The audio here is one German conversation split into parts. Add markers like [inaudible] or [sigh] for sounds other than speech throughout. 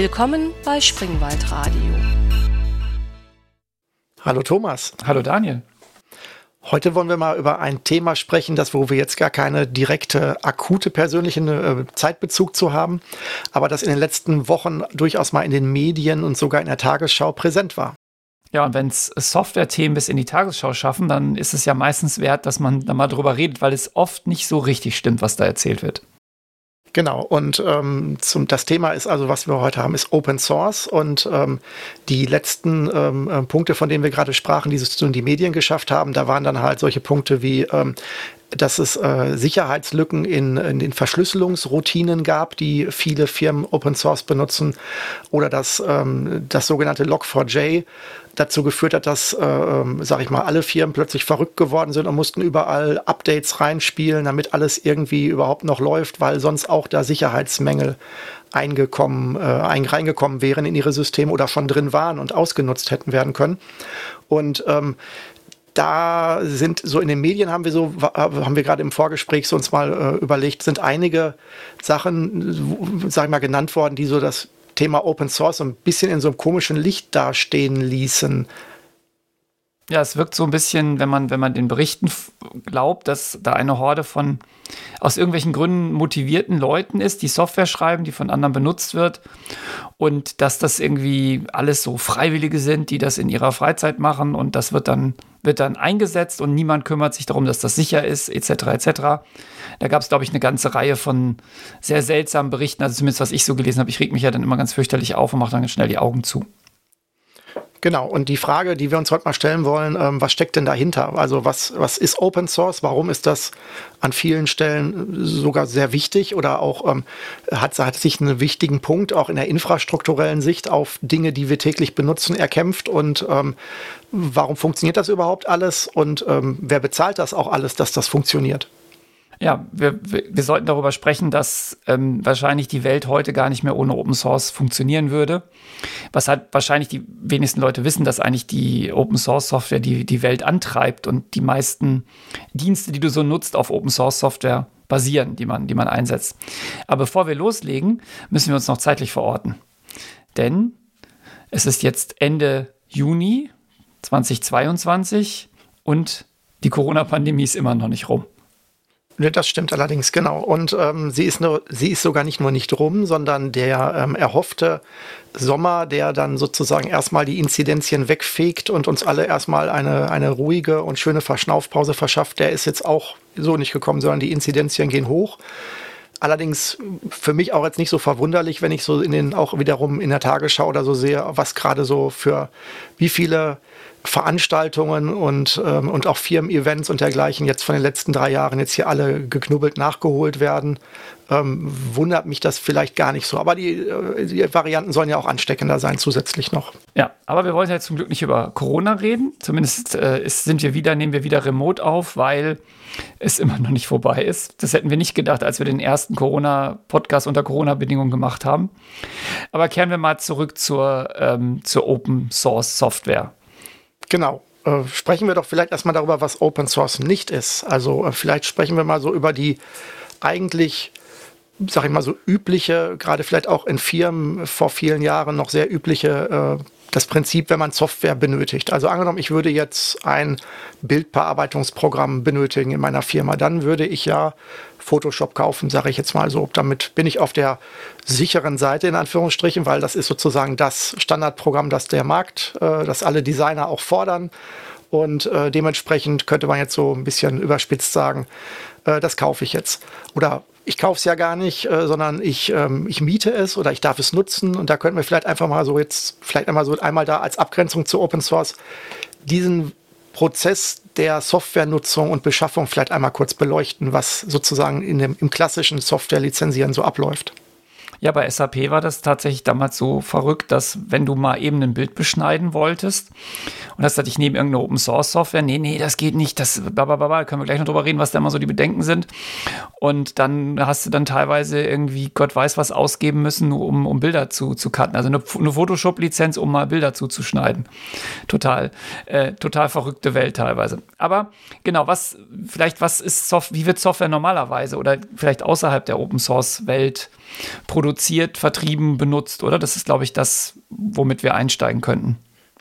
Willkommen bei Springwald Radio. Hallo Thomas. Hallo Daniel. Heute wollen wir mal über ein Thema sprechen, das wo wir jetzt gar keine direkte akute persönliche äh, Zeitbezug zu haben, aber das in den letzten Wochen durchaus mal in den Medien und sogar in der Tagesschau präsent war. Ja, und wenn es Software-Themen bis in die Tagesschau schaffen, dann ist es ja meistens wert, dass man da mal drüber redet, weil es oft nicht so richtig stimmt, was da erzählt wird. Genau, und ähm, zum, das Thema ist also, was wir heute haben, ist Open Source und ähm, die letzten ähm, äh, Punkte, von denen wir gerade sprachen, die es in die Medien geschafft haben, da waren dann halt solche Punkte wie ähm, dass es äh, Sicherheitslücken in, in den Verschlüsselungsroutinen gab, die viele Firmen Open Source benutzen, oder dass ähm, das sogenannte Log4j dazu geführt hat, dass, äh, ähm, sag ich mal, alle Firmen plötzlich verrückt geworden sind und mussten überall Updates reinspielen, damit alles irgendwie überhaupt noch läuft, weil sonst auch da Sicherheitsmängel eingekommen, äh, reingekommen wären in ihre Systeme oder schon drin waren und ausgenutzt hätten werden können. Und ähm, da sind so in den Medien haben wir so, haben wir gerade im Vorgespräch so uns mal äh, überlegt, sind einige Sachen, sag ich mal, genannt worden, die so das Thema Open Source so ein bisschen in so einem komischen Licht dastehen ließen. Ja, es wirkt so ein bisschen, wenn man, wenn man den Berichten glaubt, dass da eine Horde von aus irgendwelchen Gründen motivierten Leuten ist, die Software schreiben, die von anderen benutzt wird und dass das irgendwie alles so Freiwillige sind, die das in ihrer Freizeit machen und das wird dann, wird dann eingesetzt und niemand kümmert sich darum, dass das sicher ist, etc. etc. Da gab es, glaube ich, eine ganze Reihe von sehr seltsamen Berichten, also zumindest was ich so gelesen habe. Ich reg mich ja dann immer ganz fürchterlich auf und mache dann ganz schnell die Augen zu. Genau, und die Frage, die wir uns heute mal stellen wollen, ähm, was steckt denn dahinter? Also was, was ist Open Source? Warum ist das an vielen Stellen sogar sehr wichtig oder auch ähm, hat, hat sich einen wichtigen Punkt auch in der infrastrukturellen Sicht auf Dinge, die wir täglich benutzen, erkämpft? Und ähm, warum funktioniert das überhaupt alles? Und ähm, wer bezahlt das auch alles, dass das funktioniert? Ja, wir, wir sollten darüber sprechen, dass ähm, wahrscheinlich die Welt heute gar nicht mehr ohne Open Source funktionieren würde. Was halt wahrscheinlich die wenigsten Leute wissen, dass eigentlich die Open Source Software die, die Welt antreibt und die meisten Dienste, die du so nutzt, auf Open Source Software basieren, die man, die man einsetzt. Aber bevor wir loslegen, müssen wir uns noch zeitlich verorten. Denn es ist jetzt Ende Juni 2022 und die Corona-Pandemie ist immer noch nicht rum. Ne, das stimmt allerdings, genau. Und ähm, sie, ist nur, sie ist sogar nicht nur nicht rum, sondern der ähm, erhoffte Sommer, der dann sozusagen erstmal die Inzidenzien wegfegt und uns alle erstmal eine, eine ruhige und schöne Verschnaufpause verschafft, der ist jetzt auch so nicht gekommen, sondern die Inzidenzien gehen hoch. Allerdings für mich auch jetzt nicht so verwunderlich, wenn ich so in den auch wiederum in der Tagesschau oder so sehe, was gerade so für wie viele Veranstaltungen und, ähm, und auch Firmen-Events und dergleichen jetzt von den letzten drei Jahren jetzt hier alle geknubbelt nachgeholt werden, ähm, wundert mich das vielleicht gar nicht so. Aber die, äh, die, Varianten sollen ja auch ansteckender sein zusätzlich noch. Ja, aber wir wollen ja zum Glück nicht über Corona reden. Zumindest äh, ist, sind wir wieder, nehmen wir wieder remote auf, weil es immer noch nicht vorbei ist. Das hätten wir nicht gedacht, als wir den ersten Corona-Podcast unter Corona-Bedingungen gemacht haben. Aber kehren wir mal zurück zur, ähm, zur Open Source Software. Genau. Äh, sprechen wir doch vielleicht erstmal darüber, was Open Source nicht ist. Also äh, vielleicht sprechen wir mal so über die eigentlich, sag ich mal so übliche, gerade vielleicht auch in Firmen vor vielen Jahren noch sehr übliche, äh, das Prinzip, wenn man Software benötigt. Also angenommen, ich würde jetzt ein Bildbearbeitungsprogramm benötigen in meiner Firma, dann würde ich ja Photoshop kaufen, sage ich jetzt mal so. Damit bin ich auf der sicheren Seite in Anführungsstrichen, weil das ist sozusagen das Standardprogramm, das der Markt, äh, das alle Designer auch fordern. Und äh, dementsprechend könnte man jetzt so ein bisschen überspitzt sagen, äh, das kaufe ich jetzt. Oder ich kaufe es ja gar nicht, äh, sondern ich, ähm, ich miete es oder ich darf es nutzen. Und da könnten wir vielleicht einfach mal so jetzt, vielleicht einmal so einmal da als Abgrenzung zu Open Source diesen Prozess der Softwarenutzung und Beschaffung vielleicht einmal kurz beleuchten, was sozusagen in dem, im klassischen Software-Lizenzieren so abläuft. Ja, bei SAP war das tatsächlich damals so verrückt, dass wenn du mal eben ein Bild beschneiden wolltest und das hatte ich neben irgendeiner Open Source Software, nee, nee, das geht nicht, das blablabla, können wir gleich noch drüber reden, was da immer so die Bedenken sind. Und dann hast du dann teilweise irgendwie Gott weiß was ausgeben müssen, um, um Bilder zu, zu cutten. Also eine, eine Photoshop-Lizenz, um mal Bilder zuzuschneiden. Total, äh, total verrückte Welt teilweise. Aber genau, was, vielleicht, was ist Software, wie wird Software normalerweise oder vielleicht außerhalb der Open Source Welt produziert? vertrieben, benutzt, oder? Das ist, glaube ich, das, womit wir einsteigen könnten.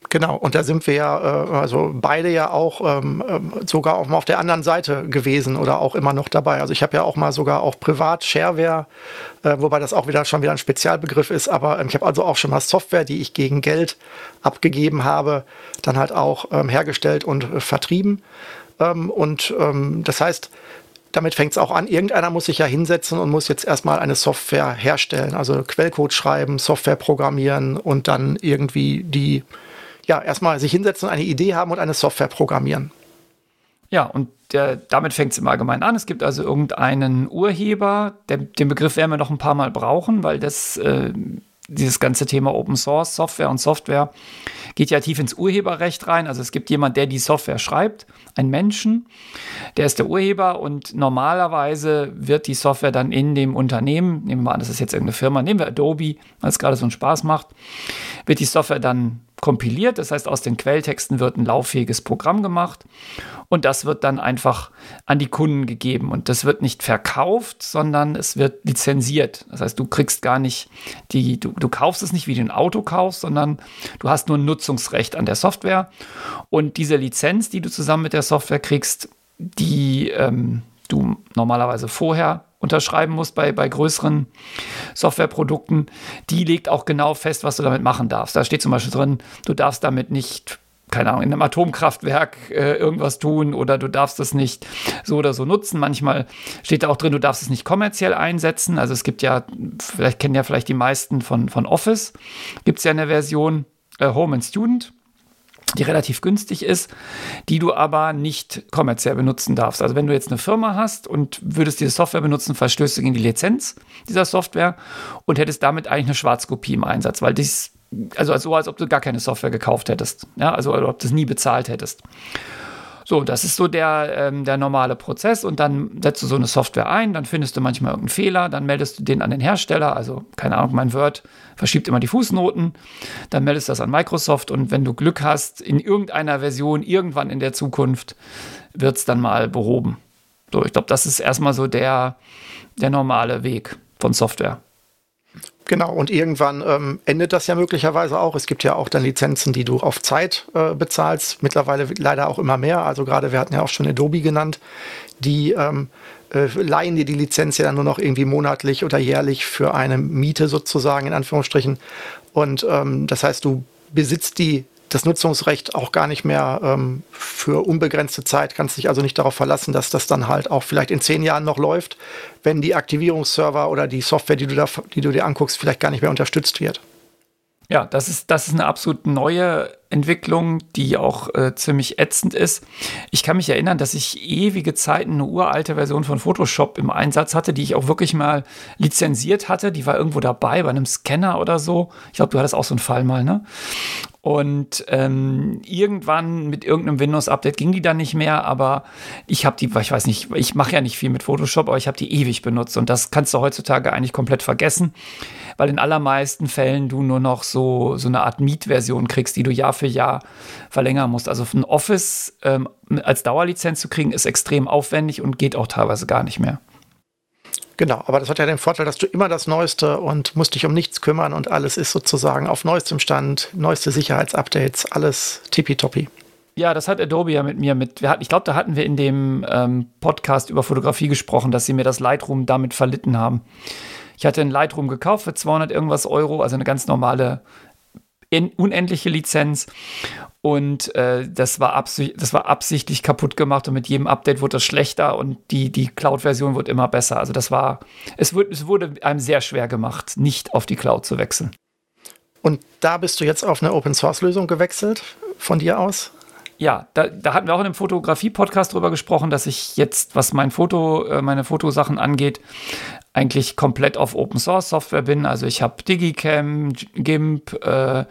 Genau, und da sind wir ja, äh, also beide ja auch ähm, ähm, sogar auch mal auf der anderen Seite gewesen oder auch immer noch dabei. Also ich habe ja auch mal sogar auch privat Shareware, äh, wobei das auch wieder schon wieder ein Spezialbegriff ist, aber ähm, ich habe also auch schon mal Software, die ich gegen Geld abgegeben habe, dann halt auch hergestellt und äh, vertrieben. Und das heißt, damit fängt es auch an. Irgendeiner muss sich ja hinsetzen und muss jetzt erstmal eine Software herstellen, also Quellcode schreiben, Software programmieren und dann irgendwie die ja, erstmal sich hinsetzen, eine Idee haben und eine Software programmieren. Ja, und der, damit fängt es im Allgemeinen an. Es gibt also irgendeinen Urheber, der, den Begriff werden wir noch ein paar Mal brauchen, weil das äh, dieses ganze Thema Open Source, Software und Software geht ja tief ins Urheberrecht rein. Also es gibt jemand, der die Software schreibt, ein Menschen, der ist der Urheber und normalerweise wird die Software dann in dem Unternehmen, nehmen wir mal an, das ist jetzt irgendeine Firma, nehmen wir Adobe, weil es gerade so einen Spaß macht, wird die Software dann kompiliert. Das heißt, aus den Quelltexten wird ein lauffähiges Programm gemacht und das wird dann einfach an die Kunden gegeben. Und das wird nicht verkauft, sondern es wird lizenziert. Das heißt, du kriegst gar nicht die, du, du kaufst es nicht wie du ein Auto kaufst, sondern du hast nur ein Nutzungsrecht an der Software. Und diese Lizenz, die du zusammen mit der Software kriegst, die ähm, du normalerweise vorher unterschreiben musst bei, bei größeren Softwareprodukten, die legt auch genau fest, was du damit machen darfst. Da steht zum Beispiel drin, du darfst damit nicht keine Ahnung, in einem Atomkraftwerk äh, irgendwas tun oder du darfst es nicht so oder so nutzen. Manchmal steht da auch drin, du darfst es nicht kommerziell einsetzen. Also es gibt ja, vielleicht kennen ja vielleicht die meisten von, von Office, gibt es ja eine Version äh, Home and Student die relativ günstig ist, die du aber nicht kommerziell benutzen darfst. Also wenn du jetzt eine Firma hast und würdest diese Software benutzen, verstößt du gegen die Lizenz dieser Software und hättest damit eigentlich eine Schwarzkopie im Einsatz, weil dies, also so, als ob du gar keine Software gekauft hättest, ja, also als ob du es nie bezahlt hättest. So, das ist so der, ähm, der normale Prozess und dann setzt du so eine Software ein, dann findest du manchmal irgendeinen Fehler, dann meldest du den an den Hersteller, also keine Ahnung, mein Word verschiebt immer die Fußnoten, dann meldest du das an Microsoft und wenn du Glück hast, in irgendeiner Version, irgendwann in der Zukunft, wird es dann mal behoben. So, ich glaube, das ist erstmal so der, der normale Weg von Software. Genau, und irgendwann ähm, endet das ja möglicherweise auch. Es gibt ja auch dann Lizenzen, die du auf Zeit äh, bezahlst. Mittlerweile leider auch immer mehr. Also gerade, wir hatten ja auch schon Adobe genannt, die ähm, äh, leihen dir die Lizenz ja dann nur noch irgendwie monatlich oder jährlich für eine Miete sozusagen, in Anführungsstrichen. Und ähm, das heißt, du besitzt die das Nutzungsrecht auch gar nicht mehr ähm, für unbegrenzte Zeit, kannst dich also nicht darauf verlassen, dass das dann halt auch vielleicht in zehn Jahren noch läuft, wenn die Aktivierungsserver oder die Software, die du, da, die du dir anguckst, vielleicht gar nicht mehr unterstützt wird. Ja, das ist, das ist eine absolut neue Entwicklung, die auch äh, ziemlich ätzend ist. Ich kann mich erinnern, dass ich ewige Zeiten eine uralte Version von Photoshop im Einsatz hatte, die ich auch wirklich mal lizenziert hatte. Die war irgendwo dabei bei einem Scanner oder so. Ich glaube, du hattest auch so einen Fall mal, ne? Und ähm, irgendwann mit irgendeinem Windows-Update ging die dann nicht mehr, aber ich habe die, ich weiß nicht, ich mache ja nicht viel mit Photoshop, aber ich habe die ewig benutzt und das kannst du heutzutage eigentlich komplett vergessen, weil in allermeisten Fällen du nur noch so, so eine Art Mietversion kriegst, die du Jahr für Jahr verlängern musst. Also ein Office ähm, als Dauerlizenz zu kriegen, ist extrem aufwendig und geht auch teilweise gar nicht mehr. Genau, aber das hat ja den Vorteil, dass du immer das Neueste und musst dich um nichts kümmern und alles ist sozusagen auf neuestem Stand, neueste Sicherheitsupdates, alles tippitoppi. Ja, das hat Adobe ja mit mir mit. Hatten, ich glaube, da hatten wir in dem ähm, Podcast über Fotografie gesprochen, dass sie mir das Lightroom damit verlitten haben. Ich hatte ein Lightroom gekauft für 200 irgendwas Euro, also eine ganz normale unendliche Lizenz und äh, das, war das war absichtlich kaputt gemacht und mit jedem Update wurde es schlechter und die, die Cloud-Version wird immer besser. Also das war, es, wurde, es wurde einem sehr schwer gemacht, nicht auf die Cloud zu wechseln. Und da bist du jetzt auf eine Open-Source-Lösung gewechselt, von dir aus? Ja, da, da hatten wir auch in einem Fotografie-Podcast drüber gesprochen, dass ich jetzt, was mein Foto, äh, meine Fotosachen angeht, eigentlich komplett auf Open Source Software bin. Also ich habe Digicam, GIMP äh,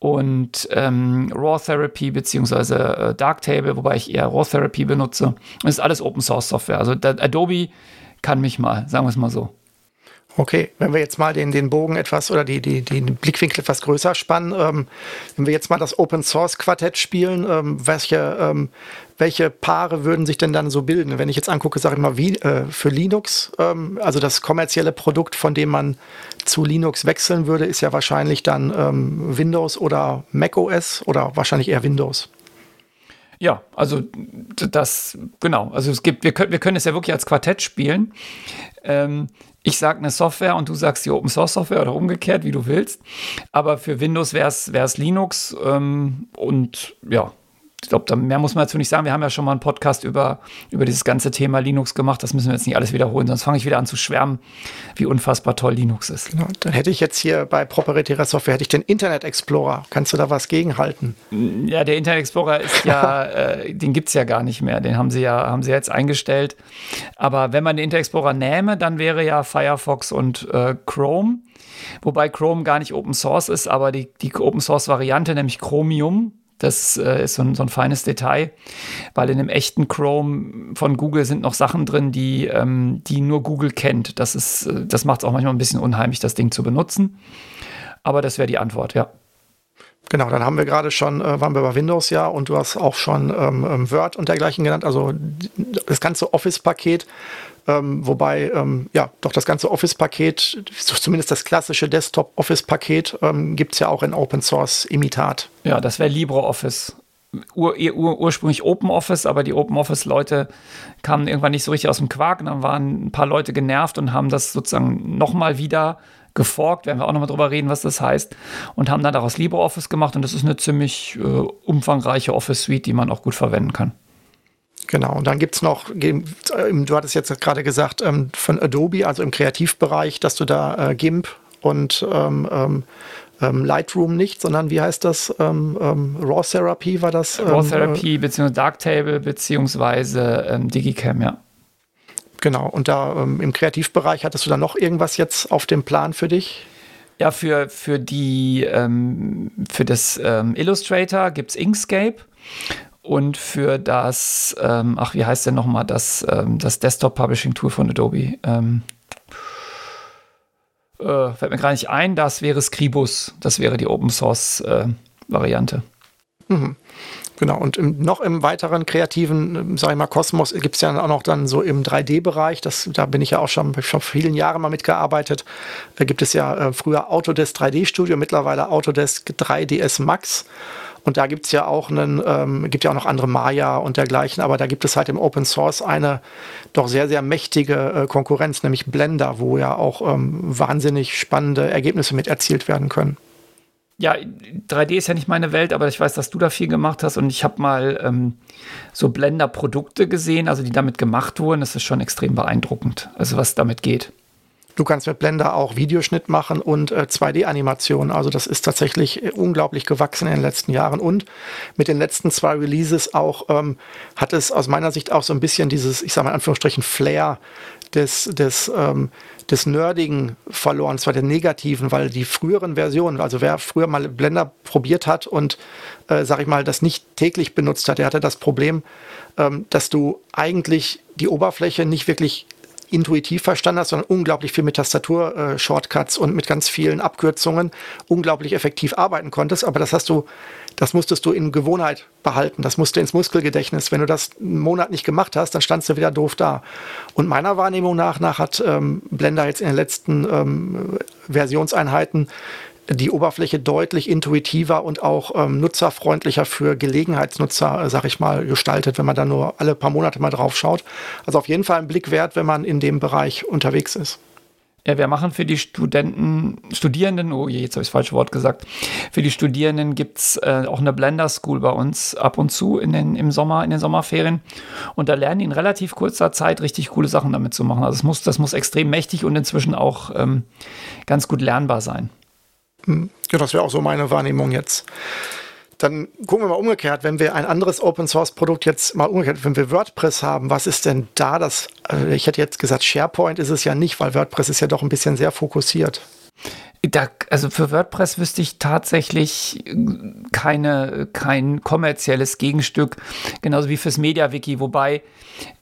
und ähm, Raw Therapy beziehungsweise äh, Darktable, wobei ich eher Raw Therapy benutze. Das ist alles Open Source Software. Also Adobe kann mich mal, sagen wir es mal so. Okay, wenn wir jetzt mal den, den Bogen etwas oder die, die, den Blickwinkel etwas größer spannen, ähm, wenn wir jetzt mal das Open Source Quartett spielen, ähm, welche, ähm, welche Paare würden sich denn dann so bilden? Wenn ich jetzt angucke, sage ich mal, wie äh, für Linux, ähm, also das kommerzielle Produkt, von dem man zu Linux wechseln würde, ist ja wahrscheinlich dann ähm, Windows oder Mac OS oder wahrscheinlich eher Windows. Ja, also das, genau. Also es gibt, wir können, wir können es ja wirklich als Quartett spielen. Ähm, ich sage eine Software und du sagst die Open Source Software oder umgekehrt, wie du willst. Aber für Windows wäre es Linux ähm, und ja, ich glaube, mehr muss man dazu nicht sagen. Wir haben ja schon mal einen Podcast über, über dieses ganze Thema Linux gemacht. Das müssen wir jetzt nicht alles wiederholen, sonst fange ich wieder an zu schwärmen, wie unfassbar toll Linux ist. Genau, dann hätte ich jetzt hier bei proprietärer Software hätte ich den Internet Explorer. Kannst du da was gegenhalten? Ja, der Internet Explorer ist ja, [laughs] äh, den gibt es ja gar nicht mehr. Den haben sie ja, haben sie jetzt eingestellt. Aber wenn man den Internet Explorer nähme, dann wäre ja Firefox und äh, Chrome. Wobei Chrome gar nicht Open Source ist, aber die, die Open Source Variante, nämlich Chromium, das äh, ist so ein, so ein, feines Detail, weil in dem echten Chrome von Google sind noch Sachen drin, die, ähm, die nur Google kennt. Das, äh, das macht es auch manchmal ein bisschen unheimlich, das Ding zu benutzen. Aber das wäre die Antwort, ja. Genau, dann haben wir gerade schon, äh, waren wir bei Windows ja und du hast auch schon ähm, ähm Word und dergleichen genannt, also das ganze Office-Paket ähm, wobei, ähm, ja, doch das ganze Office-Paket, zumindest das klassische Desktop-Office-Paket, ähm, gibt es ja auch in Open Source-Imitat. Ja, das wäre LibreOffice. Ur, ur, ursprünglich Open Office, aber die Open Office Leute kamen irgendwann nicht so richtig aus dem Quark. Und dann waren ein paar Leute genervt und haben das sozusagen nochmal wieder geforkt, werden wir auch nochmal drüber reden, was das heißt, und haben dann daraus LibreOffice gemacht und das ist eine ziemlich äh, umfangreiche Office Suite, die man auch gut verwenden kann. Genau, und dann gibt es noch, du hattest jetzt gerade gesagt, ähm, von Adobe, also im Kreativbereich, dass du da äh, GIMP und ähm, ähm, ähm, Lightroom nicht, sondern wie heißt das? Ähm, ähm, Raw Therapy war das? Raw ähm, Therapy äh, beziehungsweise Darktable beziehungsweise ähm, Digicam, ja. Genau, und da ähm, im Kreativbereich hattest du da noch irgendwas jetzt auf dem Plan für dich? Ja, für, für die ähm, für das ähm, Illustrator gibt es Inkscape und für das, ähm, ach, wie heißt denn nochmal, das, ähm, das Desktop-Publishing-Tool von Adobe? Ähm, äh, fällt mir gar nicht ein, das wäre Scribus, das wäre die Open-Source-Variante. Äh, mhm. Genau, und im, noch im weiteren kreativen, ähm, sag ich mal, Kosmos gibt es ja auch noch dann so im 3D-Bereich, da bin ich ja auch schon, schon vielen Jahren mal mitgearbeitet. Da gibt es ja äh, früher Autodesk 3D Studio, mittlerweile Autodesk 3ds Max. Und da gibt es ja auch einen, ähm, gibt ja auch noch andere Maya und dergleichen, aber da gibt es halt im Open Source eine doch sehr, sehr mächtige äh, Konkurrenz, nämlich Blender, wo ja auch ähm, wahnsinnig spannende Ergebnisse mit erzielt werden können. Ja, 3D ist ja nicht meine Welt, aber ich weiß, dass du da viel gemacht hast und ich habe mal ähm, so Blender-Produkte gesehen, also die damit gemacht wurden. Das ist schon extrem beeindruckend, also was damit geht. Du kannst mit Blender auch Videoschnitt machen und äh, 2D-Animation. Also das ist tatsächlich äh, unglaublich gewachsen in den letzten Jahren. Und mit den letzten zwei Releases auch ähm, hat es aus meiner Sicht auch so ein bisschen dieses, ich sage mal in Anführungsstrichen, Flair des, des, ähm, des Nerdigen verloren, zwar der negativen, weil die früheren Versionen, also wer früher mal Blender probiert hat und, äh, sag ich mal, das nicht täglich benutzt hat, der hatte das Problem, ähm, dass du eigentlich die Oberfläche nicht wirklich intuitiv verstanden hast, sondern unglaublich viel mit Tastatur-Shortcuts äh, und mit ganz vielen Abkürzungen unglaublich effektiv arbeiten konntest. Aber das hast du, das musstest du in Gewohnheit behalten. Das musste ins Muskelgedächtnis. Wenn du das einen Monat nicht gemacht hast, dann standst du wieder doof da. Und meiner Wahrnehmung nach, nach hat ähm, Blender jetzt in den letzten ähm, Versionseinheiten die Oberfläche deutlich intuitiver und auch ähm, nutzerfreundlicher für Gelegenheitsnutzer, äh, sag ich mal, gestaltet, wenn man da nur alle paar Monate mal drauf schaut. Also auf jeden Fall ein Blick wert, wenn man in dem Bereich unterwegs ist. Ja, wir machen für die Studenten, Studierenden, oh je, jetzt habe ich das falsche Wort gesagt, für die Studierenden gibt es äh, auch eine Blender School bei uns ab und zu in den, im Sommer, in den Sommerferien. Und da lernen die in relativ kurzer Zeit richtig coole Sachen damit zu machen. Also das muss, das muss extrem mächtig und inzwischen auch ähm, ganz gut lernbar sein. Hm. Ja, das wäre auch so meine Wahrnehmung jetzt. Dann gucken wir mal umgekehrt, wenn wir ein anderes Open Source Produkt jetzt mal umgekehrt, wenn wir WordPress haben, was ist denn da das? Also ich hätte jetzt gesagt, SharePoint ist es ja nicht, weil WordPress ist ja doch ein bisschen sehr fokussiert. Da, also für WordPress wüsste ich tatsächlich keine, kein kommerzielles Gegenstück, genauso wie fürs MediaWiki, wobei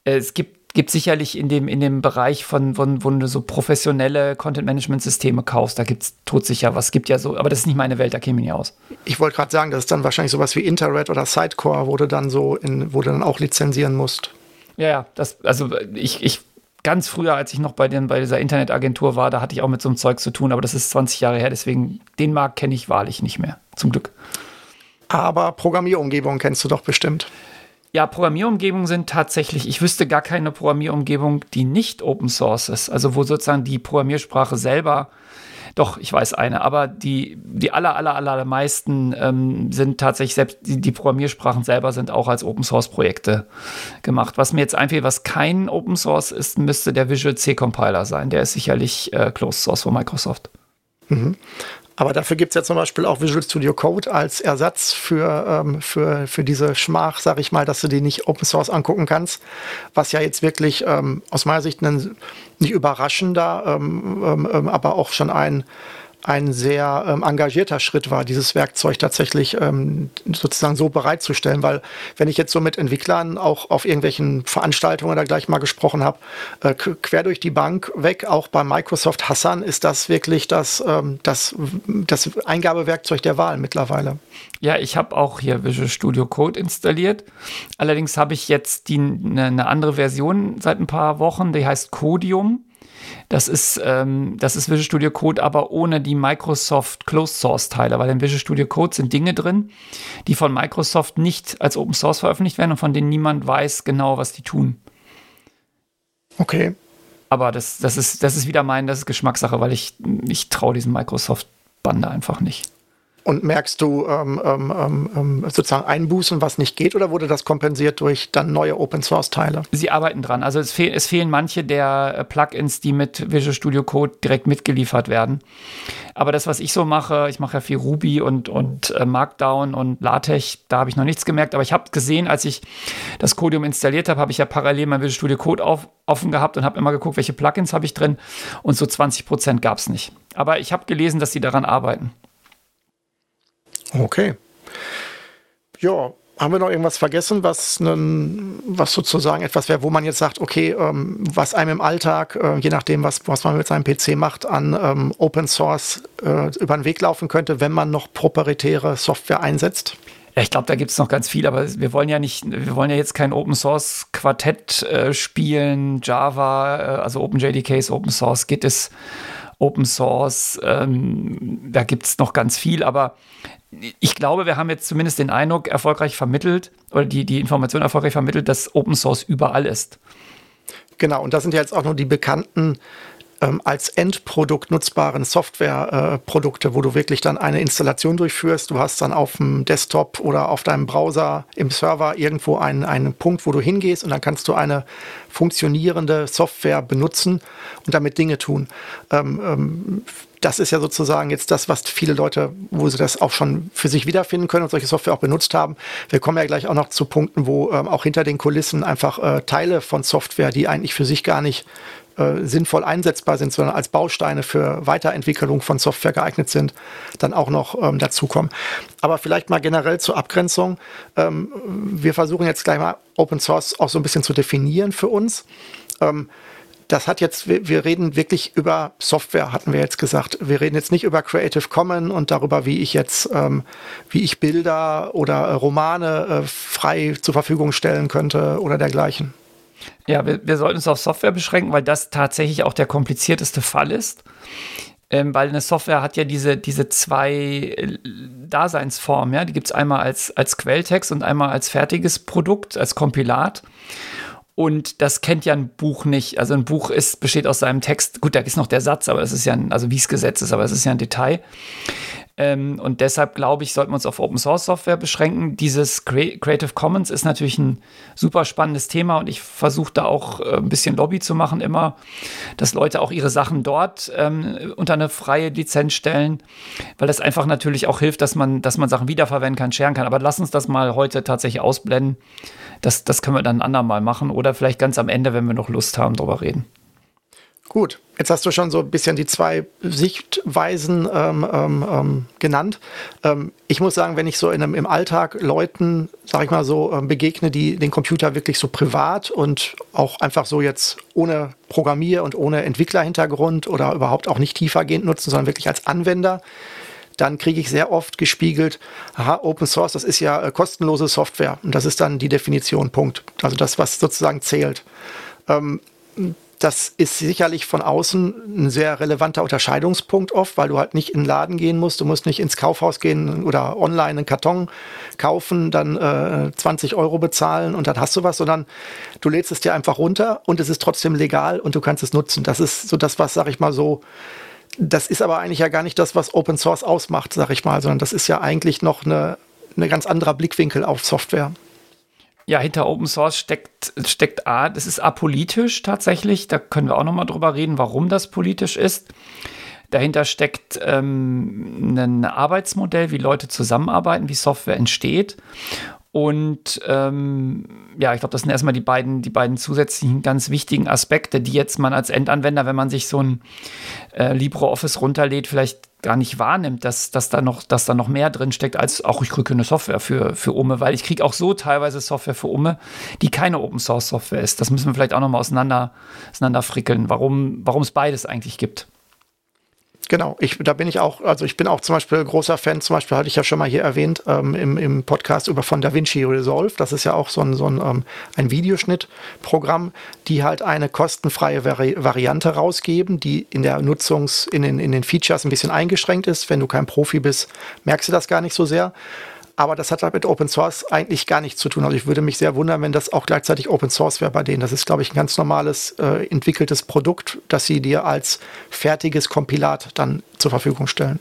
äh, es gibt gibt sicherlich in dem, in dem Bereich von, von, wo du so professionelle Content-Management-Systeme kaufst, da gibt es todsicher was. Gibt ja so, aber das ist nicht meine Welt, da käme ich nicht aus. Ich wollte gerade sagen, das ist dann wahrscheinlich sowas wie Interred oder Sidecore, wo du dann so in, wo du dann auch lizenzieren musst. Ja, ja, das, also ich, ich ganz früher, als ich noch bei, den, bei dieser Internetagentur war, da hatte ich auch mit so einem Zeug zu tun, aber das ist 20 Jahre her, deswegen den Markt kenne ich wahrlich nicht mehr, zum Glück. Aber Programmierumgebung kennst du doch bestimmt. Ja, Programmierumgebungen sind tatsächlich, ich wüsste gar keine Programmierumgebung, die nicht Open Source ist, also wo sozusagen die Programmiersprache selber doch, ich weiß eine, aber die, die aller, aller, aller meisten ähm, sind tatsächlich selbst, die, die, Programmiersprachen selber sind auch als Open Source Projekte gemacht. Was mir jetzt einfällt, was kein Open Source ist, müsste der Visual C Compiler sein. Der ist sicherlich äh, Closed Source von Microsoft. Mhm. Aber dafür gibt es ja zum Beispiel auch Visual Studio Code als Ersatz für, ähm, für, für diese Schmach, sage ich mal, dass du die nicht Open Source angucken kannst. Was ja jetzt wirklich ähm, aus meiner Sicht ein nicht überraschender, ähm, ähm, ähm aber auch schon ein ein sehr ähm, engagierter Schritt war, dieses Werkzeug tatsächlich ähm, sozusagen so bereitzustellen. Weil wenn ich jetzt so mit Entwicklern auch auf irgendwelchen Veranstaltungen da gleich mal gesprochen habe, äh, quer durch die Bank weg, auch bei Microsoft Hassan ist das wirklich das, ähm, das, das Eingabewerkzeug der Wahl mittlerweile. Ja, ich habe auch hier Visual Studio Code installiert. Allerdings habe ich jetzt die, eine, eine andere Version seit ein paar Wochen, die heißt Codium. Das ist, ähm, das ist Visual Studio Code, aber ohne die Microsoft Closed Source Teile, weil in Visual Studio Code sind Dinge drin, die von Microsoft nicht als Open Source veröffentlicht werden und von denen niemand weiß genau, was die tun. Okay. Aber das, das, ist, das ist wieder mein, das ist Geschmackssache, weil ich, ich traue diesem Microsoft-Bande einfach nicht. Und merkst du ähm, ähm, ähm, ähm, sozusagen Einbußen, was nicht geht, oder wurde das kompensiert durch dann neue Open Source Teile? Sie arbeiten dran. Also es, fehl, es fehlen manche der äh, Plugins, die mit Visual Studio Code direkt mitgeliefert werden. Aber das, was ich so mache, ich mache ja viel Ruby und, und äh, Markdown und LaTeX, da habe ich noch nichts gemerkt. Aber ich habe gesehen, als ich das Codium installiert habe, habe ich ja parallel mein Visual Studio Code auf, offen gehabt und habe immer geguckt, welche Plugins habe ich drin. Und so 20 Prozent gab es nicht. Aber ich habe gelesen, dass sie daran arbeiten. Okay. Ja, haben wir noch irgendwas vergessen, was, einen, was sozusagen etwas wäre, wo man jetzt sagt, okay, ähm, was einem im Alltag, äh, je nachdem, was, was man mit seinem PC macht, an ähm, Open Source äh, über den Weg laufen könnte, wenn man noch proprietäre Software einsetzt? Ich glaube, da gibt es noch ganz viel, aber wir wollen ja nicht, wir wollen ja jetzt kein Open Source Quartett äh, spielen, Java, äh, also OpenJDK ist Open Source, Git ist Open Source, ähm, da gibt es noch ganz viel, aber ich glaube, wir haben jetzt zumindest den Eindruck erfolgreich vermittelt oder die, die Information erfolgreich vermittelt, dass Open Source überall ist. Genau, und das sind ja jetzt auch nur die bekannten ähm, als Endprodukt nutzbaren Softwareprodukte, äh, wo du wirklich dann eine Installation durchführst. Du hast dann auf dem Desktop oder auf deinem Browser im Server irgendwo einen, einen Punkt, wo du hingehst und dann kannst du eine funktionierende Software benutzen und damit Dinge tun. Ähm, ähm, das ist ja sozusagen jetzt das, was viele Leute, wo sie das auch schon für sich wiederfinden können und solche Software auch benutzt haben. Wir kommen ja gleich auch noch zu Punkten, wo ähm, auch hinter den Kulissen einfach äh, Teile von Software, die eigentlich für sich gar nicht äh, sinnvoll einsetzbar sind, sondern als Bausteine für Weiterentwicklung von Software geeignet sind, dann auch noch ähm, dazukommen. Aber vielleicht mal generell zur Abgrenzung. Ähm, wir versuchen jetzt gleich mal Open Source auch so ein bisschen zu definieren für uns. Ähm, das hat jetzt, wir, wir, reden wirklich über Software, hatten wir jetzt gesagt. Wir reden jetzt nicht über Creative Commons und darüber, wie ich jetzt, ähm, wie ich Bilder oder äh, Romane äh, frei zur Verfügung stellen könnte oder dergleichen. Ja, wir, wir sollten uns auf Software beschränken, weil das tatsächlich auch der komplizierteste Fall ist. Ähm, weil eine Software hat ja diese, diese zwei äh, Daseinsformen. Ja? Die gibt es einmal als, als Quelltext und einmal als fertiges Produkt, als Kompilat. Und das kennt ja ein Buch nicht. Also ein Buch ist, besteht aus seinem Text. Gut, da ist noch der Satz, aber das ist ja ein, also wie es Gesetz ist, aber es ist ja ein Detail. Ähm, und deshalb glaube ich, sollten wir uns auf Open Source Software beschränken. Dieses Creative Commons ist natürlich ein super spannendes Thema und ich versuche da auch äh, ein bisschen Lobby zu machen immer, dass Leute auch ihre Sachen dort ähm, unter eine freie Lizenz stellen, weil das einfach natürlich auch hilft, dass man, dass man Sachen wiederverwenden kann, scheren kann. Aber lass uns das mal heute tatsächlich ausblenden. Das, das können wir dann ein andermal machen oder vielleicht ganz am Ende, wenn wir noch Lust haben, darüber reden. Gut, jetzt hast du schon so ein bisschen die zwei Sichtweisen ähm, ähm, ähm genannt. Ähm, ich muss sagen, wenn ich so in einem, im Alltag Leuten, sag ich mal so, ähm, begegne, die den Computer wirklich so privat und auch einfach so jetzt ohne Programmier- und ohne Entwicklerhintergrund oder überhaupt auch nicht tiefergehend nutzen, sondern wirklich als Anwender, dann kriege ich sehr oft gespiegelt, aha, Open Source, das ist ja äh, kostenlose Software. Und das ist dann die Definition, Punkt. Also das, was sozusagen zählt. Ähm, das ist sicherlich von außen ein sehr relevanter Unterscheidungspunkt oft, weil du halt nicht in den Laden gehen musst, du musst nicht ins Kaufhaus gehen oder online einen Karton kaufen, dann äh, 20 Euro bezahlen und dann hast du was, sondern du lädst es dir einfach runter und es ist trotzdem legal und du kannst es nutzen. Das ist so das, was, sag ich mal so, das ist aber eigentlich ja gar nicht das, was Open Source ausmacht, sag ich mal, sondern das ist ja eigentlich noch eine, eine ganz anderer Blickwinkel auf Software. Ja, hinter Open Source steckt, steckt A, das ist apolitisch tatsächlich. Da können wir auch nochmal drüber reden, warum das politisch ist. Dahinter steckt ähm, ein Arbeitsmodell, wie Leute zusammenarbeiten, wie Software entsteht. Und ähm, ja, ich glaube, das sind erstmal die beiden, die beiden zusätzlichen ganz wichtigen Aspekte, die jetzt man als Endanwender, wenn man sich so ein äh, LibreOffice runterlädt, vielleicht gar nicht wahrnimmt, dass, dass, da noch, dass da noch mehr drin steckt, als auch ich kriege eine Software für, für Umme, weil ich kriege auch so teilweise Software für Umme, die keine Open Source Software ist. Das müssen wir vielleicht auch nochmal auseinander, auseinander warum es beides eigentlich gibt. Genau, ich, da bin ich auch, also ich bin auch zum Beispiel großer Fan, zum Beispiel hatte ich ja schon mal hier erwähnt ähm, im, im Podcast über von DaVinci Resolve. Das ist ja auch so ein, so ein, ähm, ein Videoschnittprogramm, die halt eine kostenfreie Vari Variante rausgeben, die in der Nutzungs-, in den, in den Features ein bisschen eingeschränkt ist. Wenn du kein Profi bist, merkst du das gar nicht so sehr. Aber das hat halt mit Open Source eigentlich gar nichts zu tun. Also ich würde mich sehr wundern, wenn das auch gleichzeitig Open Source wäre bei denen. Das ist, glaube ich, ein ganz normales äh, entwickeltes Produkt, das sie dir als fertiges Kompilat dann zur Verfügung stellen.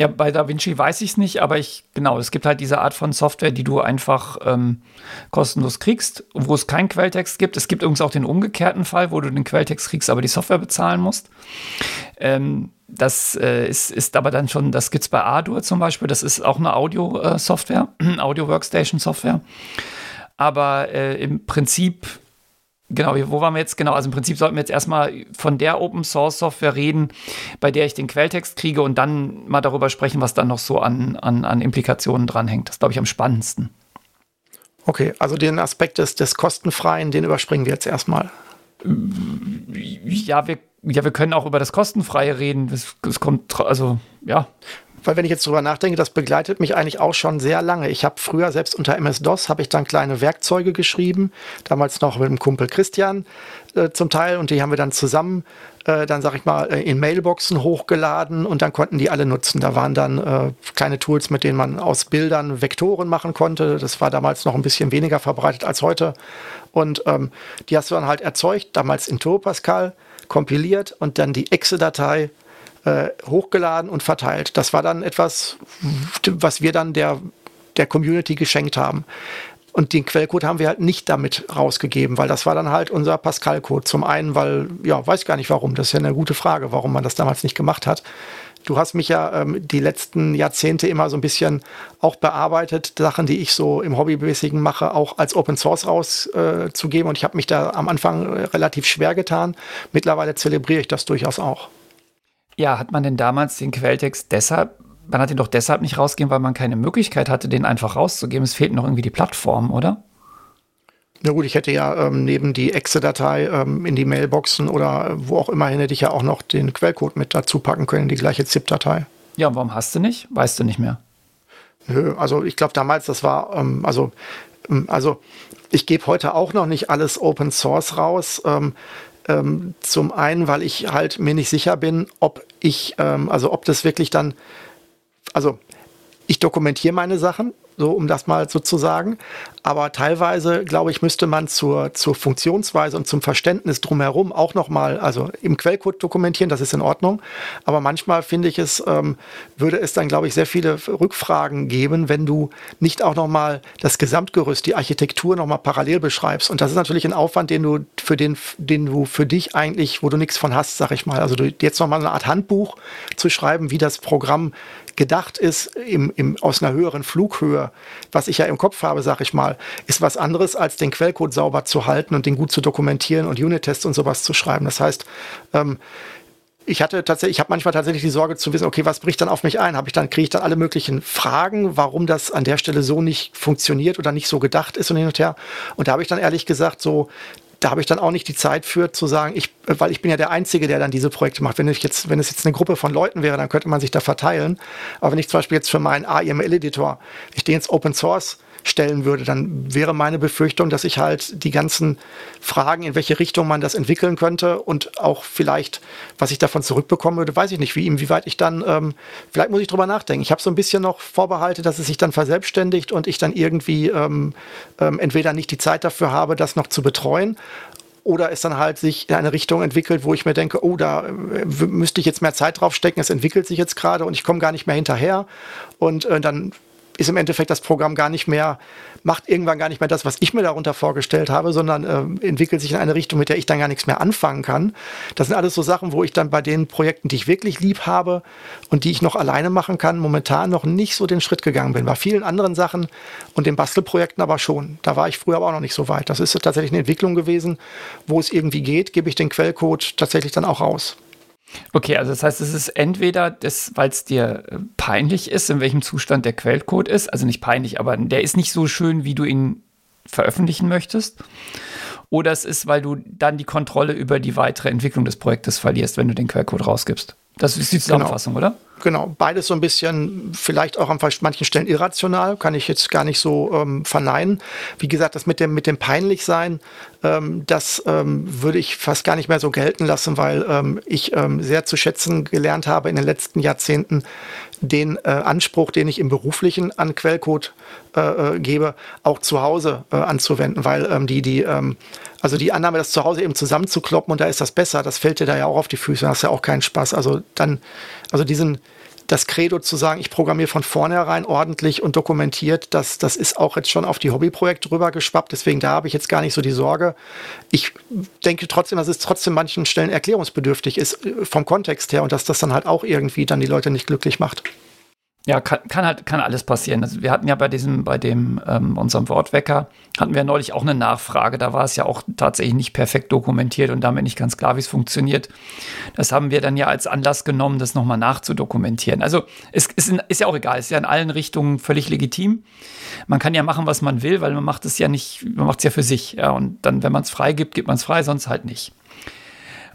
Ja, bei DaVinci weiß ich es nicht, aber ich, genau, es gibt halt diese Art von Software, die du einfach ähm, kostenlos kriegst, wo es keinen Quelltext gibt. Es gibt übrigens auch den umgekehrten Fall, wo du den Quelltext kriegst, aber die Software bezahlen musst. Ähm, das äh, ist, ist aber dann schon, das gibt es bei Ardour zum Beispiel, das ist auch eine Audio-Software, äh, [clears throat] Audio-Workstation-Software. Aber äh, im Prinzip Genau, wo waren wir jetzt? Genau, also im Prinzip sollten wir jetzt erstmal von der Open Source Software reden, bei der ich den Quelltext kriege und dann mal darüber sprechen, was dann noch so an, an, an Implikationen dranhängt. Das glaube ich am spannendsten. Okay, also den Aspekt des, des Kostenfreien, den überspringen wir jetzt erstmal. Ja, wir, ja, wir können auch über das Kostenfreie reden. Es kommt, also, ja weil wenn ich jetzt drüber nachdenke, das begleitet mich eigentlich auch schon sehr lange. Ich habe früher selbst unter MS-DOS habe ich dann kleine Werkzeuge geschrieben, damals noch mit dem Kumpel Christian äh, zum Teil und die haben wir dann zusammen äh, dann sag ich mal äh, in Mailboxen hochgeladen und dann konnten die alle nutzen. Da waren dann äh, kleine Tools, mit denen man aus Bildern Vektoren machen konnte. Das war damals noch ein bisschen weniger verbreitet als heute und ähm, die hast du dann halt erzeugt, damals in Turbo Pascal kompiliert und dann die Exe-Datei äh, hochgeladen und verteilt. Das war dann etwas, was wir dann der, der Community geschenkt haben. Und den Quellcode haben wir halt nicht damit rausgegeben, weil das war dann halt unser Pascal-Code. Zum einen, weil, ja, weiß gar nicht warum. Das ist ja eine gute Frage, warum man das damals nicht gemacht hat. Du hast mich ja ähm, die letzten Jahrzehnte immer so ein bisschen auch bearbeitet, Sachen, die ich so im Hobbymäßigen mache, auch als Open Source rauszugeben. Äh, und ich habe mich da am Anfang äh, relativ schwer getan. Mittlerweile zelebriere ich das durchaus auch. Ja, hat man denn damals den Quelltext deshalb, man hat ihn doch deshalb nicht rausgegeben, weil man keine Möglichkeit hatte, den einfach rauszugeben. Es fehlt noch irgendwie die Plattform, oder? Na gut, ich hätte ja ähm, neben die Exe-Datei ähm, in die Mailboxen oder wo auch immer hin, hätte ich ja auch noch den Quellcode mit dazu packen können, die gleiche ZIP-Datei. Ja, und warum hast du nicht? Weißt du nicht mehr? Nö, also ich glaube damals, das war, ähm, also, ähm, also ich gebe heute auch noch nicht alles Open Source raus. Ähm, ähm, zum einen, weil ich halt mir nicht sicher bin, ob ich, also ob das wirklich dann, also ich dokumentiere meine Sachen, so um das mal so zu sagen. Aber teilweise, glaube ich, müsste man zur, zur Funktionsweise und zum Verständnis drumherum auch nochmal, also im Quellcode dokumentieren, das ist in Ordnung. Aber manchmal finde ich es, ähm, würde es dann, glaube ich, sehr viele Rückfragen geben, wenn du nicht auch nochmal das Gesamtgerüst, die Architektur nochmal parallel beschreibst. Und das ist natürlich ein Aufwand, den du für den, den du für dich eigentlich, wo du nichts von hast, sag ich mal. Also du, jetzt nochmal eine Art Handbuch zu schreiben, wie das Programm gedacht ist, im, im, aus einer höheren Flughöhe was ich ja im Kopf habe, sag ich mal, ist was anderes, als den Quellcode sauber zu halten und den gut zu dokumentieren und Unit-Tests und sowas zu schreiben. Das heißt, ähm, ich hatte tatsächlich, ich habe manchmal tatsächlich die Sorge zu wissen, okay, was bricht dann auf mich ein? Habe ich dann, kriege ich dann alle möglichen Fragen, warum das an der Stelle so nicht funktioniert oder nicht so gedacht ist und hin und her. Und da habe ich dann ehrlich gesagt so, da habe ich dann auch nicht die Zeit für zu sagen, ich, weil ich bin ja der Einzige, der dann diese Projekte macht. Wenn ich jetzt, wenn es jetzt eine Gruppe von Leuten wäre, dann könnte man sich da verteilen. Aber wenn ich zum Beispiel jetzt für meinen AIML-Editor, ich den jetzt Open Source stellen würde, dann wäre meine Befürchtung, dass ich halt die ganzen Fragen, in welche Richtung man das entwickeln könnte und auch vielleicht, was ich davon zurückbekommen würde, weiß ich nicht, wie inwieweit ich dann, ähm, vielleicht muss ich drüber nachdenken. Ich habe so ein bisschen noch Vorbehalte, dass es sich dann verselbstständigt und ich dann irgendwie ähm, ähm, entweder nicht die Zeit dafür habe, das noch zu betreuen oder es dann halt sich in eine Richtung entwickelt, wo ich mir denke, oh, da äh, müsste ich jetzt mehr Zeit drauf stecken, es entwickelt sich jetzt gerade und ich komme gar nicht mehr hinterher und äh, dann ist im Endeffekt das Programm gar nicht mehr, macht irgendwann gar nicht mehr das, was ich mir darunter vorgestellt habe, sondern äh, entwickelt sich in eine Richtung, mit der ich dann gar nichts mehr anfangen kann. Das sind alles so Sachen, wo ich dann bei den Projekten, die ich wirklich lieb habe und die ich noch alleine machen kann, momentan noch nicht so den Schritt gegangen bin. Bei vielen anderen Sachen und den Bastelprojekten aber schon. Da war ich früher aber auch noch nicht so weit. Das ist tatsächlich eine Entwicklung gewesen, wo es irgendwie geht, gebe ich den Quellcode tatsächlich dann auch raus. Okay, also das heißt, es ist entweder das, weil es dir äh, peinlich ist, in welchem Zustand der Quellcode ist, also nicht peinlich, aber der ist nicht so schön, wie du ihn veröffentlichen möchtest. Oder es ist, weil du dann die Kontrolle über die weitere Entwicklung des Projektes verlierst, wenn du den Quellcode rausgibst. Das ist die genau. Zusammenfassung, genau. oder? Genau, beides so ein bisschen, vielleicht auch an manchen Stellen irrational, kann ich jetzt gar nicht so ähm, verneinen. Wie gesagt, das mit dem, mit dem Peinlichsein, ähm, das ähm, würde ich fast gar nicht mehr so gelten lassen, weil ähm, ich ähm, sehr zu schätzen gelernt habe in den letzten Jahrzehnten, den äh, Anspruch, den ich im Beruflichen an Quellcode äh, äh, gebe, auch zu Hause äh, anzuwenden, weil ähm, die, die, ähm, also die Annahme, das zu Hause eben zusammenzukloppen und da ist das besser, das fällt dir da ja auch auf die Füße, hast ja auch keinen Spaß. Also dann, also diesen, das Credo zu sagen, ich programmiere von vornherein ordentlich und dokumentiert, das, das ist auch jetzt schon auf die Hobbyprojekte rübergeschwappt. Deswegen da habe ich jetzt gar nicht so die Sorge. Ich denke trotzdem, dass es trotzdem manchen Stellen erklärungsbedürftig ist äh, vom Kontext her und dass das dann halt auch irgendwie dann die Leute nicht glücklich macht. Ja, kann, kann halt, kann alles passieren. Also wir hatten ja bei diesem, bei dem, ähm, unserem Wortwecker, hatten wir neulich auch eine Nachfrage. Da war es ja auch tatsächlich nicht perfekt dokumentiert und damit nicht ganz klar, wie es funktioniert. Das haben wir dann ja als Anlass genommen, das nochmal nachzudokumentieren. Also es, es ist ja auch egal, es ist ja in allen Richtungen völlig legitim. Man kann ja machen, was man will, weil man macht es ja nicht, man macht es ja für sich. Ja, und dann, wenn man es frei gibt, gibt man es frei, sonst halt nicht.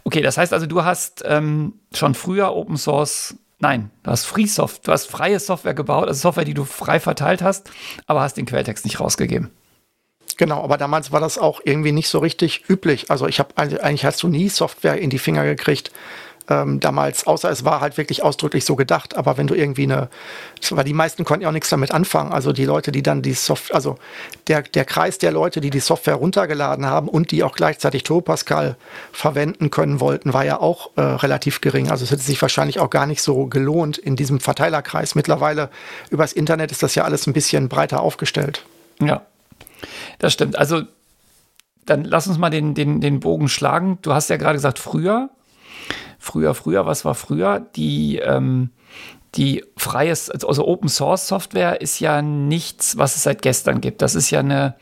Okay, das heißt also, du hast ähm, schon früher Open Source Nein, du hast Free Software, du hast freie Software gebaut, also Software, die du frei verteilt hast, aber hast den Quelltext nicht rausgegeben. Genau, aber damals war das auch irgendwie nicht so richtig üblich. Also ich habe eigentlich hast du nie Software in die Finger gekriegt, ähm, damals, außer es war halt wirklich ausdrücklich so gedacht. Aber wenn du irgendwie eine, weil die meisten konnten ja auch nichts damit anfangen. Also die Leute, die dann die Software, also der, der Kreis der Leute, die die Software runtergeladen haben und die auch gleichzeitig Pascal verwenden können wollten, war ja auch äh, relativ gering. Also es hätte sich wahrscheinlich auch gar nicht so gelohnt in diesem Verteilerkreis. Mittlerweile übers Internet ist das ja alles ein bisschen breiter aufgestellt. Ja, das stimmt. Also dann lass uns mal den, den, den Bogen schlagen. Du hast ja gerade gesagt, früher früher, früher, was war früher? Die, ähm, die freies, also Open Source Software ist ja nichts, was es seit gestern gibt. Das ist ja eine,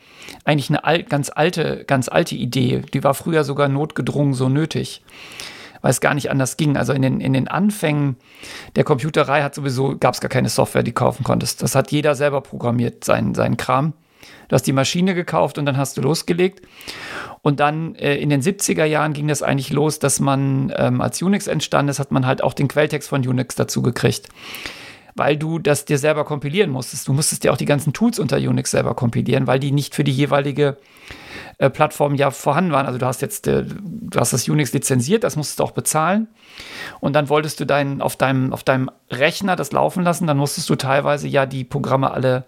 eigentlich eine alt, ganz alte, ganz alte Idee. Die war früher sogar notgedrungen so nötig, weil es gar nicht anders ging. Also in den, in den Anfängen der Computerei hat sowieso, gab es gar keine Software, die kaufen konntest. Das hat jeder selber programmiert, seinen, seinen Kram. Du hast die Maschine gekauft und dann hast du losgelegt. Und dann äh, in den 70er Jahren ging das eigentlich los, dass man, ähm, als Unix entstanden ist, hat man halt auch den Quelltext von Unix dazu gekriegt. Weil du das dir selber kompilieren musstest. Du musstest dir auch die ganzen Tools unter Unix selber kompilieren, weil die nicht für die jeweilige äh, Plattform ja vorhanden waren. Also du hast jetzt, äh, du hast das Unix lizenziert, das musstest du auch bezahlen. Und dann wolltest du dein, auf, deinem, auf deinem Rechner das laufen lassen, dann musstest du teilweise ja die Programme alle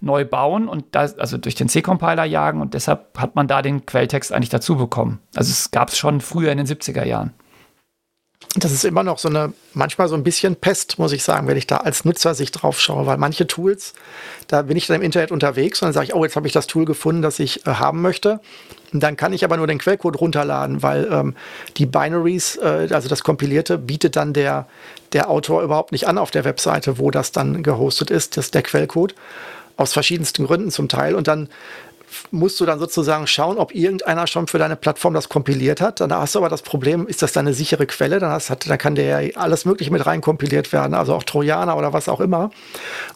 neu bauen und da, also durch den C-Compiler jagen und deshalb hat man da den Quelltext eigentlich dazu bekommen. Also es gab es schon früher in den 70er Jahren. Das ist immer noch so eine, manchmal so ein bisschen Pest, muss ich sagen, wenn ich da als Nutzer sich drauf schaue, weil manche Tools, da bin ich dann im Internet unterwegs und dann sage ich, oh, jetzt habe ich das Tool gefunden, das ich äh, haben möchte. Und dann kann ich aber nur den Quellcode runterladen, weil ähm, die Binaries, äh, also das Kompilierte, bietet dann der, der Autor überhaupt nicht an auf der Webseite, wo das dann gehostet ist, das ist der Quellcode. Aus verschiedensten Gründen zum Teil. Und dann musst du dann sozusagen schauen, ob irgendeiner schon für deine Plattform das kompiliert hat. Dann hast du aber das Problem, ist das deine sichere Quelle? Dann, hast, dann kann der ja alles Mögliche mit rein kompiliert werden, also auch Trojaner oder was auch immer.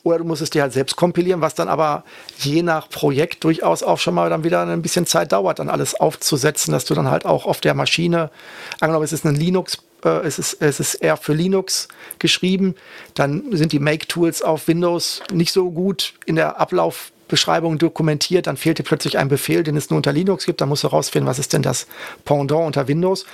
Oder du musst es dir halt selbst kompilieren, was dann aber je nach Projekt durchaus auch schon mal dann wieder ein bisschen Zeit dauert, dann alles aufzusetzen, dass du dann halt auch auf der Maschine, angenommen, es ist ein Linux äh, es ist, es ist eher für Linux geschrieben. Dann sind die Make-Tools auf Windows nicht so gut in der Ablauf Beschreibung dokumentiert, dann fehlt dir plötzlich ein Befehl, den es nur unter Linux gibt. Dann musst du rausfinden, was ist denn das Pendant unter Windows.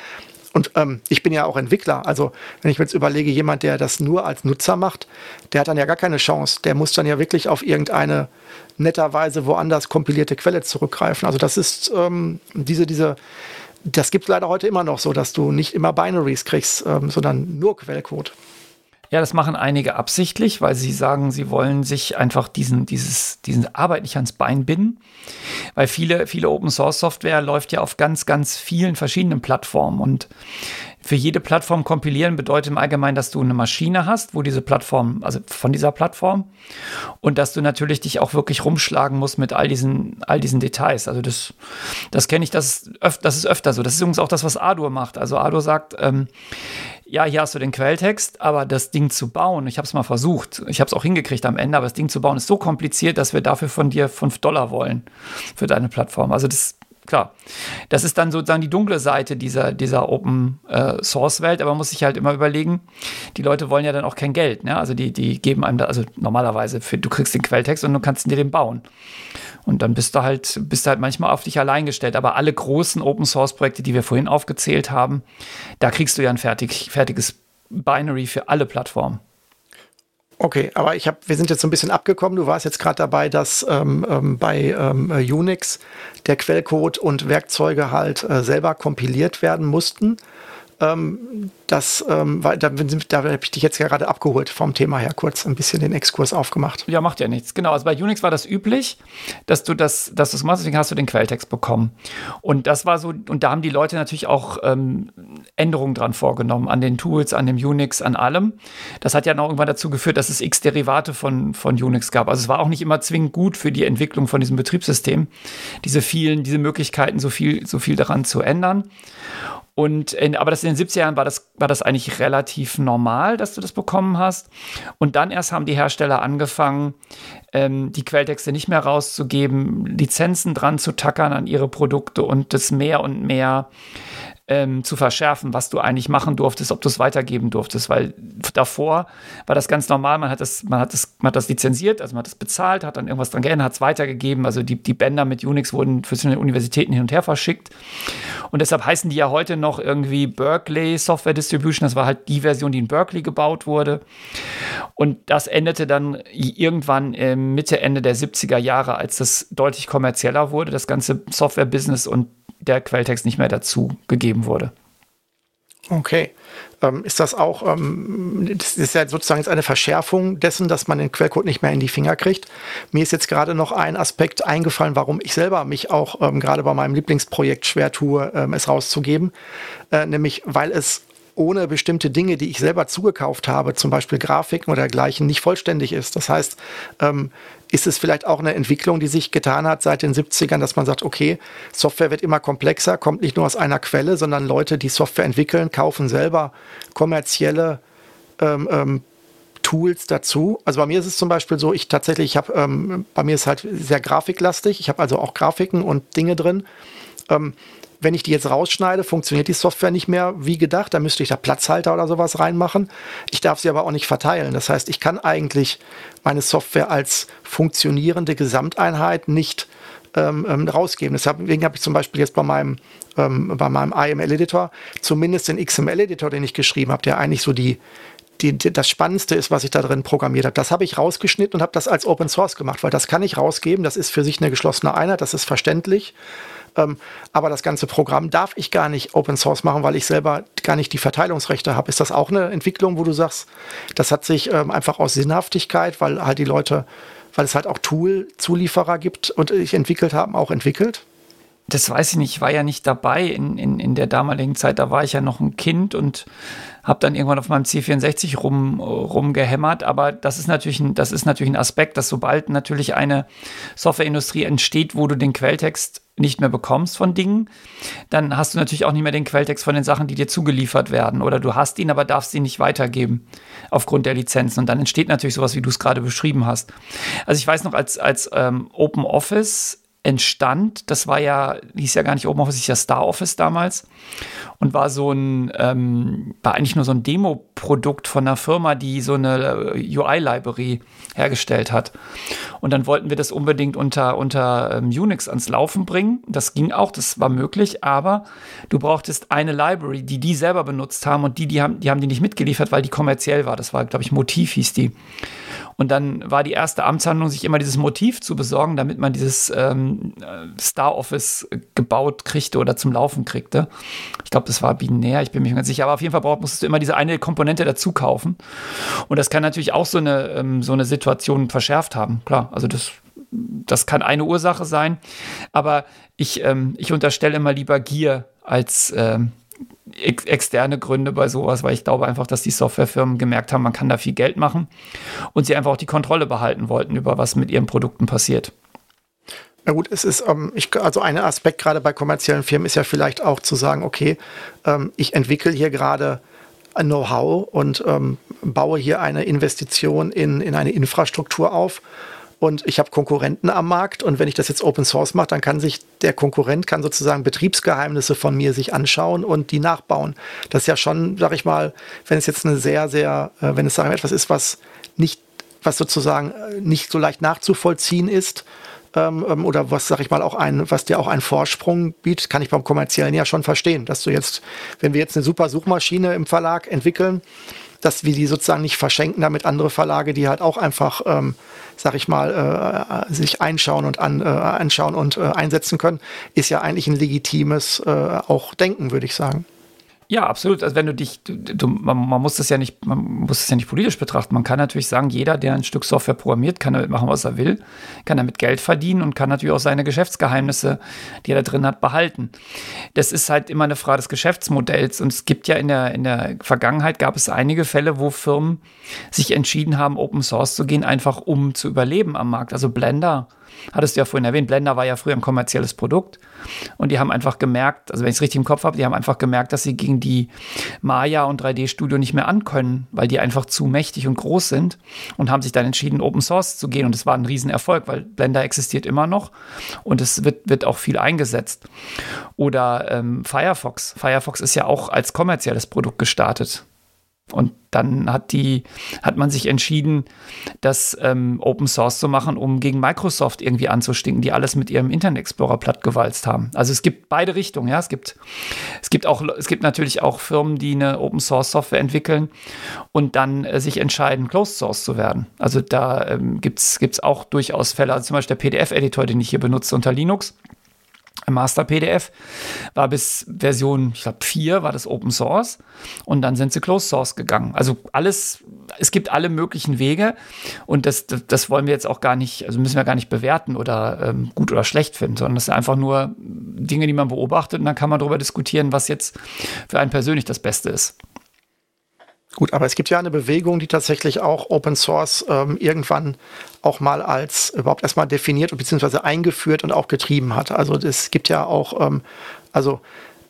Und ähm, ich bin ja auch Entwickler. Also wenn ich mir jetzt überlege, jemand, der das nur als Nutzer macht, der hat dann ja gar keine Chance. Der muss dann ja wirklich auf irgendeine netterweise woanders kompilierte Quelle zurückgreifen. Also das ist ähm, diese, diese, das gibt es leider heute immer noch so, dass du nicht immer Binaries kriegst, ähm, sondern nur Quellcode. Ja, das machen einige absichtlich, weil sie sagen, sie wollen sich einfach diesen, dieses, diesen Arbeit nicht ans Bein binden. Weil viele, viele Open Source Software läuft ja auf ganz, ganz vielen verschiedenen Plattformen und für jede Plattform kompilieren bedeutet im Allgemeinen, dass du eine Maschine hast, wo diese Plattform, also von dieser Plattform, und dass du natürlich dich auch wirklich rumschlagen musst mit all diesen, all diesen Details. Also das, das kenne ich, das ist, öf das ist öfter so. Das ist übrigens auch das, was Adur macht. Also Adur sagt, ähm, ja, hier hast du den Quelltext, aber das Ding zu bauen, ich habe es mal versucht, ich habe es auch hingekriegt am Ende, aber das Ding zu bauen ist so kompliziert, dass wir dafür von dir 5 Dollar wollen für deine Plattform. Also das klar. Das ist dann sozusagen die dunkle Seite dieser, dieser Open äh, Source Welt, aber man muss sich halt immer überlegen, die Leute wollen ja dann auch kein Geld. Ne? Also die, die geben einem da, also normalerweise, für, du kriegst den Quelltext und du kannst dir den bauen. Und dann bist du halt, bist du halt manchmal auf dich allein gestellt. Aber alle großen Open Source Projekte, die wir vorhin aufgezählt haben, da kriegst du ja ein fertig, fertiges Binary für alle Plattformen. Okay, aber ich habe, wir sind jetzt so ein bisschen abgekommen. Du warst jetzt gerade dabei, dass ähm, ähm, bei ähm, Unix der Quellcode und Werkzeuge halt äh, selber kompiliert werden mussten. Ähm, das, ähm, da, da habe ich dich jetzt gerade abgeholt vom Thema her, kurz ein bisschen den Exkurs aufgemacht. Ja, macht ja nichts. Genau, also bei Unix war das üblich, dass du das, dass du das machst, deswegen hast du den Quelltext bekommen. Und das war so, und da haben die Leute natürlich auch ähm, Änderungen dran vorgenommen, an den Tools, an dem Unix, an allem. Das hat ja noch irgendwann dazu geführt, dass es x Derivate von, von Unix gab. Also es war auch nicht immer zwingend gut für die Entwicklung von diesem Betriebssystem, diese vielen, diese Möglichkeiten, so viel, so viel daran zu ändern. Und in, aber das in den 70er Jahren war das, war das eigentlich relativ normal, dass du das bekommen hast. Und dann erst haben die Hersteller angefangen, ähm, die Quelltexte nicht mehr rauszugeben, Lizenzen dran zu tackern an ihre Produkte und das mehr und mehr ähm, zu verschärfen, was du eigentlich machen durftest, ob du es weitergeben durftest, weil davor war das ganz normal, man hat das, man hat das, man hat das lizenziert, also man hat das bezahlt, hat dann irgendwas dran geändert, hat es weitergegeben, also die, die Bänder mit Unix wurden für verschiedene Universitäten hin und her verschickt. Und deshalb heißen die ja heute noch irgendwie Berkeley Software Distribution, das war halt die Version, die in Berkeley gebaut wurde. Und das endete dann irgendwann Mitte, Ende der 70er Jahre, als das deutlich kommerzieller wurde, das ganze Software-Business. Und der Quelltext nicht mehr dazu gegeben wurde. Okay. Ähm, ist das auch, ähm, das ist ja sozusagen eine Verschärfung dessen, dass man den Quellcode nicht mehr in die Finger kriegt. Mir ist jetzt gerade noch ein Aspekt eingefallen, warum ich selber mich auch ähm, gerade bei meinem Lieblingsprojekt schwer tue, ähm, es rauszugeben. Äh, nämlich, weil es ohne bestimmte Dinge, die ich selber zugekauft habe, zum Beispiel Grafiken oder dergleichen, nicht vollständig ist. Das heißt, ähm, ist es vielleicht auch eine Entwicklung, die sich getan hat seit den 70ern, dass man sagt, okay, Software wird immer komplexer, kommt nicht nur aus einer Quelle, sondern Leute, die Software entwickeln, kaufen selber kommerzielle ähm, ähm, Tools dazu. Also bei mir ist es zum Beispiel so, ich tatsächlich, ich habe, ähm, bei mir ist halt sehr grafiklastig, ich habe also auch Grafiken und Dinge drin. Ähm, wenn ich die jetzt rausschneide, funktioniert die Software nicht mehr wie gedacht. Da müsste ich da Platzhalter oder sowas reinmachen. Ich darf sie aber auch nicht verteilen. Das heißt, ich kann eigentlich meine Software als funktionierende Gesamteinheit nicht ähm, ähm rausgeben. Deswegen habe ich zum Beispiel jetzt bei meinem, ähm, bei meinem IML-Editor zumindest den XML-Editor, den ich geschrieben habe, der eigentlich so die, die, die, das Spannendste ist, was ich da drin programmiert habe. Das habe ich rausgeschnitten und habe das als Open Source gemacht, weil das kann ich rausgeben. Das ist für sich eine geschlossene Einheit, das ist verständlich. Ähm, aber das ganze Programm darf ich gar nicht Open Source machen, weil ich selber gar nicht die Verteilungsrechte habe. Ist das auch eine Entwicklung, wo du sagst, das hat sich ähm, einfach aus Sinnhaftigkeit, weil halt die Leute, weil es halt auch Tool-Zulieferer gibt und ich entwickelt haben, auch entwickelt? das weiß ich nicht, ich war ja nicht dabei in, in, in der damaligen Zeit, da war ich ja noch ein Kind und habe dann irgendwann auf meinem C64 rum, rumgehämmert, aber das ist, natürlich ein, das ist natürlich ein Aspekt, dass sobald natürlich eine Softwareindustrie entsteht, wo du den Quelltext nicht mehr bekommst von Dingen, dann hast du natürlich auch nicht mehr den Quelltext von den Sachen, die dir zugeliefert werden. Oder du hast ihn, aber darfst ihn nicht weitergeben aufgrund der Lizenzen. Und dann entsteht natürlich sowas, wie du es gerade beschrieben hast. Also ich weiß noch, als, als ähm, Open Office entstand. Das war ja, hieß ja gar nicht Open Office, hieß ja Star Office damals und war so ein, ähm, war eigentlich nur so ein Demo-Produkt von einer Firma, die so eine äh, UI-Library hergestellt hat. Und dann wollten wir das unbedingt unter, unter ähm, Unix ans Laufen bringen. Das ging auch, das war möglich, aber du brauchtest eine Library, die die selber benutzt haben und die, die haben, die haben die nicht mitgeliefert, weil die kommerziell war. Das war, glaube ich, Motiv hieß die. Und dann war die erste Amtshandlung, sich immer dieses Motiv zu besorgen, damit man dieses ähm, Star Office gebaut kriegte oder zum Laufen kriegte. Ich glaube, das war binär, ich bin mir ganz sicher. Aber auf jeden Fall braucht, musstest du immer diese eine Komponente dazu kaufen. Und das kann natürlich auch so eine, ähm, so eine Situation verschärft haben. Klar, also das das kann eine Ursache sein, aber ich, ähm, ich unterstelle immer lieber Gier als, ähm, ex externe Gründe bei sowas, weil ich glaube einfach, dass die Softwarefirmen gemerkt haben, man kann da viel Geld machen und sie einfach auch die Kontrolle behalten wollten über was mit ihren Produkten passiert. Na gut, es ist, ähm, ich, also ein Aspekt gerade bei kommerziellen Firmen ist ja vielleicht auch zu sagen, okay, ähm, ich entwickle hier gerade ein Know-how und ähm, baue hier eine Investition in, in eine Infrastruktur auf und ich habe Konkurrenten am Markt und wenn ich das jetzt Open Source mache, dann kann sich der Konkurrent kann sozusagen Betriebsgeheimnisse von mir sich anschauen und die nachbauen. Das ist ja schon, sag ich mal, wenn es jetzt eine sehr, sehr, äh, wenn es sagen etwas ist, was nicht, was sozusagen äh, nicht so leicht nachzuvollziehen ist, ähm, ähm, oder was, sag ich mal, auch ein, was dir auch einen Vorsprung bietet, kann ich beim kommerziellen ja schon verstehen, dass du jetzt, wenn wir jetzt eine super Suchmaschine im Verlag entwickeln, dass wir die sozusagen nicht verschenken, damit andere Verlage, die halt auch einfach, ähm, sag ich mal, äh, sich einschauen und an, äh, anschauen und äh, einsetzen können, ist ja eigentlich ein legitimes äh, auch Denken, würde ich sagen. Ja, absolut. Also wenn du dich, du, du, man, man, muss das ja nicht, man muss das ja nicht politisch betrachten. Man kann natürlich sagen, jeder, der ein Stück Software programmiert, kann damit machen, was er will, kann damit Geld verdienen und kann natürlich auch seine Geschäftsgeheimnisse, die er da drin hat, behalten. Das ist halt immer eine Frage des Geschäftsmodells. Und es gibt ja in der, in der Vergangenheit gab es einige Fälle, wo Firmen sich entschieden haben, Open Source zu gehen, einfach um zu überleben am Markt. Also Blender hattest du ja vorhin erwähnt, Blender war ja früher ein kommerzielles Produkt und die haben einfach gemerkt, also wenn ich es richtig im Kopf habe, die haben einfach gemerkt, dass sie gegen die Maya und 3D-Studio nicht mehr ankönnen, weil die einfach zu mächtig und groß sind und haben sich dann entschieden, Open Source zu gehen und es war ein Riesenerfolg, weil Blender existiert immer noch und es wird, wird auch viel eingesetzt. Oder ähm, Firefox. Firefox ist ja auch als kommerzielles Produkt gestartet. Und dann hat die, hat man sich entschieden, das ähm, Open Source zu machen, um gegen Microsoft irgendwie anzustinken, die alles mit ihrem Internet Explorer plattgewalzt haben. Also es gibt beide Richtungen, ja. Es gibt, es gibt auch, es gibt natürlich auch Firmen, die eine Open Source Software entwickeln und dann äh, sich entscheiden, Closed Source zu werden. Also da ähm, gibt es auch durchaus Fälle. Also zum Beispiel der PDF-Editor, den ich hier benutze unter Linux Master PDF war bis Version, ich glaube, 4 war das Open Source und dann sind sie Closed Source gegangen. Also alles, es gibt alle möglichen Wege und das, das, das wollen wir jetzt auch gar nicht, also müssen wir gar nicht bewerten oder ähm, gut oder schlecht finden, sondern das sind einfach nur Dinge, die man beobachtet und dann kann man darüber diskutieren, was jetzt für einen persönlich das Beste ist. Gut, aber es gibt ja eine Bewegung, die tatsächlich auch Open Source ähm, irgendwann auch mal als überhaupt erstmal definiert bzw. eingeführt und auch getrieben hat. Also es gibt ja auch, ähm, also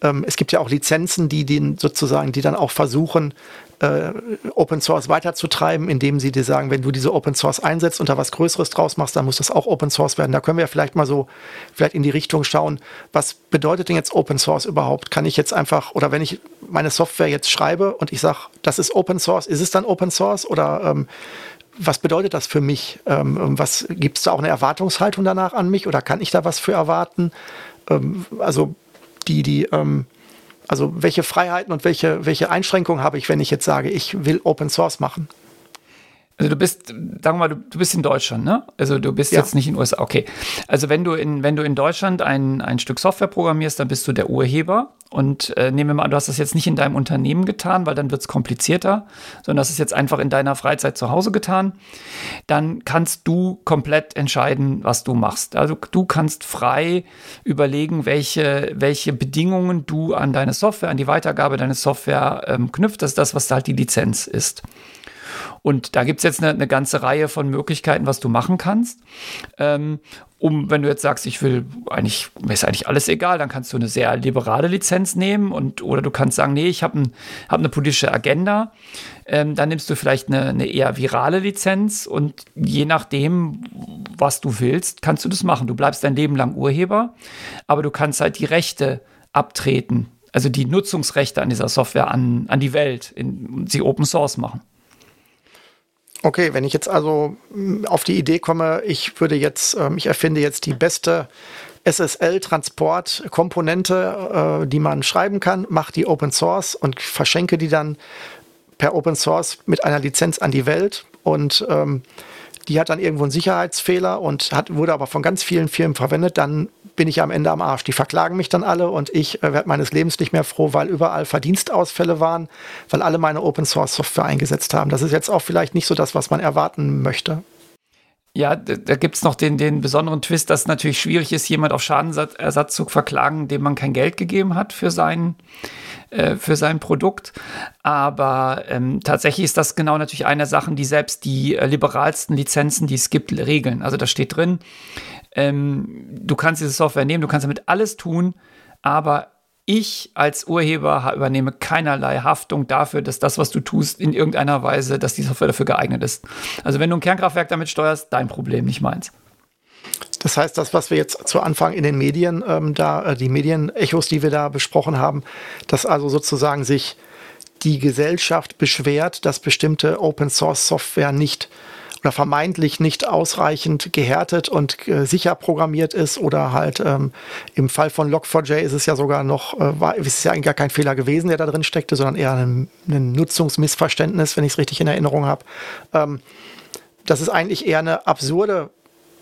ähm, es gibt ja auch Lizenzen, die den sozusagen, die dann auch versuchen, äh, Open Source weiterzutreiben, indem sie dir sagen, wenn du diese Open Source einsetzt und da was Größeres draus machst, dann muss das auch Open Source werden. Da können wir vielleicht mal so vielleicht in die Richtung schauen, was bedeutet denn jetzt Open Source überhaupt? Kann ich jetzt einfach, oder wenn ich meine Software jetzt schreibe und ich sage, das ist Open Source, ist es dann Open Source oder ähm, was bedeutet das für mich? Ähm, was gibt es da auch eine Erwartungshaltung danach an mich oder kann ich da was für erwarten? Ähm, also die, die, ähm, also welche Freiheiten und welche, welche Einschränkungen habe ich, wenn ich jetzt sage, ich will Open Source machen? Also du bist, sagen wir mal, du, du bist in Deutschland, ne? Also du bist Ja. jetzt nicht in den USA. Okay. Also wenn du in, wenn du in Deutschland ein, ein Stück Software programmierst, dann bist du der Urheber. Und äh, nehmen wir mal an, du hast das jetzt nicht in deinem Unternehmen getan, weil dann wird es komplizierter, sondern das ist jetzt einfach in deiner Freizeit zu Hause getan. Dann kannst du komplett entscheiden, was du machst. Also du kannst frei überlegen, welche, welche Bedingungen du an deine Software, an die Weitergabe deines Software ähm, knüpft. Das ist das, was halt die Lizenz ist. Und da gibt es jetzt eine, eine ganze Reihe von Möglichkeiten, was du machen kannst. Ähm, um, wenn du jetzt sagst, ich will eigentlich, mir ist eigentlich alles egal, dann kannst du eine sehr liberale Lizenz nehmen und oder du kannst sagen, nee, ich habe ein, hab eine politische Agenda. Ähm, dann nimmst du vielleicht eine, eine eher virale Lizenz und je nachdem, was du willst, kannst du das machen. Du bleibst dein Leben lang Urheber, aber du kannst halt die Rechte abtreten, also die Nutzungsrechte an dieser Software an, an die Welt, in, sie Open Source machen. Okay, wenn ich jetzt also mh, auf die Idee komme, ich würde jetzt, ähm, ich erfinde jetzt die beste SSL-Transportkomponente, äh, die man schreiben kann, mache die Open Source und verschenke die dann per Open Source mit einer Lizenz an die Welt. Und ähm, die hat dann irgendwo einen Sicherheitsfehler und hat, wurde aber von ganz vielen Firmen verwendet, dann bin ich am Ende am Arsch. Die verklagen mich dann alle und ich äh, werde meines Lebens nicht mehr froh, weil überall Verdienstausfälle waren, weil alle meine Open Source Software eingesetzt haben. Das ist jetzt auch vielleicht nicht so das, was man erwarten möchte. Ja, da, gibt es noch den, den besonderen Twist, dass es natürlich schwierig ist, jemand auf Schadenersatz zu verklagen, dem man kein Geld gegeben hat für sein, äh, für sein Produkt. Aber ähm, tatsächlich ist das genau natürlich eine Sache, die selbst die äh, liberalsten Lizenzen, die es gibt, regeln. Also da steht drin, ähm, du kannst diese Software nehmen, du kannst damit alles tun, aber ich als Urheber übernehme keinerlei Haftung dafür, dass das, was du tust, in irgendeiner Weise, dass die Software dafür geeignet ist. Also wenn du ein Kernkraftwerk damit steuerst, dein Problem, nicht meins. Das heißt, das, was wir jetzt zu Anfang in den Medien, ähm, da, äh, die Medienechos, die wir da besprochen haben, dass also sozusagen sich die Gesellschaft beschwert, dass bestimmte Open Source Software nicht oder vermeintlich nicht ausreichend gehärtet und äh, sicher programmiert ist oder halt ähm, im Fall von Log4j ist es ja sogar noch, äh, war, ist es ja eigentlich gar kein Fehler gewesen, der da drin steckte, sondern eher ein, ein Nutzungsmissverständnis, wenn ich es richtig in Erinnerung habe. Ähm, das ist eigentlich eher eine absurde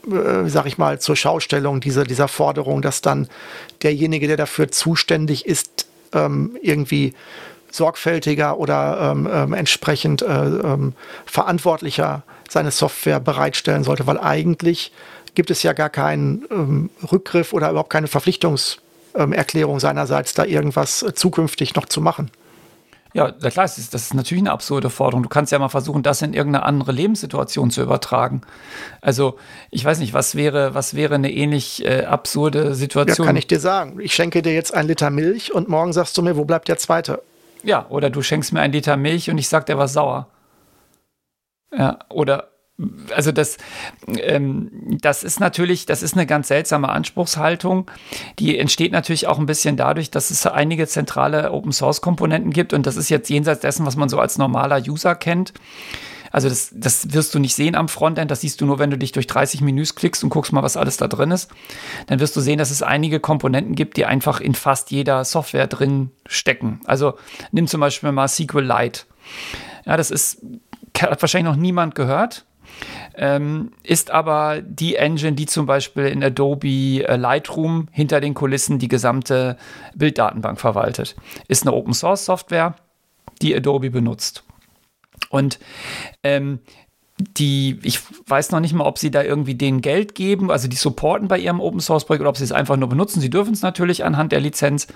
äh, sag ich mal, zur Schaustellung dieser, dieser Forderung, dass dann derjenige, der dafür zuständig ist, ähm, irgendwie sorgfältiger oder ähm, ähm, entsprechend äh, ähm, verantwortlicher seine Software bereitstellen sollte, weil eigentlich gibt es ja gar keinen ähm, Rückgriff oder überhaupt keine Verpflichtungserklärung seinerseits, da irgendwas äh, zukünftig noch zu machen. Ja, klar, das ist, das ist natürlich eine absurde Forderung. Du kannst ja mal versuchen, das in irgendeine andere Lebenssituation zu übertragen. Also, ich weiß nicht, was wäre, was wäre eine ähnlich äh, absurde Ja, Situation? kann ich dir sagen. Ich schenke dir jetzt ein Liter Milch und morgen sagst du mir, wo bleibt der zweite? Ja, oder du schenkst mir einen Liter Milch und ich sag, der war sauer. Ja, oder also das, ähm, das ist natürlich, das ist eine ganz seltsame Anspruchshaltung. Die entsteht natürlich auch ein bisschen dadurch, dass es einige zentrale Open Source Komponenten gibt und das ist jetzt jenseits dessen, was man so als normaler User kennt. Also das, das wirst du nicht sehen am Frontend, das siehst du nur, wenn du dich durch 30 Menüs klickst und guckst mal, was alles da drin ist. Dann wirst du sehen, dass es einige Komponenten gibt, die einfach in fast jeder Software drin stecken. Also nimm zum Beispiel mal SQLite. Ja, das ist, hat wahrscheinlich noch niemand gehört. Ähm, ist aber die Engine, die zum Beispiel in Adobe äh, Lightroom hinter den Kulissen die gesamte Bilddatenbank verwaltet. Ist eine Open Source Software, die Adobe benutzt. Und ähm, die, ich weiß noch nicht mal, ob sie da irgendwie denen Geld geben, also die supporten bei ihrem Open Source Projekt oder ob sie es einfach nur benutzen. Sie dürfen es natürlich anhand der Lizenz.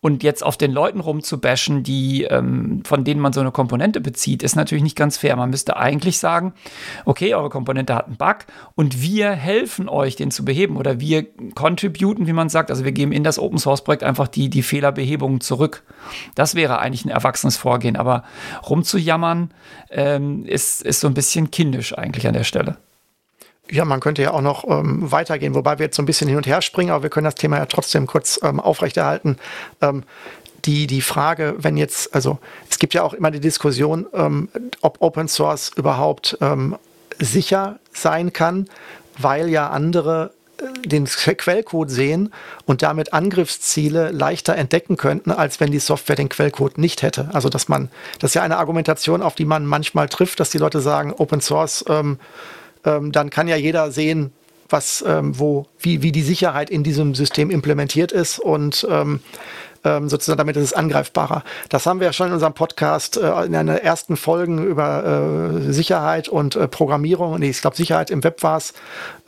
Und jetzt auf den Leuten rumzubashen, die, ähm, von denen man so eine Komponente bezieht, ist natürlich nicht ganz fair. Man müsste eigentlich sagen, okay, eure Komponente hat einen Bug und wir helfen euch, den zu beheben oder wir contributen, wie man sagt. Also wir geben in das Open Source Projekt einfach die, die Fehlerbehebungen zurück. Das wäre eigentlich ein erwachsenes Vorgehen. Aber rumzujammern ähm, ist, ist so ein bisschen kindisch eigentlich an der Stelle. Ja, man könnte ja auch noch ähm, weitergehen, wobei wir jetzt so ein bisschen hin und her springen, aber wir können das Thema ja trotzdem kurz ähm, aufrechterhalten. Ähm, die, die Frage, wenn jetzt, also es gibt ja auch immer die Diskussion, ähm, ob Open Source überhaupt ähm, sicher sein kann, weil ja andere den Quellcode sehen und damit Angriffsziele leichter entdecken könnten, als wenn die Software den Quellcode nicht hätte. Also dass man, das ist ja eine Argumentation, auf die man manchmal trifft, dass die Leute sagen, Open Source, ähm, ähm, dann kann ja jeder sehen, was, ähm, wo, wie, wie die Sicherheit in diesem System implementiert ist und ähm, ähm, sozusagen damit ist es angreifbarer. Das haben wir ja schon in unserem Podcast äh, in einer ersten Folgen über äh, Sicherheit und äh, Programmierung, nee, ich glaube Sicherheit im Web war es,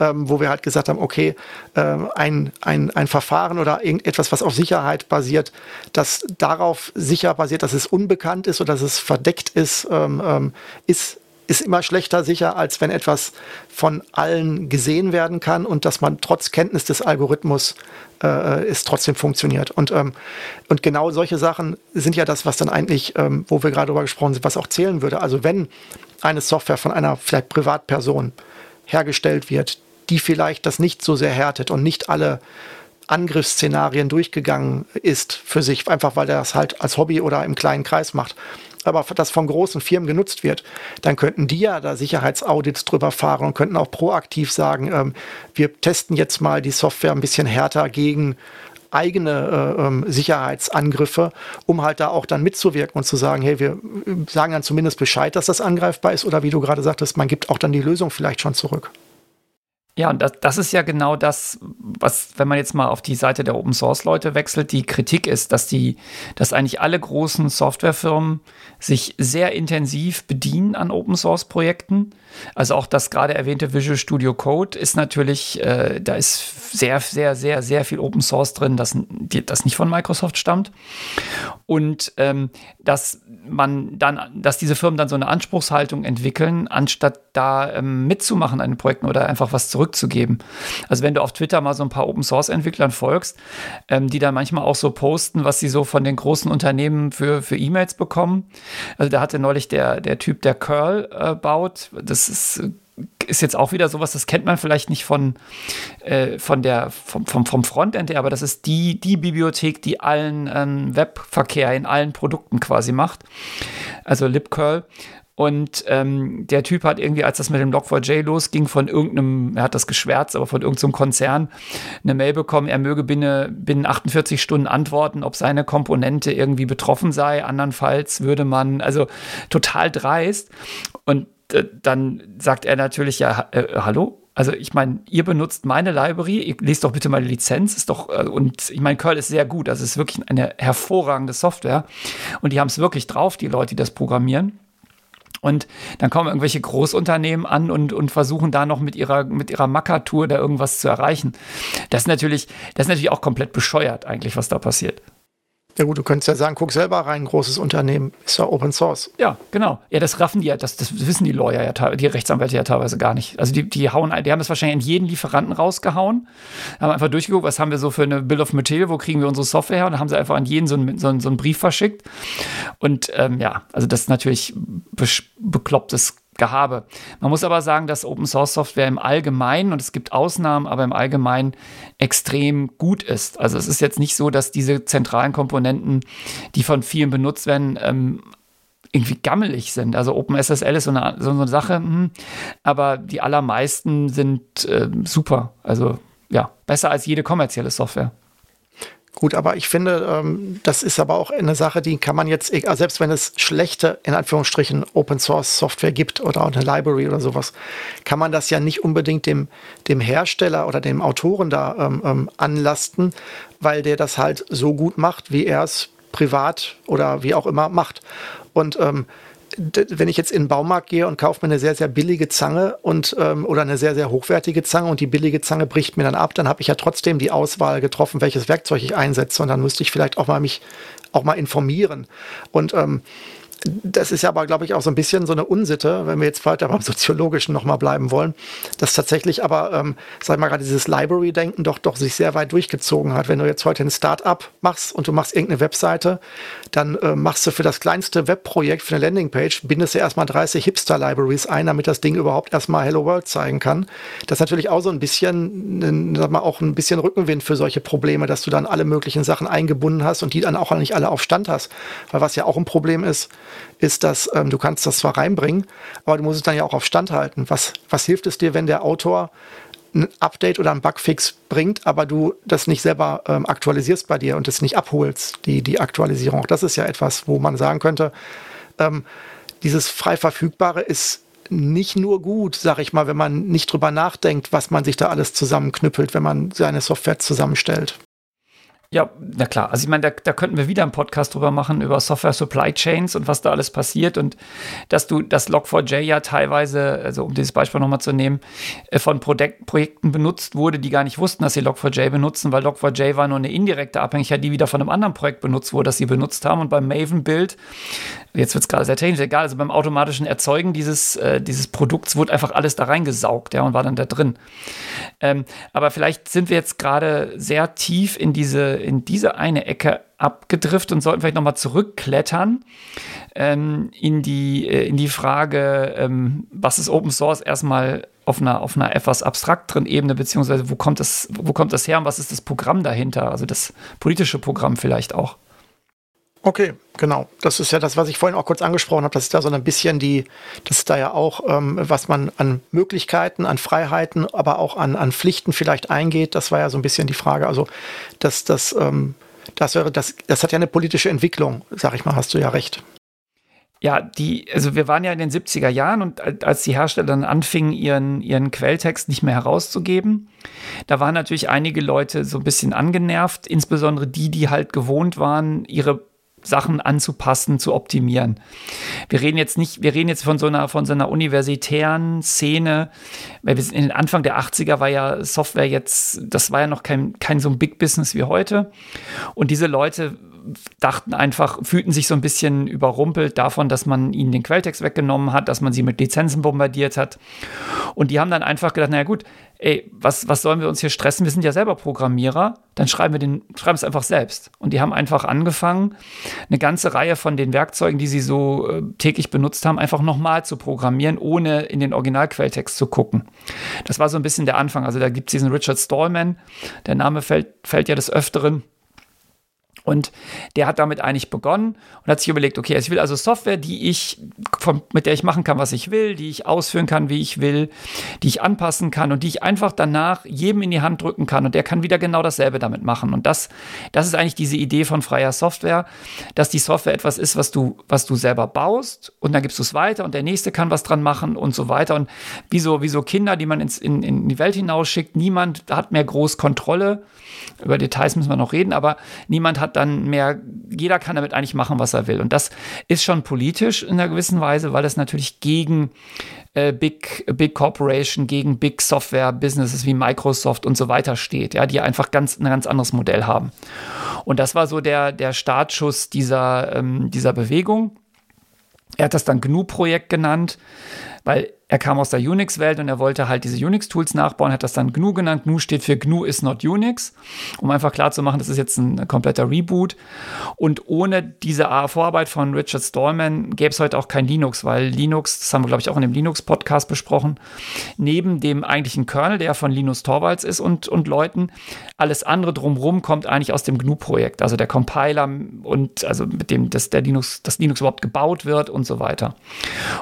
ähm, wo wir halt gesagt haben, okay, äh, ein, ein, ein Verfahren oder irgendetwas, was auf Sicherheit basiert, das darauf sicher basiert, dass es unbekannt ist oder dass es verdeckt ist, ähm, ähm ist ist immer schlechter sicher, als wenn etwas von allen gesehen werden kann und dass man trotz Kenntnis des Algorithmus äh, es trotzdem funktioniert. Und, ähm, und genau solche Sachen sind ja das, was dann eigentlich, ähm, wo wir gerade darüber gesprochen sind, was auch zählen würde. Also wenn eine Software von einer vielleicht Privatperson hergestellt wird, die vielleicht das nicht so sehr härtet und nicht alle Angriffsszenarien durchgegangen ist für sich, einfach weil er das halt als Hobby oder im kleinen Kreis macht, aber das von großen Firmen genutzt wird, dann könnten die ja da Sicherheitsaudits drüber fahren und könnten auch proaktiv sagen, ähm, wir testen jetzt mal die Software ein bisschen härter gegen eigene äh, ähm, Sicherheitsangriffe, um halt da auch dann mitzuwirken und zu sagen, hey, wir äh, sagen dann zumindest Bescheid, dass das angreifbar ist oder wie du gerade sagtest, man gibt auch dann die Lösung vielleicht schon zurück. Ja, und das, das ist ja genau das, was, wenn man jetzt mal auf die Seite der Open Source Leute wechselt, die Kritik ist, dass die, dass eigentlich alle großen Softwarefirmen sich sehr intensiv bedienen an Open Source Projekten. Also auch das gerade erwähnte Visual Studio Code ist natürlich, äh, da ist sehr, sehr, sehr, sehr viel Open Source drin, das, das nicht von Microsoft stammt. Und ähm, dass man dann, dass diese Firmen dann so eine Anspruchshaltung entwickeln, anstatt da ähm, mitzumachen an den Projekten oder einfach was zurück zurückzugeben. Also wenn du auf Twitter mal so ein paar Open Source Entwicklern folgst, ähm, die dann manchmal auch so posten, was sie so von den großen Unternehmen für, für E-Mails bekommen. Also da hatte neulich der, der Typ, der Curl äh, baut, das ist ist jetzt auch wieder sowas, das kennt man vielleicht nicht von, äh, von der, vom, vom, vom Frontend her, aber das ist die, die Bibliothek, die allen ähm, Webverkehr in allen Produkten quasi macht. Also libcurl. Und ähm, der Typ hat irgendwie, als das mit dem Log4j losging, von irgendeinem, er hat das geschwärzt, aber von irgendeinem Konzern eine Mail bekommen, er möge binnen, binnen 48 Stunden antworten, ob seine Komponente irgendwie betroffen sei. Andernfalls würde man, also total dreist. Und äh, dann sagt er natürlich, ja, äh, hallo, also ich meine, ihr benutzt meine Library, ihr lest doch bitte die Lizenz, ist doch, äh, und ich meine, Curl ist sehr gut, also es ist wirklich eine hervorragende Software. Und die haben es wirklich drauf, die Leute, die das programmieren. Und dann kommen irgendwelche Großunternehmen an und, und versuchen da noch mit ihrer, mit ihrer Makatur da irgendwas zu erreichen. Das ist natürlich, das ist natürlich auch komplett bescheuert eigentlich, was da passiert. Ja gut, du könntest ja sagen, guck selber rein, großes Unternehmen, ist ja Open Source. Ja, genau. Ja, das raffen die ja, das, das wissen die Lawyer ja, die Rechtsanwälte ja teilweise gar nicht. Also die, die hauen, die haben das wahrscheinlich in jeden Lieferanten rausgehauen, haben einfach durchgeguckt, was haben wir so für eine Bill of Material, wo kriegen wir unsere Software her und haben sie einfach an jeden so einen, so einen, so einen Brief verschickt. Und ähm, ja, also das ist natürlich beklopptes Gehabe. Man muss aber sagen, dass Open Source Software im Allgemeinen, und es gibt Ausnahmen, aber im Allgemeinen extrem gut ist. Also es ist jetzt nicht so, dass diese zentralen Komponenten, die von vielen benutzt werden, ähm, irgendwie gammelig sind. Also OpenSSL ist so eine, so eine Sache, hm, aber die allermeisten sind äh, super. Also ja, besser als jede kommerzielle Software. Gut, aber ich finde, ähm, das ist aber auch eine Sache, die kann man jetzt, also selbst wenn es schlechte, in Anführungsstrichen, Open Source Software gibt oder eine Library oder sowas, kann man das ja nicht unbedingt dem, dem Hersteller oder dem Autoren da ähm, ähm, anlasten, weil der das halt so gut macht, wie er es privat oder wie auch immer macht. Und ähm, wenn ich jetzt in den Baumarkt gehe und kaufe mir eine sehr, sehr billige Zange und ähm, oder eine sehr, sehr hochwertige Zange und die billige Zange bricht mir dann ab, dann habe ich ja trotzdem die Auswahl getroffen, welches Werkzeug ich einsetze. Und dann müsste ich vielleicht auch mal mich auch mal informieren. Und ähm, das ist ja aber, glaube ich, auch so ein bisschen so eine Unsitte, wenn wir jetzt weiter beim Soziologischen nochmal bleiben wollen, dass tatsächlich aber, ähm, sag mal gerade dieses Library-Denken doch, doch sich sehr weit durchgezogen hat. Wenn du jetzt heute ein Start-up machst und du machst irgendeine Webseite, dann äh, machst du für das kleinste Webprojekt, für eine Landingpage, bindest du erstmal 30 Hipster-Libraries ein, damit das Ding überhaupt erstmal Hello World zeigen kann. Das ist natürlich auch so ein bisschen, sag mal, auch ein bisschen Rückenwind für solche Probleme, dass du dann alle möglichen Sachen eingebunden hast und die dann auch nicht alle auf Stand hast. Weil was ja auch ein Problem ist, ist, dass ähm, du kannst das zwar reinbringen, aber du musst es dann ja auch auf Stand halten. Was, was hilft es dir, wenn der Autor ein Update oder ein Bugfix bringt, aber du das nicht selber ähm, aktualisierst bei dir und es nicht abholst, die, die Aktualisierung. Das ist ja etwas, wo man sagen könnte, ähm, dieses frei verfügbare ist nicht nur gut, sag ich mal, wenn man nicht drüber nachdenkt, was man sich da alles zusammenknüppelt, wenn man seine Software zusammenstellt. Ja, na klar. Also ich meine, da, da könnten wir wieder einen Podcast drüber machen, über Software Supply Chains und was da alles passiert und dass du das Log4j ja teilweise, also um dieses Beispiel nochmal zu nehmen, äh, von Projek Projekten benutzt wurde, die gar nicht wussten, dass sie Log4j benutzen, weil Log4j war nur eine indirekte Abhängigkeit, die wieder von einem anderen Projekt benutzt wurde, das sie benutzt haben. Und beim Maven-Build jetzt wird es gerade sehr technisch, egal, also beim automatischen Erzeugen dieses, äh, dieses Produkts wurde einfach alles da reingesaugt, ja, und war dann da drin. Ähm, aber vielleicht sind wir jetzt gerade sehr tief in diese, in diese eine Ecke abgedriftet und sollten vielleicht nochmal zurückklettern ähm, in, die, äh, in die Frage, ähm, was ist Open Source erstmal auf einer, auf einer etwas abstrakteren Ebene, beziehungsweise wo kommt, das, wo kommt das her und was ist das Programm dahinter, also das politische Programm vielleicht auch. Okay, genau. Das ist ja das, was ich vorhin auch kurz angesprochen habe. Das ist da so ein bisschen die, das ist da ja auch, ähm, was man an Möglichkeiten, an Freiheiten, aber auch an, an Pflichten vielleicht eingeht. Das war ja so ein bisschen die Frage. Also, dass das, ähm, das wäre, das, das hat ja eine politische Entwicklung, sag ich mal, hast du ja recht. Ja, die, also wir waren ja in den 70er Jahren und als die Hersteller dann anfingen, ihren, ihren Quelltext nicht mehr herauszugeben, da waren natürlich einige Leute so ein bisschen angenervt, insbesondere die, die halt gewohnt waren, ihre Sachen anzupassen, zu optimieren. Wir reden jetzt nicht, wir reden jetzt von so einer, von so einer universitären Szene, weil wir sind in den Anfang der 80er war ja Software jetzt, das war ja noch kein, kein so ein Big Business wie heute. Und diese Leute dachten einfach, fühlten sich so ein bisschen überrumpelt davon, dass man ihnen den Quelltext weggenommen hat, dass man sie mit Lizenzen bombardiert hat. Und die haben dann einfach gedacht, naja gut, ey, was, was sollen wir uns hier stressen? Wir sind ja selber Programmierer, dann schreiben wir den, schreiben es einfach selbst. Und die haben einfach angefangen, eine ganze Reihe von den Werkzeugen, die sie so äh, täglich benutzt haben, einfach nochmal zu programmieren, ohne in den Originalquelltext zu gucken. Das war so ein bisschen der Anfang. Also da gibt es diesen Richard Stallman, der Name fällt, fällt ja des Öfteren und der hat damit eigentlich begonnen und hat sich überlegt, okay, ich will also Software, die ich, von, mit der ich machen kann, was ich will, die ich ausführen kann, wie ich will, die ich anpassen kann und die ich einfach danach jedem in die Hand drücken kann und der kann wieder genau dasselbe damit machen. Und das, das ist eigentlich diese Idee von freier Software, dass die Software etwas ist, was du, was du selber baust und dann gibst du es weiter und der nächste kann was dran machen und so weiter. Und wie so, wie so Kinder, die man ins, in, in die Welt hinausschickt, niemand hat mehr groß Kontrolle. Über Details müssen wir noch reden, aber niemand hat dann mehr, jeder kann damit eigentlich machen, was er will. Und das ist schon politisch in einer gewissen Weise, weil es natürlich gegen äh, Big, Big Corporation, gegen Big Software Businesses wie Microsoft und so weiter steht, ja, die einfach ganz, ein ganz anderes Modell haben. Und das war so der, der Startschuss dieser, ähm, dieser Bewegung. Er hat das dann GNU-Projekt genannt, weil er kam aus der Unix-Welt und er wollte halt diese Unix-Tools nachbauen, hat das dann GNU genannt. GNU steht für GNU is not Unix, um einfach klar zu machen, das ist jetzt ein kompletter Reboot. Und ohne diese Vorarbeit von Richard Stallman gäbe es heute auch kein Linux, weil Linux, das haben wir glaube ich auch in dem Linux-Podcast besprochen, neben dem eigentlichen Kernel, der von Linus Torvalds ist und, und Leuten, alles andere drumherum kommt eigentlich aus dem GNU-Projekt, also der Compiler und also mit dem das, der Linux, das Linux überhaupt gebaut wird und so weiter.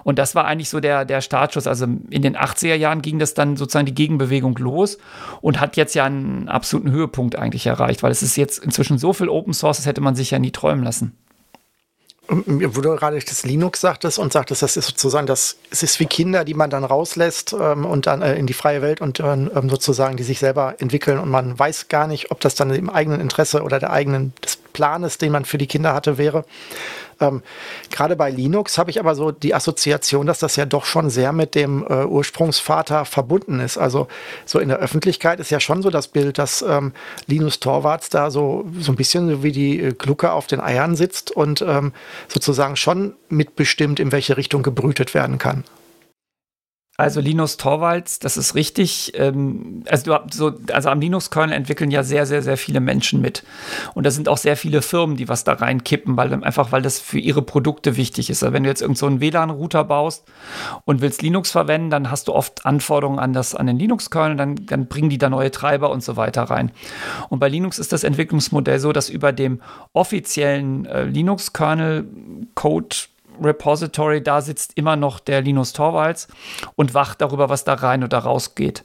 Und das war eigentlich so der, der Startschuss Anschluss. Also in den 80er Jahren ging das dann sozusagen die Gegenbewegung los und hat jetzt ja einen absoluten Höhepunkt eigentlich erreicht, weil es ist jetzt inzwischen so viel Open Source, das hätte man sich ja nie träumen lassen. Wo du gerade das Linux sagtest und sagtest, das ist sozusagen das, es ist wie Kinder, die man dann rauslässt ähm, und dann äh, in die freie Welt und ähm, sozusagen, die sich selber entwickeln und man weiß gar nicht, ob das dann im eigenen Interesse oder der eigenen, des Planes, den man für die Kinder hatte, wäre. Ähm, Gerade bei Linux habe ich aber so die Assoziation, dass das ja doch schon sehr mit dem äh, Ursprungsvater verbunden ist. Also so in der Öffentlichkeit ist ja schon so das Bild, dass ähm, Linus Torvalds da so, so ein bisschen wie die äh, Glucke auf den Eiern sitzt und ähm, sozusagen schon mitbestimmt, in welche Richtung gebrütet werden kann. Also Linus Torvalds, das ist richtig. Ähm, also so, also am Linux-Kernel entwickeln ja sehr, sehr, sehr viele Menschen mit. Und da sind auch sehr viele Firmen, die was da reinkippen, weil einfach, weil das für ihre Produkte wichtig ist. Also wenn du jetzt irgend so WLAN-Router baust und willst Linux verwenden, dann hast du oft Anforderungen an das, an den Linux-Kernel, dann, dann bringen die da neue Treiber und so weiter rein. Und bei Linux ist das Entwicklungsmodell so, dass über dem offiziellen äh, Linux-Kernel-Code Repository, da sitzt immer noch der Linus Torvalds und wacht darüber, was da rein oder rausgeht.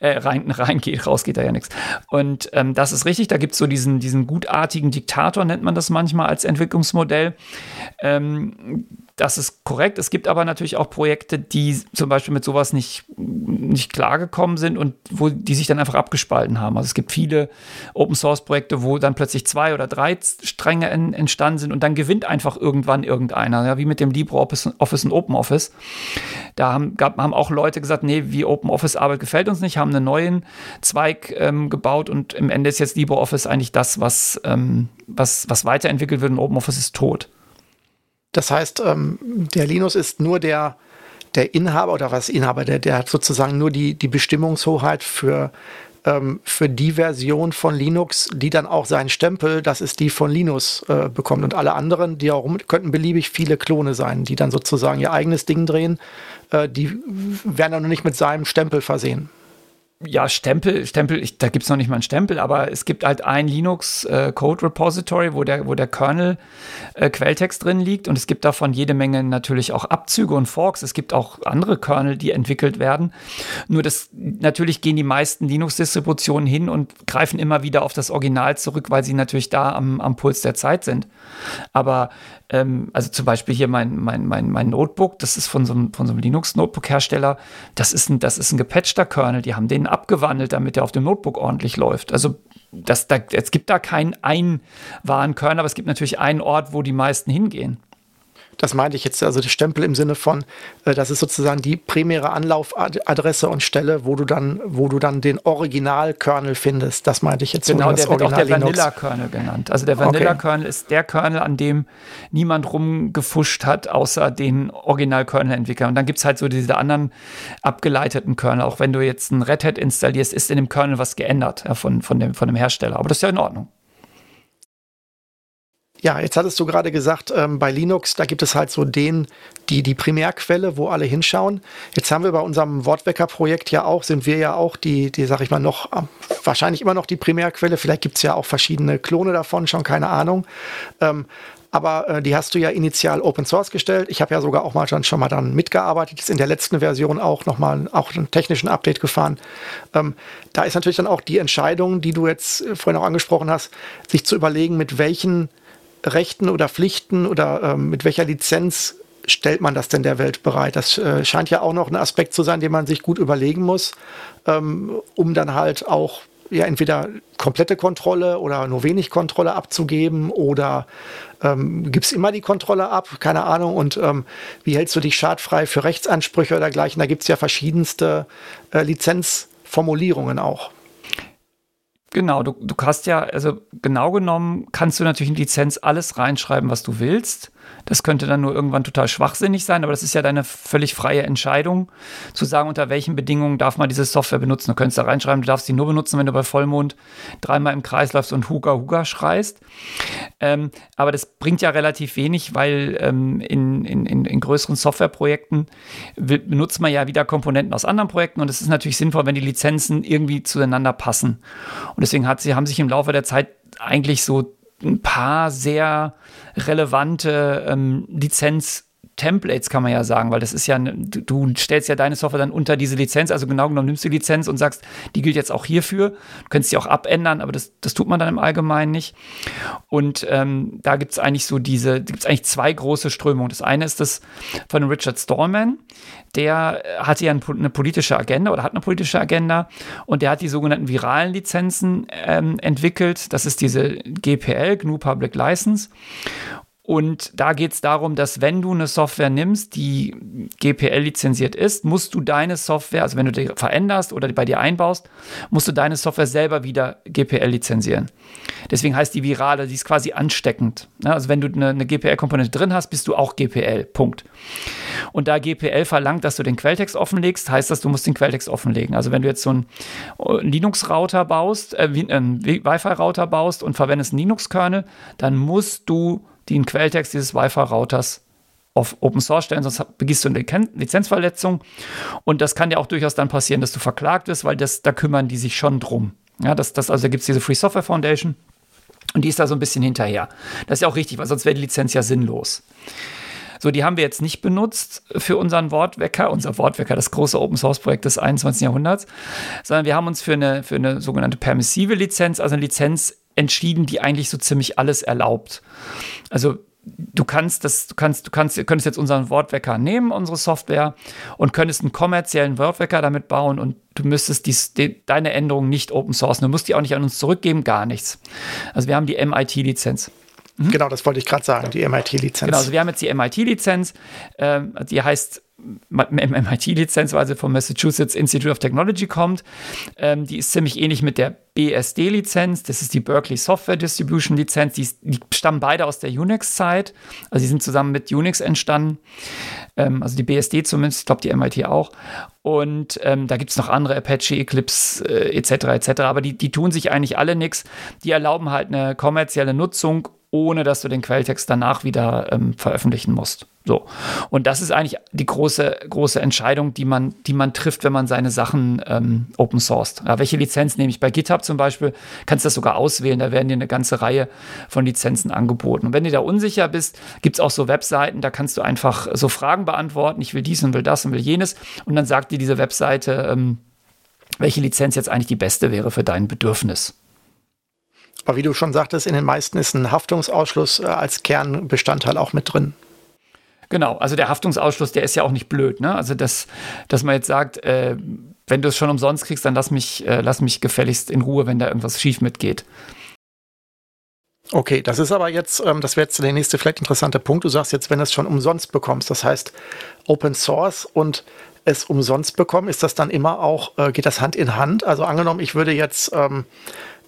Äh, rein, [laughs] reingeht, rausgeht da ja nichts. Und ähm, das ist richtig, da gibt es so diesen, diesen gutartigen Diktator, nennt man das manchmal als Entwicklungsmodell. Ähm, das ist korrekt. Es gibt aber natürlich auch Projekte, die zum Beispiel mit sowas nicht, nicht klargekommen sind und wo die sich dann einfach abgespalten haben. Also es gibt viele Open Source Projekte, wo dann plötzlich zwei oder drei Stränge en, entstanden sind und dann gewinnt einfach irgendwann irgendeiner, ja, wie mit dem LibreOffice Office und OpenOffice. Da haben, gab, haben auch Leute gesagt, nee, wie OpenOffice Arbeit gefällt uns nicht, haben einen neuen Zweig ähm, gebaut und im Ende ist jetzt LibreOffice eigentlich das, was, ähm, was, was weiterentwickelt wird und OpenOffice ist tot. Das heißt, ähm, der Linus ist nur der, der Inhaber oder was Inhaber, der, der hat sozusagen nur die, die Bestimmungshoheit für, ähm, für die Version von Linux, die dann auch seinen Stempel, das ist die von Linus, äh, bekommt. Und alle anderen, die auch könnten beliebig viele Klone sein, die dann sozusagen ihr eigenes Ding drehen, äh, die werden dann nur nicht mit seinem Stempel versehen ja, Stempel, Stempel, ich, da gibt es noch nicht mal einen Stempel, aber es gibt halt ein Linux äh, Code Repository, wo der, wo der Kernel äh, Quelltext drin liegt und es gibt davon jede Menge natürlich auch Abzüge und Forks. Es gibt auch andere Kernel, die entwickelt werden. Nur das, natürlich gehen die meisten Linux-Distributionen hin und greifen immer wieder auf das Original zurück, weil sie natürlich da am, am Puls der Zeit sind. Aber ähm, also zum Beispiel hier mein, mein, mein, mein Notebook, das ist von so einem, von so einem Linux-Notebook-Hersteller, das ist ein, das ist ein gepatchter Kernel, die haben den abgewandelt, damit der auf dem Notebook ordentlich läuft. Also das, da, es gibt da keinen Einwarenkernel, aber es gibt natürlich einen Ort, wo die meisten hingehen. Das meinte ich jetzt, also der Stempel im Sinne von, äh, das ist sozusagen die primäre Anlaufadresse und Stelle, wo du dann, wo du dann den Original-Kernel findest. Das meinte ich jetzt. Genau, der wird auch der Vanilla-Kernel genannt. Also der Vanilla-Kernel okay. ist der Kernel, an dem niemand rumgefuscht hat, außer den Original-Kernel-Entwicklern. Und dann gibt es halt so diese anderen abgeleiteten Kernel. Auch wenn du jetzt ein Red Hat installierst, ist in dem Kernel was geändert ja, von, von, dem, von dem Hersteller. Aber das ist ja in Ordnung. Ja, jetzt hattest du gerade gesagt, ähm, bei Linux, da gibt es halt so den, die, die Primärquelle, wo alle hinschauen. Jetzt haben wir bei unserem Wortwecker-Projekt ja auch, sind wir ja auch die, die, sag ich mal, noch, äh, wahrscheinlich immer noch die Primärquelle. Vielleicht gibt es ja auch verschiedene Klone davon, schon keine Ahnung. Ähm, aber äh, die hast du ja initial Open Source gestellt. Ich habe ja sogar auch mal schon, schon mal dann mitgearbeitet, jetzt in der letzten Version auch nochmal auch einen technischen Update gefahren. Ähm, da ist natürlich dann auch die Entscheidung, die du jetzt äh, vorhin auch angesprochen hast, sich zu überlegen, mit welchen Rechten oder Pflichten oder ähm, mit welcher Lizenz stellt man das denn der Welt bereit? Das äh, scheint ja auch noch ein Aspekt zu sein, den man sich gut überlegen muss, ähm, um dann halt auch ja entweder komplette Kontrolle oder nur wenig Kontrolle abzugeben oder ähm, gibt es immer die Kontrolle ab, keine Ahnung. Und ähm, wie hältst du dich schadfrei für Rechtsansprüche oder dergleichen? Da gibt es ja verschiedenste äh, Lizenzformulierungen auch. Genau, du, du hast ja, also genau genommen kannst du natürlich in Lizenz alles reinschreiben, was du willst. Das könnte dann nur irgendwann total schwachsinnig sein, aber das ist ja deine völlig freie Entscheidung, zu sagen, unter welchen Bedingungen darf man diese Software benutzen. Du könntest da reinschreiben, du darfst sie nur benutzen, wenn du bei Vollmond dreimal im Kreis läufst und Huga Huga schreist. Ähm, aber das bringt ja relativ wenig, weil ähm, in, in, in, größeren Softwareprojekten benutzt man ja wieder Komponenten aus anderen Projekten und es ist natürlich sinnvoll, wenn die Lizenzen irgendwie zueinander passen. Und deswegen hat sie, haben sich im Laufe der Zeit eigentlich so ein paar sehr relevante ähm, Lizenz- Templates kann man ja sagen, weil das ist ja, du stellst ja deine Software dann unter diese Lizenz, also genau genommen nimmst du die Lizenz und sagst, die gilt jetzt auch hierfür. Du kannst sie auch abändern, aber das, das tut man dann im Allgemeinen nicht. Und ähm, da gibt es eigentlich so diese, gibt es eigentlich zwei große Strömungen. Das eine ist das von Richard Stallman, der hatte ja eine politische Agenda oder hat eine politische Agenda und der hat die sogenannten viralen Lizenzen ähm, entwickelt. Das ist diese GPL, GNU Public License. Und da geht es darum, dass wenn du eine Software nimmst, die GPL lizenziert ist, musst du deine Software, also wenn du die veränderst oder bei dir einbaust, musst du deine Software selber wieder GPL lizenzieren. Deswegen heißt die virale, die ist quasi ansteckend. Also wenn du eine, eine GPL-Komponente drin hast, bist du auch GPL. Punkt. Und da GPL verlangt, dass du den Quelltext offenlegst, heißt das, du musst den Quelltext offenlegen. Also wenn du jetzt so einen Linux-Router baust, äh, einen Wi-Fi-Router baust und verwendest einen Linux-Kernel, dann musst du den Quelltext dieses Wi-Fi-Routers auf Open Source stellen, sonst begehst du eine Lizenzverletzung. Und das kann ja auch durchaus dann passieren, dass du verklagt wirst, weil das, da kümmern die sich schon drum. Ja, das, das, also da gibt es diese Free Software Foundation und die ist da so ein bisschen hinterher. Das ist ja auch richtig, weil sonst wäre die Lizenz ja sinnlos. So, die haben wir jetzt nicht benutzt für unseren Wortwecker, unser Wortwecker, das große Open Source Projekt des 21. Jahrhunderts, sondern wir haben uns für eine, für eine sogenannte permissive Lizenz, also eine Lizenz entschieden, die eigentlich so ziemlich alles erlaubt. Also du kannst das, du kannst, du kannst, könntest jetzt unseren Wortwecker nehmen, unsere Software, und könntest einen kommerziellen Wortwecker damit bauen und du müsstest dies, die, deine Änderungen nicht open sourcen. Du musst die auch nicht an uns zurückgeben, gar nichts. Also wir haben die MIT-Lizenz. Mhm. Genau, das wollte ich gerade sagen, die MIT-Lizenz. Genau, also wir haben jetzt die MIT-Lizenz, ähm, die heißt MIT-Lizenz, weil sie vom Massachusetts Institute of Technology kommt. Ähm, die ist ziemlich ähnlich mit der BSD-Lizenz. Das ist die Berkeley Software Distribution Lizenz. Die, die stammen beide aus der Unix-Zeit. Also die sind zusammen mit Unix entstanden. Ähm, also die BSD zumindest, ich glaube die MIT auch. Und ähm, da gibt es noch andere Apache, Eclipse äh, etc. etc. Aber die, die tun sich eigentlich alle nichts. Die erlauben halt eine kommerzielle Nutzung ohne dass du den Quelltext danach wieder ähm, veröffentlichen musst. So. Und das ist eigentlich die große, große Entscheidung, die man, die man trifft, wenn man seine Sachen ähm, open sourced. Ja, welche Lizenz nehme ich? Bei GitHub zum Beispiel kannst du das sogar auswählen. Da werden dir eine ganze Reihe von Lizenzen angeboten. Und wenn du da unsicher bist, gibt es auch so Webseiten, da kannst du einfach so Fragen beantworten. Ich will dies und will das und will jenes. Und dann sagt dir diese Webseite, ähm, welche Lizenz jetzt eigentlich die beste wäre für dein Bedürfnis. Aber wie du schon sagtest, in den meisten ist ein Haftungsausschluss äh, als Kernbestandteil auch mit drin. Genau, also der Haftungsausschluss, der ist ja auch nicht blöd, ne? Also das, dass man jetzt sagt, äh, wenn du es schon umsonst kriegst, dann lass mich, äh, lass mich gefälligst in Ruhe, wenn da irgendwas schief mitgeht. Okay, das ist aber jetzt, ähm, das wäre jetzt der nächste vielleicht interessante Punkt. Du sagst jetzt, wenn du es schon umsonst bekommst, das heißt Open Source und es umsonst bekommen, ist das dann immer auch, äh, geht das Hand in Hand? Also angenommen, ich würde jetzt ähm,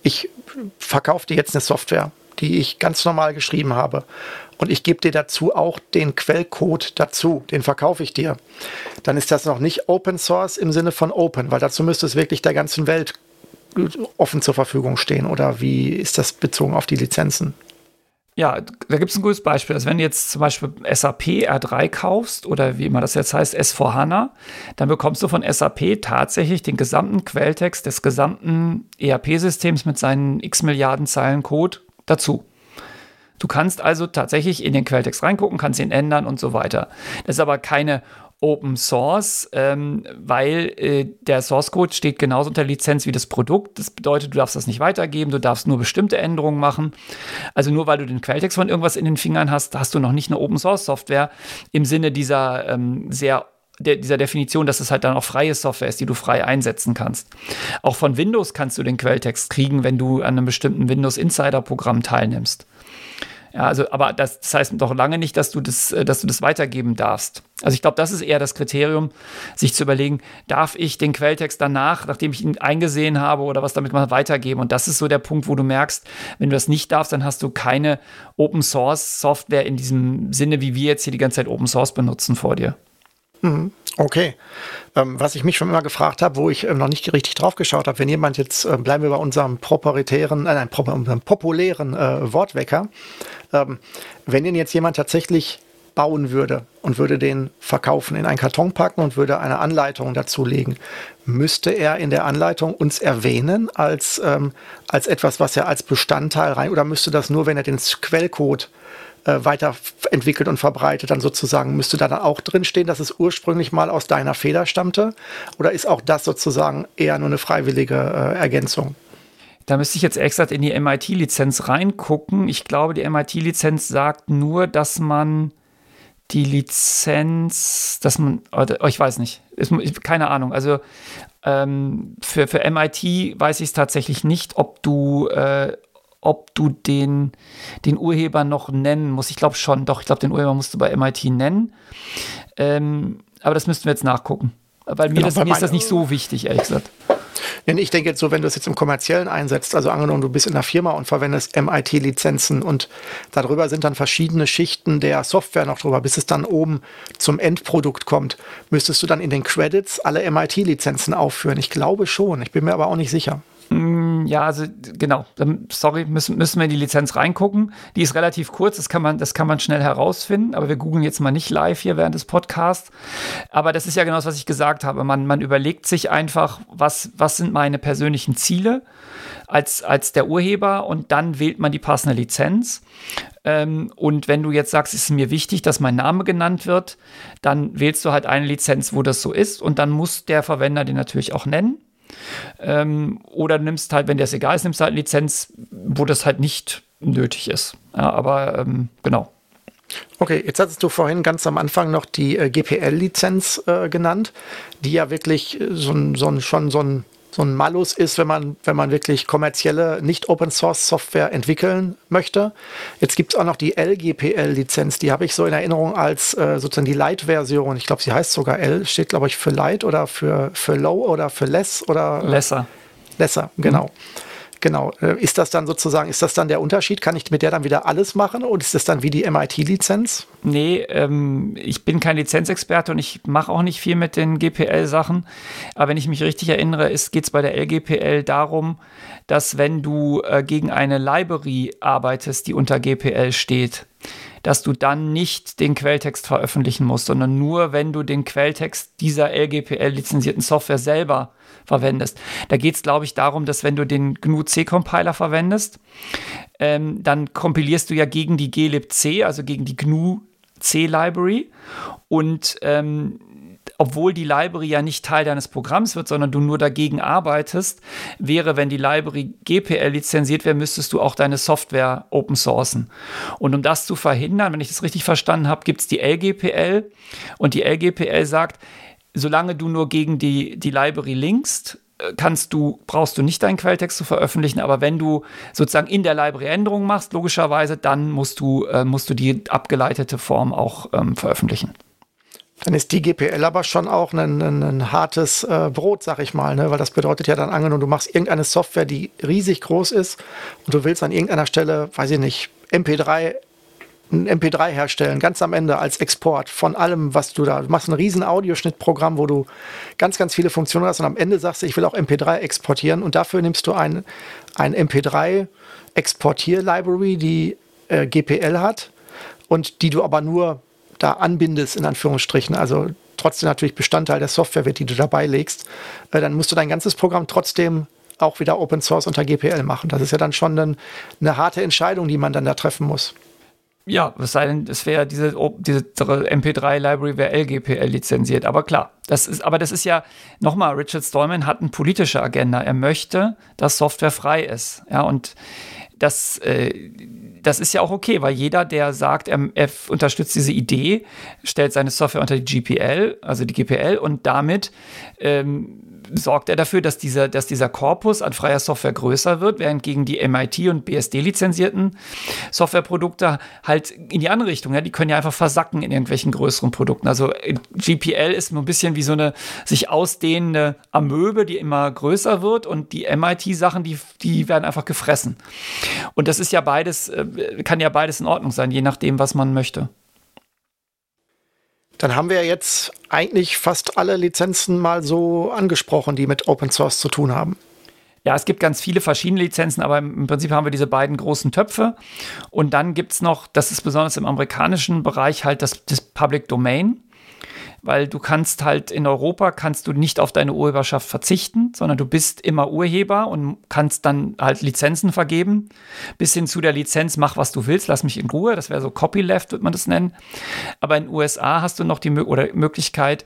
ich verkaufe dir jetzt eine Software, die ich ganz normal geschrieben habe. Und ich gebe dir dazu auch den Quellcode dazu, den verkaufe ich dir. Dann ist das noch nicht Open Source im Sinne von Open, weil dazu müsste es wirklich der ganzen Welt offen zur Verfügung stehen. Oder wie ist das bezogen auf die Lizenzen? Ja, da gibt es ein gutes Beispiel. Also wenn du jetzt zum Beispiel SAP R3 kaufst oder wie immer das jetzt heißt, S4HANA, dann bekommst du von SAP tatsächlich den gesamten Quelltext des gesamten ERP-Systems mit seinen x Milliarden Zeilen Code dazu. Du kannst also tatsächlich in den Quelltext reingucken, kannst ihn ändern und so weiter. Das ist aber keine Open Source, ähm, weil äh, der Source Code steht genauso unter Lizenz wie das Produkt. Das bedeutet, du darfst das nicht weitergeben, du darfst nur bestimmte Änderungen machen. Also nur weil du den Quelltext von irgendwas in den Fingern hast, hast du noch nicht eine Open Source Software im Sinne dieser ähm, sehr der, dieser Definition, dass es halt dann auch freie Software ist, die du frei einsetzen kannst. Auch von Windows kannst du den Quelltext kriegen, wenn du an einem bestimmten Windows Insider Programm teilnimmst. Ja, also, aber das, das, heißt doch lange nicht, dass du das, äh, dass du das weitergeben darfst. Also ich glaube, das ist eher das Kriterium, sich zu überlegen, darf ich den Quelltext danach, nachdem ich ihn eingesehen habe oder was damit mal weitergeben? Und das ist so der Punkt, wo du merkst, wenn du das nicht darfst, dann hast du keine Open Source Software in diesem Sinne, wie wir jetzt hier die ganze Zeit Open Source benutzen vor dir. Mhm. Okay. Ähm, was ich mich schon immer gefragt habe, wo ich äh, noch nicht richtig drauf geschaut habe, wenn jemand jetzt, äh, bleiben wir bei unserem proprietären, äh, nein, unserem populären äh, Wortwecker, ähm, wenn den jetzt jemand tatsächlich bauen würde und würde den verkaufen, in einen Karton packen und würde eine Anleitung dazulegen, müsste er in der Anleitung uns erwähnen als, ähm, als etwas, was er als Bestandteil rein, oder müsste das nur, wenn er den Quellcode äh, weiterentwickelt und verbreitet, dann sozusagen müsste da dann auch drinstehen, dass es ursprünglich mal aus deiner Feder stammte? Oder ist auch das sozusagen eher nur eine freiwillige äh, Ergänzung? Da müsste ich jetzt extra in die MIT-Lizenz reingucken. Ich glaube, die MIT-Lizenz sagt nur, dass man die Lizenz, dass man, oh, ich weiß nicht, keine Ahnung. Also ähm, für, für MIT weiß ich es tatsächlich nicht, ob du, äh, ob du den, den Urheber noch nennen musst. Ich glaube schon, doch, ich glaube, den Urheber musst du bei MIT nennen. Ähm, aber das müssten wir jetzt nachgucken. Weil mir, genau, das, mir ist das nicht so wichtig, ehrlich gesagt. Ich denke jetzt so, wenn du es jetzt im kommerziellen einsetzt, also angenommen, du bist in einer Firma und verwendest MIT-Lizenzen und darüber sind dann verschiedene Schichten der Software noch drüber, bis es dann oben zum Endprodukt kommt, müsstest du dann in den Credits alle MIT-Lizenzen aufführen. Ich glaube schon, ich bin mir aber auch nicht sicher. Mm, ja, also genau. Sorry, müssen, müssen wir in die Lizenz reingucken. Die ist relativ kurz, das kann, man, das kann man schnell herausfinden, aber wir googeln jetzt mal nicht live hier während des Podcasts. Aber das ist ja genau das, was ich gesagt habe. Man, man überlegt sich einfach, was, was sind meine persönlichen Ziele als, als der Urheber und dann wählt man die passende Lizenz. Ähm, und wenn du jetzt sagst, es ist mir wichtig, dass mein Name genannt wird, dann wählst du halt eine Lizenz, wo das so ist und dann muss der Verwender den natürlich auch nennen. Ähm, oder nimmst halt, wenn dir das egal ist, nimmst halt eine Lizenz, wo das halt nicht nötig ist. Ja, aber ähm, genau. Okay, jetzt hattest du vorhin ganz am Anfang noch die äh, GPL-Lizenz äh, genannt, die ja wirklich so ein, so ein, schon so ein so ein Malus ist, wenn man, wenn man wirklich kommerzielle, nicht Open Source Software entwickeln möchte. Jetzt gibt es auch noch die LGPL-Lizenz, die habe ich so in Erinnerung als äh, sozusagen die Light-Version. Ich glaube, sie heißt sogar L, steht, glaube ich, für Light oder für, für Low oder für Less oder. Lesser. Lesser, genau. Mhm. Genau. Äh, ist das dann sozusagen, ist das dann der Unterschied? Kann ich mit der dann wieder alles machen oder ist das dann wie die MIT-Lizenz? Nee, ähm, ich bin kein Lizenzexperte und ich mache auch nicht viel mit den GPL-Sachen. Aber wenn ich mich richtig erinnere, geht es bei der LGPL darum, dass wenn du äh, gegen eine Library arbeitest, die unter GPL steht, dass du dann nicht den Quelltext veröffentlichen musst, sondern nur, wenn du den Quelltext dieser LGPL-lizenzierten Software selber verwendest. Da geht es, glaube ich, darum, dass wenn du den GNU-C-Compiler verwendest, ähm, dann kompilierst du ja gegen die glibc, also gegen die GNU-C-Library. Und ähm, obwohl die Library ja nicht Teil deines Programms wird, sondern du nur dagegen arbeitest, wäre, wenn die Library GPL lizenziert wäre, müsstest du auch deine Software open sourcen. Und um das zu verhindern, wenn ich das richtig verstanden habe, gibt es die LGPL und die LGPL sagt, solange du nur gegen die, die Library linkst, äh, kannst du, brauchst du nicht deinen Quelltext zu veröffentlichen, aber wenn du sozusagen in der Library Änderungen machst, logischerweise, dann musst du, äh, musst du die abgeleitete Form auch ähm, veröffentlichen. Dann ist die GPL aber schon auch ein, ein, ein hartes äh, Brot, sag ich mal, ne? weil das bedeutet ja dann angenommen, du machst irgendeine Software, die riesig groß ist und du willst an irgendeiner Stelle, weiß ich nicht, MP3 ein MP3 herstellen, ganz am Ende als Export von allem, was du da, du machst ein riesen Audioschnittprogramm, wo du ganz, ganz viele Funktionen hast und am Ende sagst du, ich will auch MP3 exportieren und dafür nimmst du ein, ein MP3 Exportier-Library, die äh, GPL hat und die du aber nur da anbindest, in Anführungsstrichen, also trotzdem natürlich Bestandteil der Software wird, die du dabei legst, äh, dann musst du dein ganzes Programm trotzdem auch wieder Open Source unter GPL machen. Das ist ja dann schon ein, eine harte Entscheidung, die man dann da treffen muss. Ja, es sei denn, es wäre diese, diese MP3-Library wäre LGPL lizenziert. Aber klar, das ist, aber das ist ja, nochmal, Richard Stallman hat eine politische Agenda. Er möchte, dass Software frei ist. Ja, und das, äh, das ist ja auch okay, weil jeder, der sagt, er, er, unterstützt diese Idee, stellt seine Software unter die GPL, also die GPL, und damit ähm, sorgt er dafür, dass dieser, dass dieser Korpus an freier Software größer wird, während gegen die MIT und BSD lizenzierten Softwareprodukte halt in die andere Richtung, ja, die können ja einfach versacken in irgendwelchen größeren Produkten. Also äh, GPL ist nur ein bisschen wie so eine sich ausdehnende Amöbe, die immer größer wird und die MIT-Sachen, die, die werden einfach gefressen. Und das ist ja beides, äh, kann ja beides in Ordnung sein, je nachdem, was man möchte. Dann haben wir jetzt eigentlich fast alle Lizenzen mal so angesprochen, die mit Open Source zu tun haben. Ja, es gibt ganz viele verschiedene Lizenzen, aber im Prinzip haben wir diese beiden großen Töpfe. Und dann gibt es noch, das ist besonders im amerikanischen Bereich halt das, das Public Domain weil du kannst halt in Europa kannst du nicht auf deine Urheberschaft verzichten, sondern du bist immer Urheber und kannst dann halt Lizenzen vergeben, bis hin zu der Lizenz mach was du willst, lass mich in Ruhe, das wäre so Copyleft, wird man das nennen. Aber in den USA hast du noch die oder Möglichkeit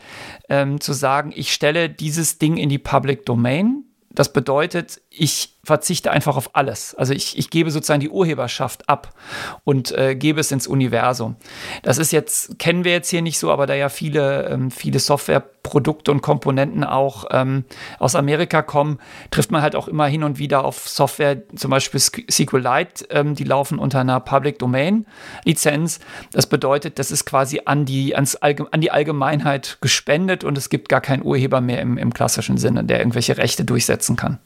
ähm, zu sagen, ich stelle dieses Ding in die Public Domain. Das bedeutet, ich verzichte einfach auf alles. Also ich, ich gebe sozusagen die Urheberschaft ab und äh, gebe es ins Universum. Das ist jetzt, kennen wir jetzt hier nicht so, aber da ja viele, ähm, viele Softwareprodukte und Komponenten auch ähm, aus Amerika kommen, trifft man halt auch immer hin und wieder auf Software, zum Beispiel SQLite, ähm, die laufen unter einer Public Domain Lizenz. Das bedeutet, das ist quasi an die, ans an die Allgemeinheit gespendet und es gibt gar keinen Urheber mehr im, im klassischen Sinne, der irgendwelche Rechte durchsetzen kann.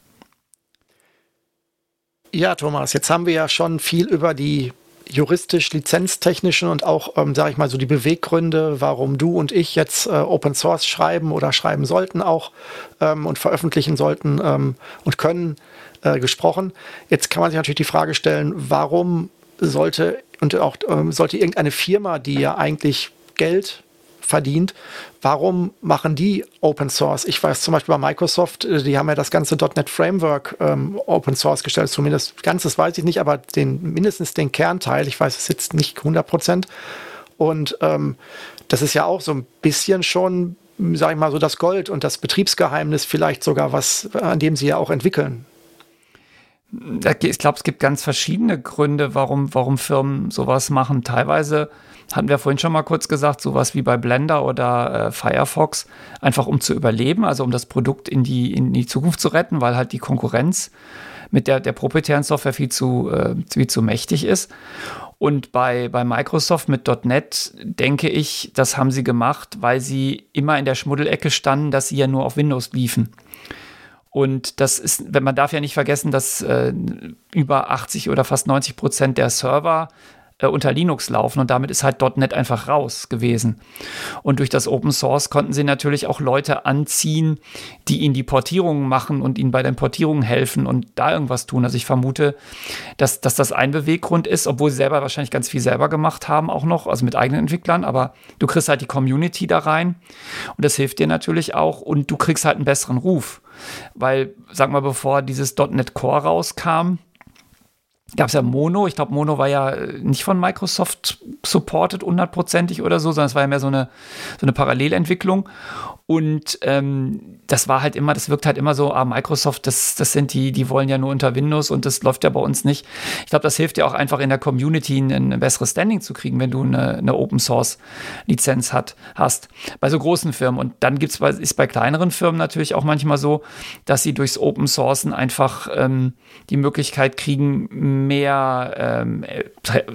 Ja, Thomas, jetzt haben wir ja schon viel über die juristisch, lizenztechnischen und auch, ähm, sage ich mal, so die Beweggründe, warum du und ich jetzt äh, Open Source schreiben oder schreiben sollten auch ähm, und veröffentlichen sollten ähm, und können, äh, gesprochen. Jetzt kann man sich natürlich die Frage stellen, warum sollte und auch ähm, sollte irgendeine Firma, die ja eigentlich Geld verdient. Warum machen die Open Source? Ich weiß zum Beispiel bei Microsoft, äh, die haben ja das ganze .NET Framework ähm, Open Source gestellt, zumindest ganzes weiß ich nicht, aber den, mindestens den Kernteil, ich weiß es jetzt nicht 100 Prozent. Und ähm, das ist ja auch so ein bisschen schon, sage ich mal, so das Gold und das Betriebsgeheimnis vielleicht sogar, was, an dem sie ja auch entwickeln. Ich glaube, es gibt ganz verschiedene Gründe, warum, warum Firmen sowas machen. Teilweise hatten wir vorhin schon mal kurz gesagt, sowas wie bei Blender oder äh, Firefox, einfach um zu überleben, also um das Produkt in die, in die Zukunft zu retten, weil halt die Konkurrenz mit der, der proprietären Software viel zu, äh, viel zu mächtig ist. Und bei, bei Microsoft mit .NET denke ich, das haben sie gemacht, weil sie immer in der Schmuddelecke standen, dass sie ja nur auf Windows liefen. Und das ist, man darf ja nicht vergessen, dass äh, über 80 oder fast 90 Prozent der Server äh, unter Linux laufen und damit ist halt .NET einfach raus gewesen. Und durch das Open Source konnten sie natürlich auch Leute anziehen, die ihnen die Portierungen machen und ihnen bei den Portierungen helfen und da irgendwas tun. Also ich vermute, dass, dass das ein Beweggrund ist, obwohl sie selber wahrscheinlich ganz viel selber gemacht haben auch noch, also mit eigenen Entwicklern, aber du kriegst halt die Community da rein und das hilft dir natürlich auch und du kriegst halt einen besseren Ruf. Weil, sag mal, bevor dieses .NET Core rauskam, gab es ja Mono. Ich glaube, Mono war ja äh, nicht von Microsoft supported hundertprozentig oder so, sondern es war ja mehr so eine, so eine Parallelentwicklung. Und ähm, das war halt immer, das wirkt halt immer so, ah, Microsoft, das, das sind die, die wollen ja nur unter Windows und das läuft ja bei uns nicht. Ich glaube, das hilft dir auch einfach in der Community ein, ein besseres Standing zu kriegen, wenn du eine, eine Open Source Lizenz hat, hast. Bei so großen Firmen. Und dann gibt's bei, ist bei kleineren Firmen natürlich auch manchmal so, dass sie durchs Open Sourcen einfach ähm, die Möglichkeit kriegen, mehr ähm,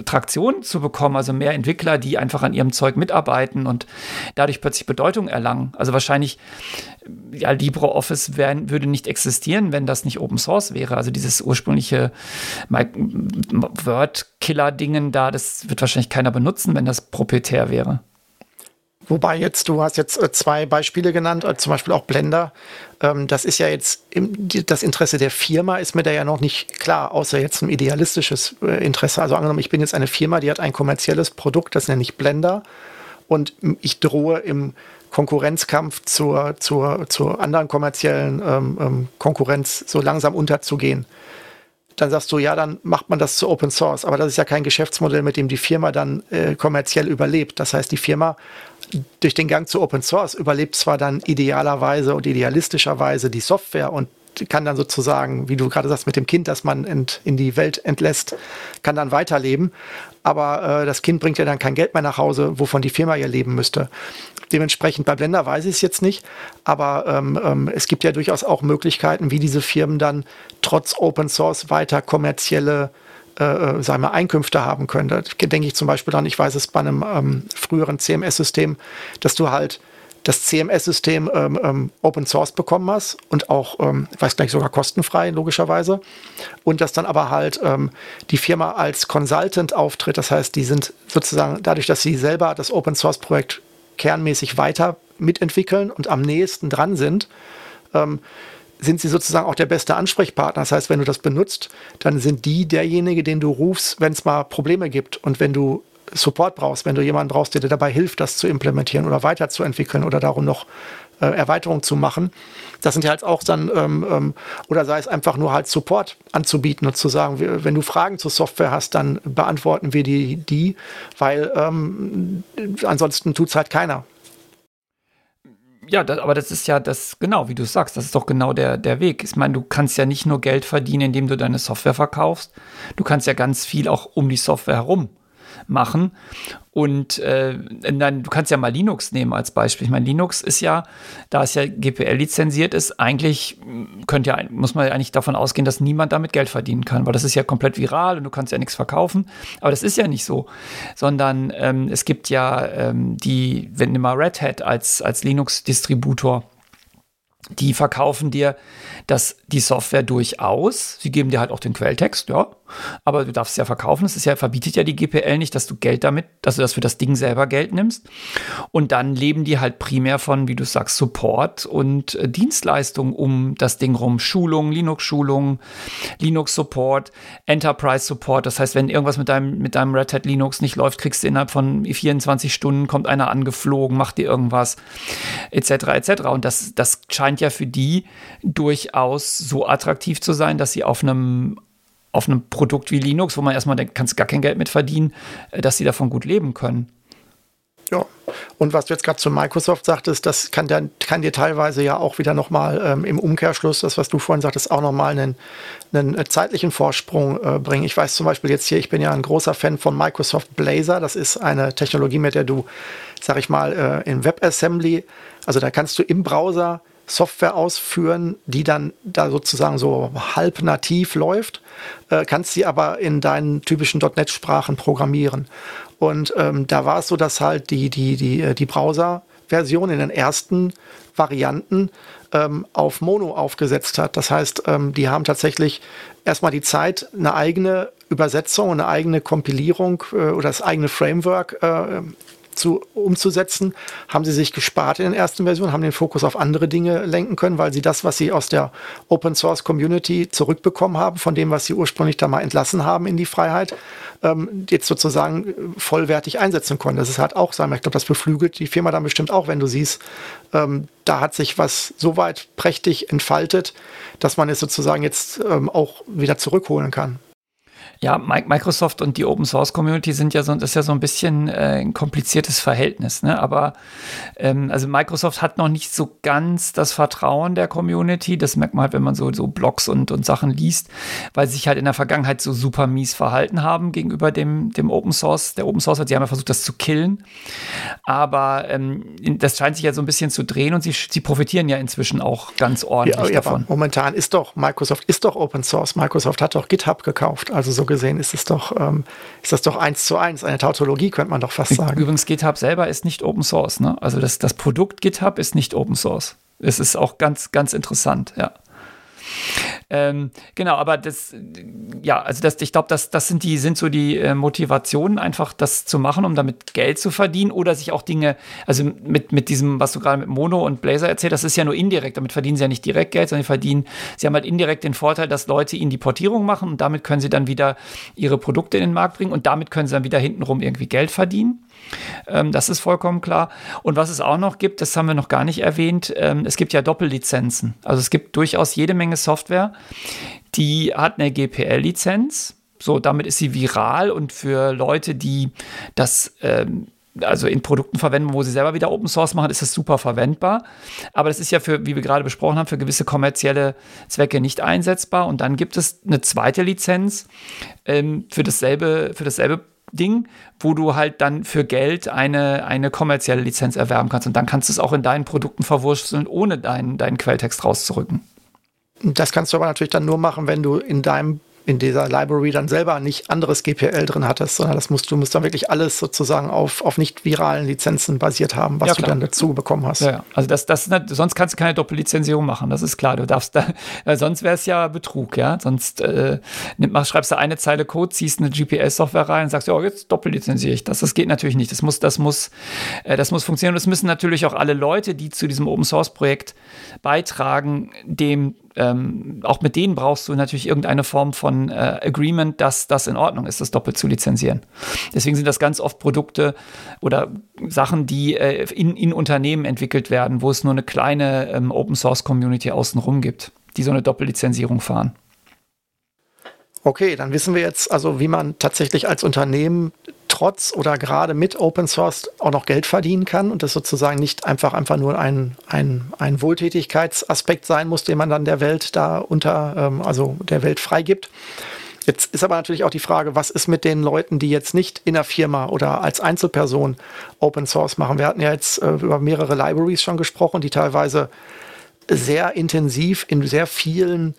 Traktion zu bekommen, also mehr Entwickler, die einfach an ihrem Zeug mitarbeiten und dadurch plötzlich Bedeutung erlangen. Also wahrscheinlich, ja, LibreOffice würde nicht existieren, wenn das nicht Open Source wäre. Also dieses ursprüngliche Word-Killer-Dingen da, das wird wahrscheinlich keiner benutzen, wenn das proprietär wäre. Wobei jetzt, du hast jetzt äh, zwei Beispiele genannt, äh, zum Beispiel auch Blender. Ähm, das ist ja jetzt, das Interesse der Firma ist mir da ja noch nicht klar, außer jetzt ein idealistisches äh, Interesse. Also angenommen, ich bin jetzt eine Firma, die hat ein kommerzielles Produkt, das nenne ich Blender. Und ich drohe im Konkurrenzkampf zur, zur, zur anderen kommerziellen ähm, ähm, Konkurrenz so langsam unterzugehen. Dann sagst du, ja, dann macht man das zu Open Source. Aber das ist ja kein Geschäftsmodell, mit dem die Firma dann äh, kommerziell überlebt. Das heißt, die Firma durch den Gang zu Open Source überlebt zwar dann idealerweise und idealistischerweise die Software und kann dann sozusagen, wie du gerade sagst, mit dem Kind, das man in die Welt entlässt, kann dann weiterleben. Aber äh, das Kind bringt ja dann kein Geld mehr nach Hause, wovon die Firma ja leben müsste. Dementsprechend bei Blender weiß ich es jetzt nicht, aber ähm, ähm, es gibt ja durchaus auch Möglichkeiten, wie diese Firmen dann trotz Open Source weiter kommerzielle äh, äh sagen wir, Einkünfte haben können. Da denke ich zum Beispiel dran, ich weiß es bei einem ähm, früheren CMS-System, dass du halt das CMS-System ähm, ähm, Open Source bekommen hast und auch, ähm, ich weiß gleich, sogar kostenfrei, logischerweise. Und dass dann aber halt ähm, die Firma als Consultant auftritt. Das heißt, die sind sozusagen dadurch, dass sie selber das Open Source-Projekt kernmäßig weiter mitentwickeln und am nächsten dran sind, ähm, sind sie sozusagen auch der beste Ansprechpartner. Das heißt, wenn du das benutzt, dann sind die derjenige, den du rufst, wenn es mal Probleme gibt. Und wenn du Support brauchst, wenn du jemanden brauchst, der dir dabei hilft, das zu implementieren oder weiterzuentwickeln oder darum noch äh, Erweiterungen zu machen. Das sind ja halt auch dann, ähm, ähm, oder sei es einfach nur halt Support anzubieten und zu sagen, wenn du Fragen zur Software hast, dann beantworten wir die, die weil ähm, ansonsten tut es halt keiner. Ja, das, aber das ist ja das, genau, wie du sagst, das ist doch genau der, der Weg. Ich meine, du kannst ja nicht nur Geld verdienen, indem du deine Software verkaufst. Du kannst ja ganz viel auch um die Software herum machen. Und äh, dann, du kannst ja mal Linux nehmen als Beispiel. Ich meine, Linux ist ja, da es ja GPL lizenziert ist, eigentlich könnte ja, muss man ja eigentlich davon ausgehen, dass niemand damit Geld verdienen kann, weil das ist ja komplett viral und du kannst ja nichts verkaufen. Aber das ist ja nicht so, sondern ähm, es gibt ja ähm, die, wenn immer Red Hat als, als Linux-Distributor die verkaufen dir das, die Software durchaus. Sie geben dir halt auch den Quelltext, ja. Aber du darfst es ja verkaufen. Es ist ja, verbietet ja die GPL nicht, dass du Geld damit, dass du das für das Ding selber Geld nimmst. Und dann leben die halt primär von, wie du sagst, Support und äh, Dienstleistungen um das Ding rum. Schulungen, Linux-Schulungen, Linux-Support, Enterprise-Support. Das heißt, wenn irgendwas mit deinem, mit deinem Red Hat Linux nicht läuft, kriegst du innerhalb von 24 Stunden, kommt einer angeflogen, macht dir irgendwas, etc., etc. Und das, das scheint ja für die durchaus so attraktiv zu sein, dass sie auf einem auf einem Produkt wie Linux, wo man erstmal denkt, kannst gar kein Geld mit verdienen, äh, dass sie davon gut leben können. Ja, und was du jetzt gerade zu Microsoft sagtest, das kann, der, kann dir teilweise ja auch wieder nochmal ähm, im Umkehrschluss, das, was du vorhin sagtest, auch nochmal einen, einen äh, zeitlichen Vorsprung äh, bringen. Ich weiß zum Beispiel jetzt hier, ich bin ja ein großer Fan von Microsoft Blazor. Das ist eine Technologie, mit der du, sag ich mal, äh, in WebAssembly, also da kannst du im Browser Software ausführen, die dann da sozusagen so halb nativ läuft, äh, kannst sie aber in deinen typischen .NET-Sprachen programmieren. Und ähm, da war es so, dass halt die, die, die, äh, die Browser-Version in den ersten Varianten ähm, auf Mono aufgesetzt hat. Das heißt, ähm, die haben tatsächlich erstmal die Zeit, eine eigene Übersetzung, eine eigene Kompilierung äh, oder das eigene Framework äh, zu, umzusetzen, haben sie sich gespart in den ersten Versionen, haben den Fokus auf andere Dinge lenken können, weil sie das, was sie aus der Open Source Community zurückbekommen haben, von dem, was sie ursprünglich da mal entlassen haben in die Freiheit, ähm, jetzt sozusagen vollwertig einsetzen konnten. Das ist halt auch sein. Ich glaube, das beflügelt die Firma dann bestimmt auch, wenn du siehst, ähm, da hat sich was so weit prächtig entfaltet, dass man es sozusagen jetzt ähm, auch wieder zurückholen kann. Ja, Microsoft und die Open Source Community sind ja so, das ist ja so ein bisschen äh, ein kompliziertes Verhältnis, ne? Aber ähm, also Microsoft hat noch nicht so ganz das Vertrauen der Community. Das merkt man halt, wenn man so, so Blogs und, und Sachen liest, weil sie sich halt in der Vergangenheit so super mies verhalten haben gegenüber dem, dem Open Source. Der Open Source hat, sie haben ja versucht, das zu killen. Aber ähm, das scheint sich ja so ein bisschen zu drehen und sie, sie profitieren ja inzwischen auch ganz ordentlich ja, davon. momentan ist doch Microsoft ist doch Open Source. Microsoft hat doch GitHub gekauft. Also so gesehen ist es doch, ähm, ist das doch eins zu eins, eine Tautologie, könnte man doch fast sagen. Übrigens, GitHub selber ist nicht Open Source, ne? Also das, das Produkt GitHub ist nicht Open Source. Es ist auch ganz, ganz interessant, ja. Ähm, genau, aber das, ja, also das, ich glaube, das, das sind die, sind so die äh, Motivationen, einfach das zu machen, um damit Geld zu verdienen oder sich auch Dinge, also mit, mit diesem, was du gerade mit Mono und Blazer erzählt, das ist ja nur indirekt, damit verdienen sie ja nicht direkt Geld, sondern sie verdienen, sie haben halt indirekt den Vorteil, dass Leute ihnen die Portierung machen und damit können sie dann wieder ihre Produkte in den Markt bringen und damit können sie dann wieder hintenrum irgendwie Geld verdienen. Ähm, das ist vollkommen klar. Und was es auch noch gibt, das haben wir noch gar nicht erwähnt, ähm, es gibt ja Doppellizenzen. Also es gibt durchaus jede Menge Software, die hat eine GPL-Lizenz. So, damit ist sie viral und für Leute, die das ähm, also in Produkten verwenden, wo sie selber wieder Open Source machen, ist das super verwendbar. Aber das ist ja für, wie wir gerade besprochen haben, für gewisse kommerzielle Zwecke nicht einsetzbar. Und dann gibt es eine zweite Lizenz ähm, für dasselbe, für dasselbe Ding, wo du halt dann für Geld eine, eine kommerzielle Lizenz erwerben kannst. Und dann kannst du es auch in deinen Produkten verwursteln, ohne deinen, deinen Quelltext rauszurücken. Das kannst du aber natürlich dann nur machen, wenn du in deinem in dieser Library dann selber nicht anderes GPL drin hattest, sondern das musst du musst dann wirklich alles sozusagen auf, auf nicht viralen Lizenzen basiert haben, was ja, du dann dazu bekommen hast. Ja, also das, das, sonst kannst du keine Doppellizenzierung machen, das ist klar. Du darfst da, [laughs] sonst wäre es ja Betrug, ja. Sonst äh, nimm, schreibst du eine Zeile Code, ziehst eine GPS-Software rein und sagst, ja, jetzt doppellizenziere ich das. Das geht natürlich nicht. Das muss, das muss, äh, das muss funktionieren. Und es müssen natürlich auch alle Leute, die zu diesem Open Source Projekt beitragen, dem ähm, auch mit denen brauchst du natürlich irgendeine Form von äh, Agreement, dass das in Ordnung ist, das doppelt zu lizenzieren. Deswegen sind das ganz oft Produkte oder Sachen, die äh, in, in Unternehmen entwickelt werden, wo es nur eine kleine ähm, Open Source Community außenrum gibt, die so eine Doppellizenzierung fahren. Okay, dann wissen wir jetzt also, wie man tatsächlich als Unternehmen trotz oder gerade mit Open Source auch noch Geld verdienen kann und das sozusagen nicht einfach, einfach nur ein, ein, ein Wohltätigkeitsaspekt sein muss, den man dann der Welt da unter, ähm, also der Welt freigibt. Jetzt ist aber natürlich auch die Frage, was ist mit den Leuten, die jetzt nicht in der Firma oder als Einzelperson Open Source machen? Wir hatten ja jetzt äh, über mehrere Libraries schon gesprochen, die teilweise sehr intensiv in sehr vielen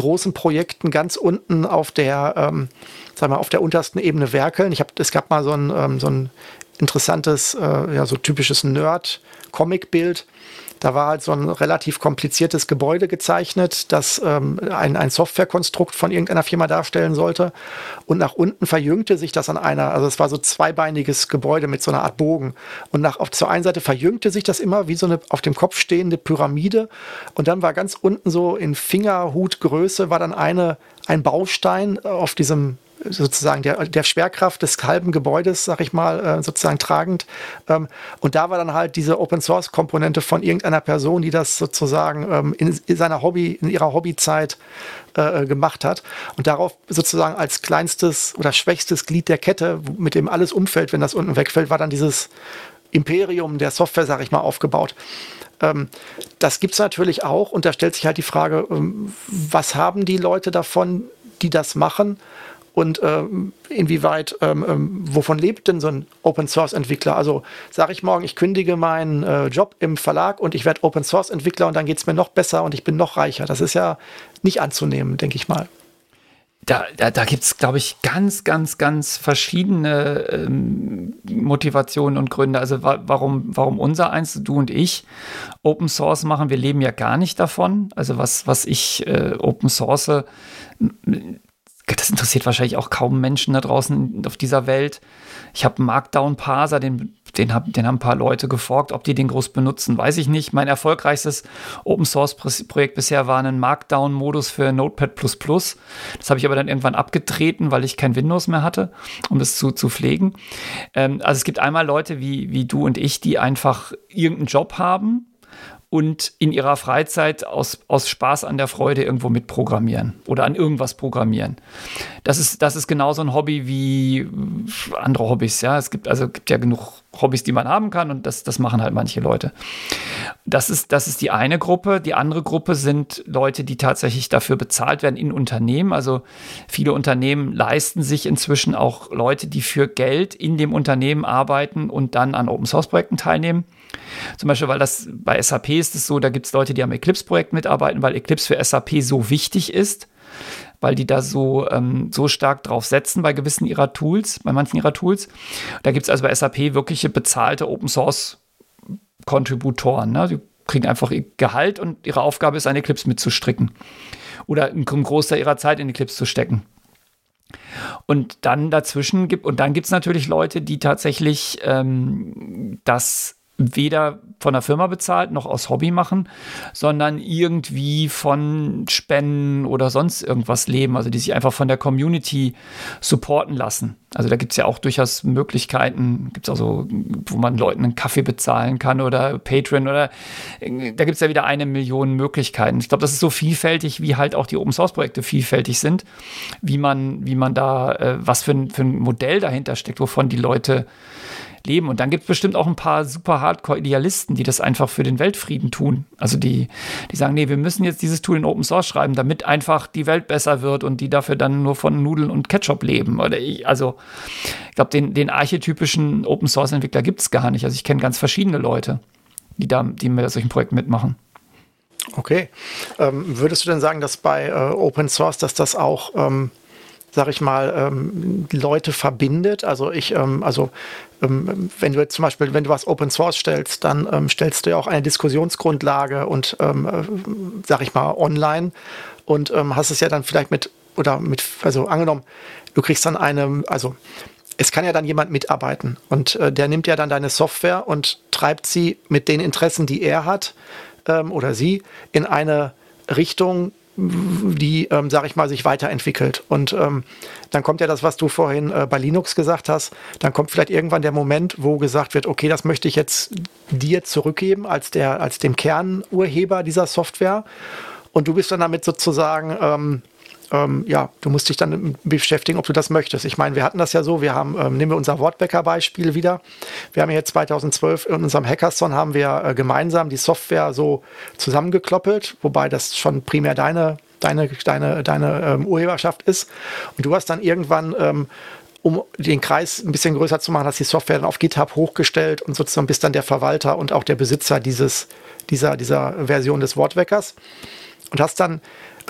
großen Projekten ganz unten auf der, ähm, sagen wir, auf der untersten Ebene werkeln. Ich habe, es gab mal so ein, ähm, so ein interessantes, äh, ja, so typisches Nerd-Comic-Bild. Da war halt so ein relativ kompliziertes Gebäude gezeichnet, das ähm, ein, ein Softwarekonstrukt von irgendeiner Firma darstellen sollte. Und nach unten verjüngte sich das an einer, also es war so zweibeiniges Gebäude mit so einer Art Bogen. Und nach, auf zur einen Seite verjüngte sich das immer wie so eine auf dem Kopf stehende Pyramide. Und dann war ganz unten so in Fingerhutgröße war dann eine, ein Baustein auf diesem sozusagen der, der Schwerkraft des halben Gebäudes, sag ich mal, äh, sozusagen tragend. Ähm, und da war dann halt diese Open Source Komponente von irgendeiner Person, die das sozusagen ähm, in, in, seiner Hobby, in ihrer Hobbyzeit äh, gemacht hat und darauf sozusagen als kleinstes oder schwächstes Glied der Kette, mit dem alles umfällt, wenn das unten wegfällt, war dann dieses Imperium der Software, sag ich mal, aufgebaut. Ähm, das gibt es natürlich auch und da stellt sich halt die Frage, was haben die Leute davon, die das machen? Und ähm, inwieweit, ähm, ähm, wovon lebt denn so ein Open Source Entwickler? Also sage ich morgen, ich kündige meinen äh, Job im Verlag und ich werde Open Source Entwickler und dann geht es mir noch besser und ich bin noch reicher. Das ist ja nicht anzunehmen, denke ich mal. Da, da, da gibt es, glaube ich, ganz, ganz, ganz verschiedene ähm, Motivationen und Gründe. Also wa warum, warum unser eins, du und ich, Open Source machen, wir leben ja gar nicht davon. Also was, was ich äh, Open Source das interessiert wahrscheinlich auch kaum Menschen da draußen auf dieser Welt. Ich habe Markdown-Parser, den, den, hab, den haben ein paar Leute geforkt. Ob die den groß benutzen, weiß ich nicht. Mein erfolgreichstes Open-Source-Projekt bisher war ein Markdown-Modus für Notepad++. Das habe ich aber dann irgendwann abgetreten, weil ich kein Windows mehr hatte, um das zu, zu pflegen. Ähm, also es gibt einmal Leute wie, wie du und ich, die einfach irgendeinen Job haben und in ihrer Freizeit aus, aus Spaß an der Freude irgendwo mitprogrammieren oder an irgendwas programmieren. Das ist, das ist genauso ein Hobby wie andere Hobbys. Ja, es gibt also gibt ja genug Hobbys, die man haben kann und das, das machen halt manche Leute. Das ist, das ist die eine Gruppe. Die andere Gruppe sind Leute, die tatsächlich dafür bezahlt werden in Unternehmen. Also viele Unternehmen leisten sich inzwischen auch Leute, die für Geld in dem Unternehmen arbeiten und dann an Open Source Projekten teilnehmen. Zum Beispiel, weil das bei SAP ist es so, da gibt es Leute, die am Eclipse-Projekt mitarbeiten, weil Eclipse für SAP so wichtig ist, weil die da so, ähm, so stark drauf setzen bei gewissen ihrer Tools, bei manchen ihrer Tools. Da gibt es also bei SAP wirkliche bezahlte Open Source Kontributoren. Ne? Die kriegen einfach ihr Gehalt und ihre Aufgabe ist, ein Eclipse mitzustricken. Oder einen Großteil ihrer Zeit in Eclipse zu stecken. Und dann dazwischen gibt, und dann gibt es natürlich Leute, die tatsächlich ähm, das weder von der Firma bezahlt noch aus Hobby machen, sondern irgendwie von Spenden oder sonst irgendwas leben, also die sich einfach von der Community supporten lassen. Also da gibt es ja auch durchaus Möglichkeiten, gibt es also, wo man Leuten einen Kaffee bezahlen kann oder Patreon oder da gibt es ja wieder eine Million Möglichkeiten. Ich glaube, das ist so vielfältig, wie halt auch die Open Source Projekte vielfältig sind, wie man, wie man da, äh, was für ein, für ein Modell dahinter steckt, wovon die Leute leben. Und dann gibt es bestimmt auch ein paar super Hardcore-Idealisten, die das einfach für den Weltfrieden tun. Also die, die sagen, nee, wir müssen jetzt dieses Tool in Open Source schreiben, damit einfach die Welt besser wird und die dafür dann nur von Nudeln und Ketchup leben. Oder ich, also ich glaube, den, den archetypischen Open Source-Entwickler gibt es gar nicht. Also ich kenne ganz verschiedene Leute, die da, die mit solchen Projekten mitmachen. Okay. Ähm, würdest du denn sagen, dass bei äh, Open Source, dass das auch ähm sag ich mal, ähm, Leute verbindet. Also ich, ähm, also ähm, wenn du jetzt zum Beispiel, wenn du was Open Source stellst, dann ähm, stellst du ja auch eine Diskussionsgrundlage und, ähm, äh, sag ich mal, online. Und ähm, hast es ja dann vielleicht mit, oder mit, also angenommen, du kriegst dann eine, also es kann ja dann jemand mitarbeiten und äh, der nimmt ja dann deine Software und treibt sie mit den Interessen, die er hat ähm, oder sie, in eine Richtung, die, ähm, sage ich mal, sich weiterentwickelt. Und ähm, dann kommt ja das, was du vorhin äh, bei Linux gesagt hast, dann kommt vielleicht irgendwann der Moment, wo gesagt wird, okay, das möchte ich jetzt dir zurückgeben als, der, als dem Kernurheber dieser Software. Und du bist dann damit sozusagen ähm, ähm, ja, du musst dich dann beschäftigen, ob du das möchtest. Ich meine, wir hatten das ja so, wir haben, ähm, nehmen wir unser Wortbäcker-Beispiel wieder. Wir haben ja jetzt 2012 in unserem Hackathon haben wir äh, gemeinsam die Software so zusammengekloppelt, wobei das schon primär deine, deine, deine, deine ähm, Urheberschaft ist. Und du hast dann irgendwann ähm, um den Kreis ein bisschen größer zu machen, hast die Software dann auf GitHub hochgestellt und sozusagen bist dann der Verwalter und auch der Besitzer dieses, dieser, dieser Version des Wortweckers und hast dann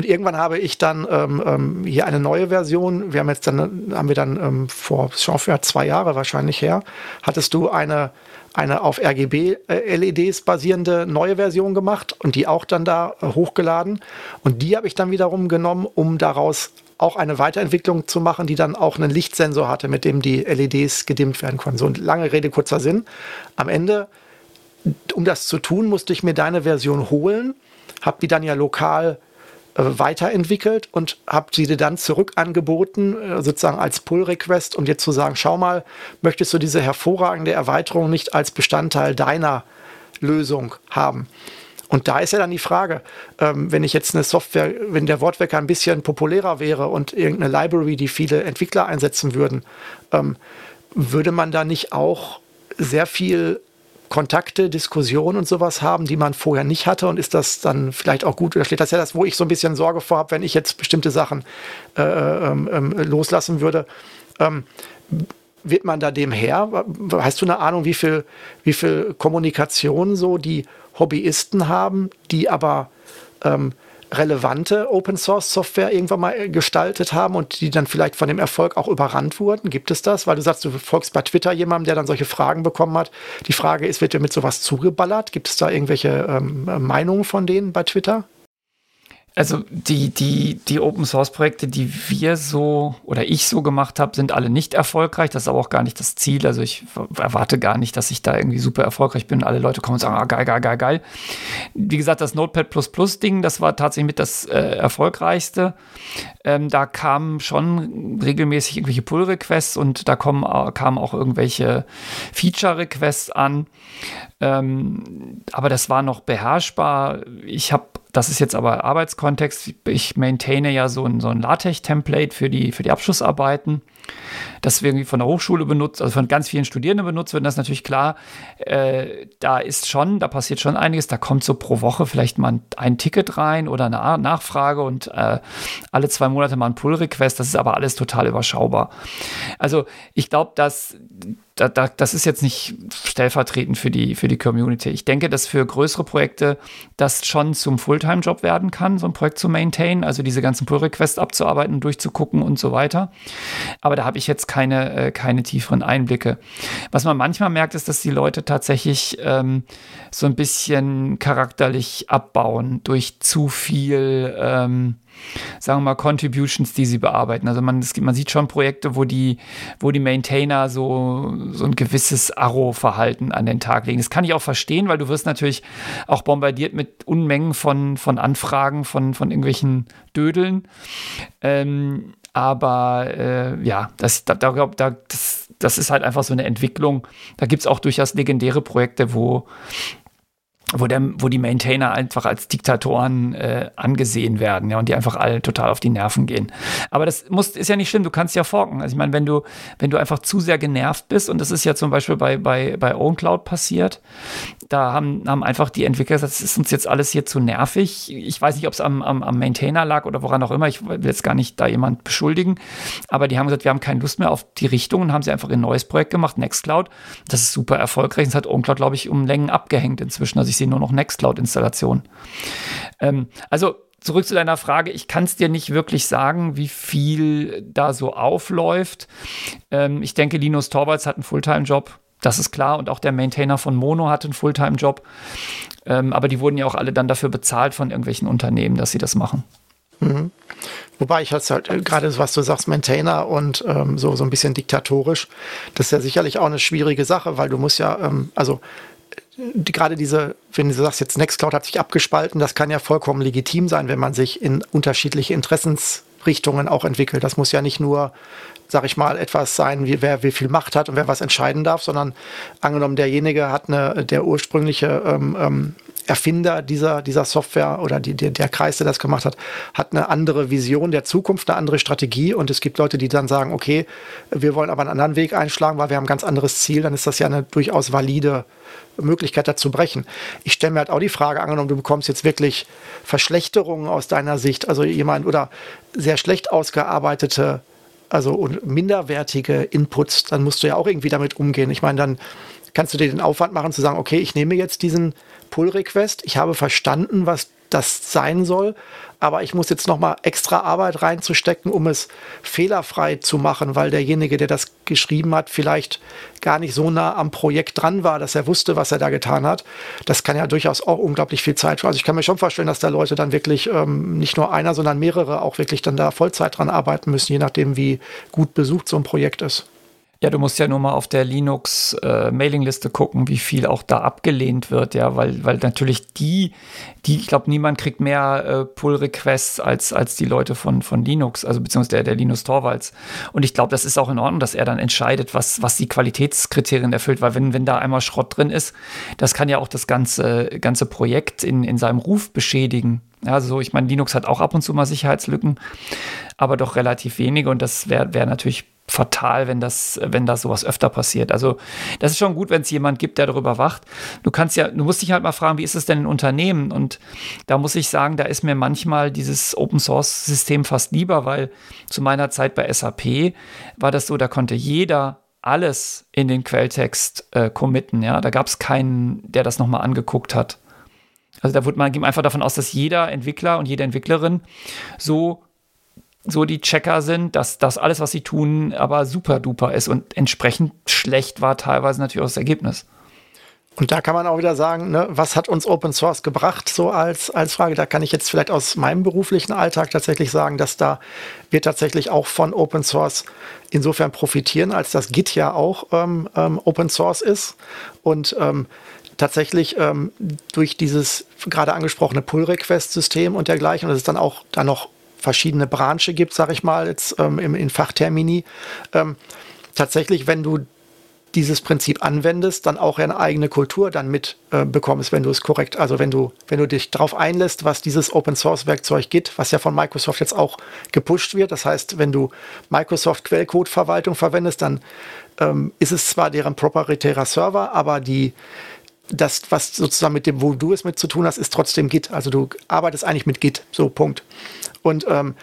Und irgendwann habe ich dann ähm, ähm, hier eine neue Version. Wir haben jetzt dann, haben wir dann ähm, vor schon für zwei Jahre wahrscheinlich her, hattest du eine, eine auf RGB-LEDs äh, basierende neue Version gemacht und die auch dann da äh, hochgeladen. Und die habe ich dann wiederum genommen, um daraus auch eine Weiterentwicklung zu machen, die dann auch einen Lichtsensor hatte, mit dem die LEDs gedimmt werden konnten. So lange Rede, kurzer Sinn. Am Ende, um das zu tun, musste ich mir deine Version holen, habe die dann ja lokal weiterentwickelt und habe sie dir dann zurück angeboten, äh, sozusagen als Pull-Request, um dir zu sagen, schau mal, möchtest du diese hervorragende Erweiterung nicht als Bestandteil deiner Lösung haben? Und da ist ja dann die Frage, ähm, wenn ich jetzt eine Software, wenn der Wortwecker ein bisschen populärer wäre und irgendeine Library, die viele Entwickler einsetzen würden, ähm, würde man da nicht auch sehr viel Kontakte, Diskussionen und sowas haben, die man vorher nicht hatte? Und ist das dann vielleicht auch gut? Da steht das ja das, wo ich so ein bisschen Sorge vor habe, wenn ich jetzt bestimmte Sachen äh, ähm, ähm loslassen würde. Ähm, wird man da dem her? Hast du eine Ahnung, wie viel, wie viel Kommunikation so die Hobbyisten haben, die aber ähm, relevante Open Source Software irgendwann mal gestaltet haben und die dann vielleicht von dem Erfolg auch überrannt wurden? Gibt es das? Weil du sagst, du folgst bei Twitter jemandem, der dann solche Fragen bekommen hat. Die Frage ist, wird dir mit sowas zugeballert? Gibt es da irgendwelche ähm, Meinungen von denen bei Twitter? Also die, die, die Open Source Projekte, die wir so oder ich so gemacht habe, sind alle nicht erfolgreich. Das ist aber auch gar nicht das Ziel. Also ich erwarte gar nicht, dass ich da irgendwie super erfolgreich bin alle Leute kommen und sagen, ah, geil, geil, geil, geil. Wie gesagt, das Notepad Ding, das war tatsächlich mit das äh, erfolgreichste. Ähm, da kamen schon regelmäßig irgendwelche Pull-Requests und da kommen, äh, kamen auch irgendwelche Feature-Requests an. Ähm, aber das war noch beherrschbar. Ich habe das ist jetzt aber Arbeitskontext. Ich maintaine ja so ein, so ein LaTeX-Template für die, für die Abschlussarbeiten. Das irgendwie von der Hochschule benutzt, also von ganz vielen Studierenden benutzt wird. Das ist natürlich klar. Äh, da ist schon, da passiert schon einiges. Da kommt so pro Woche vielleicht mal ein, Ticket rein oder eine Nachfrage und äh, alle zwei Monate mal ein Pull-Request. Das ist aber alles total überschaubar. Also ich glaube, dass da, da, das ist jetzt nicht stellvertretend für die, für die Community. Ich denke, dass für größere Projekte das schon zum Fulltime-Job werden kann, so ein Projekt zu maintain, also diese ganzen Pull-Requests abzuarbeiten, durchzugucken und so weiter. Aber da habe ich jetzt keine, äh, keine tieferen Einblicke. Was man manchmal merkt, ist, dass die Leute tatsächlich ähm, so ein bisschen charakterlich abbauen durch zu viel. Ähm, sagen wir mal, Contributions, die sie bearbeiten. Also man, es, man sieht schon Projekte, wo die, wo die Maintainer so, so ein gewisses Arrow-Verhalten an den Tag legen. Das kann ich auch verstehen, weil du wirst natürlich auch bombardiert mit Unmengen von, von Anfragen von, von irgendwelchen Dödeln. Ähm, aber äh, ja, das, da, da, da, das, das ist halt einfach so eine Entwicklung. Da gibt es auch durchaus legendäre Projekte, wo, wo, der, wo die Maintainer einfach als Diktatoren äh, angesehen werden, ja, und die einfach alle total auf die Nerven gehen. Aber das muss, ist ja nicht schlimm, du kannst ja forken. Also ich meine, wenn du, wenn du einfach zu sehr genervt bist, und das ist ja zum Beispiel bei, bei, bei OwnCloud passiert, da haben, haben einfach die Entwickler gesagt, es ist uns jetzt alles hier zu nervig. Ich weiß nicht, ob es am, am, am Maintainer lag oder woran auch immer, ich will jetzt gar nicht da jemand beschuldigen, aber die haben gesagt, wir haben keine Lust mehr auf die Richtung und haben sie einfach ein neues Projekt gemacht, Nextcloud. Das ist super erfolgreich. Das hat OwnCloud, glaube ich, um Längen abgehängt inzwischen. Also ich sehe nur noch Nextcloud-Installationen. Ähm, also zurück zu deiner Frage, ich kann es dir nicht wirklich sagen, wie viel da so aufläuft. Ähm, ich denke, Linus Torvalds hat einen Fulltime-Job. Das ist klar. Und auch der Maintainer von Mono hat einen Fulltime-Job. Ähm, aber die wurden ja auch alle dann dafür bezahlt von irgendwelchen Unternehmen, dass sie das machen. Mhm. Wobei ich halt, halt gerade, was du sagst, Maintainer und ähm, so, so ein bisschen diktatorisch, das ist ja sicherlich auch eine schwierige Sache, weil du musst ja, ähm, also die, gerade diese, wenn du sagst, jetzt Nextcloud hat sich abgespalten, das kann ja vollkommen legitim sein, wenn man sich in unterschiedliche Interessensrichtungen auch entwickelt. Das muss ja nicht nur, sag ich mal, etwas sein, wie wer wie viel Macht hat und wer was entscheiden darf, sondern angenommen, derjenige hat eine, der ursprüngliche ähm, ähm, Erfinder dieser, dieser Software oder die, der, der Kreis, der das gemacht hat, hat eine andere Vision der Zukunft, eine andere Strategie und es gibt Leute, die dann sagen, okay, wir wollen aber einen anderen Weg einschlagen, weil wir haben ein ganz anderes Ziel, dann ist das ja eine durchaus valide Möglichkeit dazu brechen. Ich stelle mir halt auch die Frage, angenommen, du bekommst jetzt wirklich Verschlechterungen aus deiner Sicht, also jemand oder sehr schlecht ausgearbeitete, also und minderwertige Inputs, dann musst du ja auch irgendwie damit umgehen. Ich meine, dann kannst du dir den Aufwand machen zu sagen, okay, ich nehme jetzt diesen Pull-Request, ich habe verstanden, was das sein soll aber ich muss jetzt nochmal extra Arbeit reinzustecken, um es fehlerfrei zu machen, weil derjenige, der das geschrieben hat, vielleicht gar nicht so nah am Projekt dran war, dass er wusste, was er da getan hat. Das kann ja durchaus auch unglaublich viel Zeit. Also ich kann mir schon vorstellen, dass da Leute dann wirklich ähm, nicht nur einer, sondern mehrere auch wirklich dann da Vollzeit dran arbeiten müssen, je nachdem, wie gut besucht so ein Projekt ist. Ja, du musst ja nur mal auf der Linux-Mailingliste äh, gucken, wie viel auch da abgelehnt wird, ja, weil, weil natürlich die, die, ich glaube, niemand kriegt mehr äh, Pull-Requests als, als die Leute von, von Linux, also beziehungsweise der, der Linus Torvalds. Und ich glaube, das ist auch in Ordnung, dass er dann entscheidet, was, was die Qualitätskriterien erfüllt, weil wenn, wenn da einmal Schrott drin ist, das kann ja auch das ganze, ganze Projekt in, in seinem Ruf beschädigen. Also ich meine, Linux hat auch ab und zu mal Sicherheitslücken, aber doch relativ wenige und das wäre wär natürlich fatal, wenn das, wenn da sowas öfter passiert. Also das ist schon gut, wenn es jemand gibt, der darüber wacht. Du kannst ja, du musst dich halt mal fragen, wie ist es denn in Unternehmen? Und da muss ich sagen, da ist mir manchmal dieses Open Source System fast lieber, weil zu meiner Zeit bei SAP war das so, da konnte jeder alles in den Quelltext äh, committen. Ja, da gab es keinen, der das nochmal angeguckt hat. Also da wurde man ging einfach davon aus, dass jeder Entwickler und jede Entwicklerin so so die Checker sind, dass das alles, was sie tun, aber super duper ist und entsprechend schlecht war teilweise natürlich auch das Ergebnis. Und da kann man auch wieder sagen, ne, was hat uns Open Source gebracht, so als, als Frage. Da kann ich jetzt vielleicht aus meinem beruflichen Alltag tatsächlich sagen, dass da wir tatsächlich auch von Open Source insofern profitieren, als das Git ja auch ähm, ähm, Open Source ist. Und ähm, tatsächlich ähm, durch dieses gerade angesprochene Pull-Request-System und dergleichen, und es ist dann auch da noch verschiedene Branche gibt, sage ich mal, jetzt ähm, in, in Fachtermini. Ähm, tatsächlich, wenn du dieses Prinzip anwendest, dann auch eine eigene Kultur dann mit äh, wenn du es korrekt, also wenn du, wenn du dich darauf einlässt, was dieses Open Source Werkzeug gibt, was ja von Microsoft jetzt auch gepusht wird. Das heißt, wenn du Microsoft Quellcode Verwaltung verwendest, dann ähm, ist es zwar deren proprietärer Server, aber die, das, was sozusagen mit dem, wo du es mit zu tun hast, ist trotzdem Git. Also du arbeitest eigentlich mit Git. So, Punkt. Und ähm,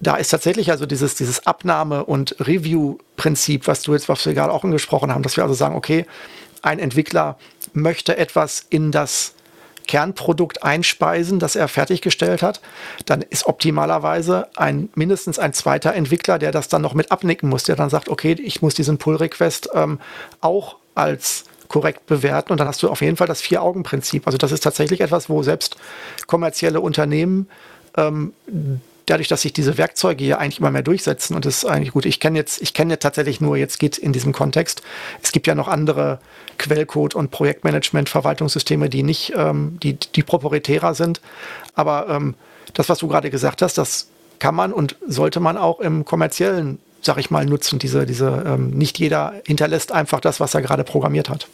da ist tatsächlich also dieses, dieses Abnahme- und Review-Prinzip, was du jetzt, was wir gerade auch angesprochen haben, dass wir also sagen, okay, ein Entwickler möchte etwas in das Kernprodukt einspeisen, das er fertiggestellt hat, dann ist optimalerweise ein mindestens ein zweiter Entwickler, der das dann noch mit abnicken muss, der dann sagt, okay, ich muss diesen Pull-Request ähm, auch als korrekt bewerten und dann hast du auf jeden Fall das Vier-Augen-Prinzip. Also das ist tatsächlich etwas, wo selbst kommerzielle Unternehmen ähm, dadurch, dass sich diese Werkzeuge hier eigentlich immer mehr durchsetzen und das ist eigentlich gut. Ich kenne jetzt, ich kenne tatsächlich nur jetzt Git in diesem Kontext. Es gibt ja noch andere Quellcode und Projektmanagement, Verwaltungssysteme, die nicht, ähm, die, die proprietärer sind. Aber ähm, das, was du gerade gesagt hast, das kann man und sollte man auch im kommerziellen, sag ich mal, nutzen. Diese, diese, ähm, nicht jeder hinterlässt einfach das, was er gerade programmiert hat.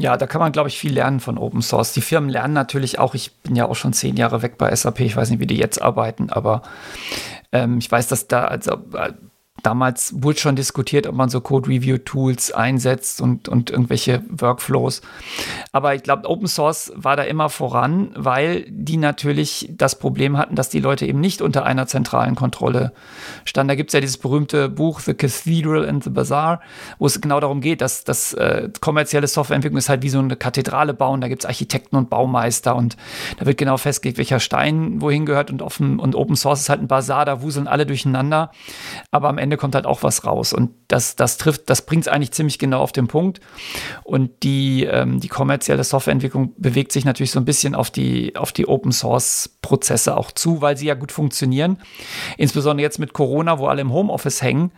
Ja, da kann man, glaube ich, viel lernen von Open Source. Die Firmen lernen natürlich auch, ich bin ja auch schon zehn Jahre weg bei SAP, ich weiß nicht, wie die jetzt arbeiten, aber ähm, ich weiß, dass da, also äh, damals wurde schon diskutiert, ob man so Code-Review-Tools einsetzt und, und irgendwelche Workflows. Aber ich glaube, Open Source war da immer voran, weil die natürlich das Problem hatten, dass die Leute eben nicht unter einer zentralen Kontrolle standen. Da gibt es ja dieses berühmte Buch The Cathedral and the Bazaar, wo es genau darum geht, dass das äh, kommerzielle Softwareentwicklung ist halt wie so eine Kathedrale bauen. Da gibt es Architekten und Baumeister und da wird genau festgelegt, welcher Stein wohin gehört und, offen, und Open Source ist halt ein Bazar, da wuseln alle durcheinander. Aber am Ende Ende kommt halt auch was raus. Und das, das trifft, das bringt es eigentlich ziemlich genau auf den Punkt. Und die, ähm, die kommerzielle Softwareentwicklung bewegt sich natürlich so ein bisschen auf die, auf die Open Source Prozesse auch zu, weil sie ja gut funktionieren. Insbesondere jetzt mit Corona, wo alle im Homeoffice hängen,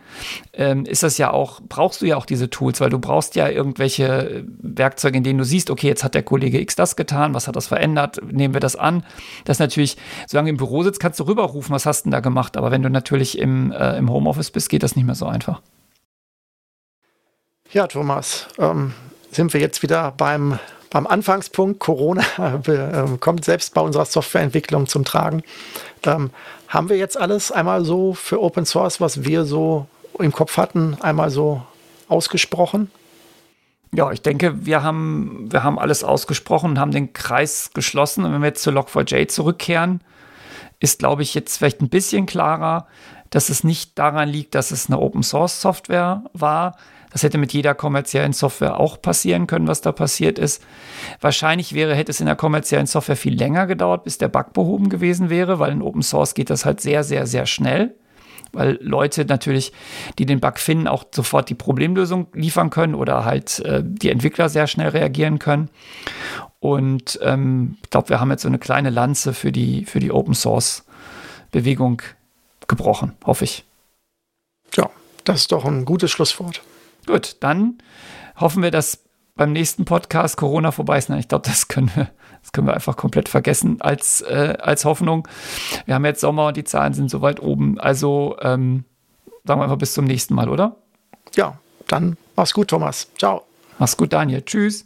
ähm, ist das ja auch, brauchst du ja auch diese Tools, weil du brauchst ja irgendwelche Werkzeuge, in denen du siehst, okay, jetzt hat der Kollege X das getan, was hat das verändert, nehmen wir das an. Das ist natürlich, solange du im Büro sitzt, kannst du rüberrufen, was hast du denn da gemacht? Aber wenn du natürlich im, äh, im Homeoffice bist, geht das nicht mehr so einfach. Ja, Thomas, ähm, sind wir jetzt wieder beim, beim Anfangspunkt. Corona [laughs] äh, kommt selbst bei unserer Softwareentwicklung zum Tragen. Ähm, haben wir jetzt alles einmal so für Open Source, was wir so im Kopf hatten, einmal so ausgesprochen? Ja, ich denke, wir haben, wir haben alles ausgesprochen und haben den Kreis geschlossen. Und wenn wir jetzt zu Log4j zurückkehren, ist, glaube ich, jetzt vielleicht ein bisschen klarer, dass es nicht daran liegt, dass es eine Open Source Software war. Das hätte mit jeder kommerziellen Software auch passieren können, was da passiert ist. Wahrscheinlich wäre, hätte es in der kommerziellen Software viel länger gedauert, bis der Bug behoben gewesen wäre, weil in Open Source geht das halt sehr, sehr, sehr schnell weil Leute natürlich, die den Bug finden, auch sofort die Problemlösung liefern können oder halt äh, die Entwickler sehr schnell reagieren können. Und ähm, ich glaube, wir haben jetzt so eine kleine Lanze für die, für die Open Source Bewegung gebrochen, hoffe ich. Ja, das ist doch ein gutes Schlusswort. Gut, dann hoffen wir, dass beim nächsten Podcast Corona vorbei ist. Nein, ich glaube, das können wir, das können wir einfach komplett vergessen als, äh, als Hoffnung. Wir haben jetzt Sommer und die Zahlen sind so weit oben. Also ähm, sagen wir einfach bis zum nächsten Mal, oder? Ja, dann mach's gut, Thomas. Ciao. Mach's gut, Daniel. Tschüss.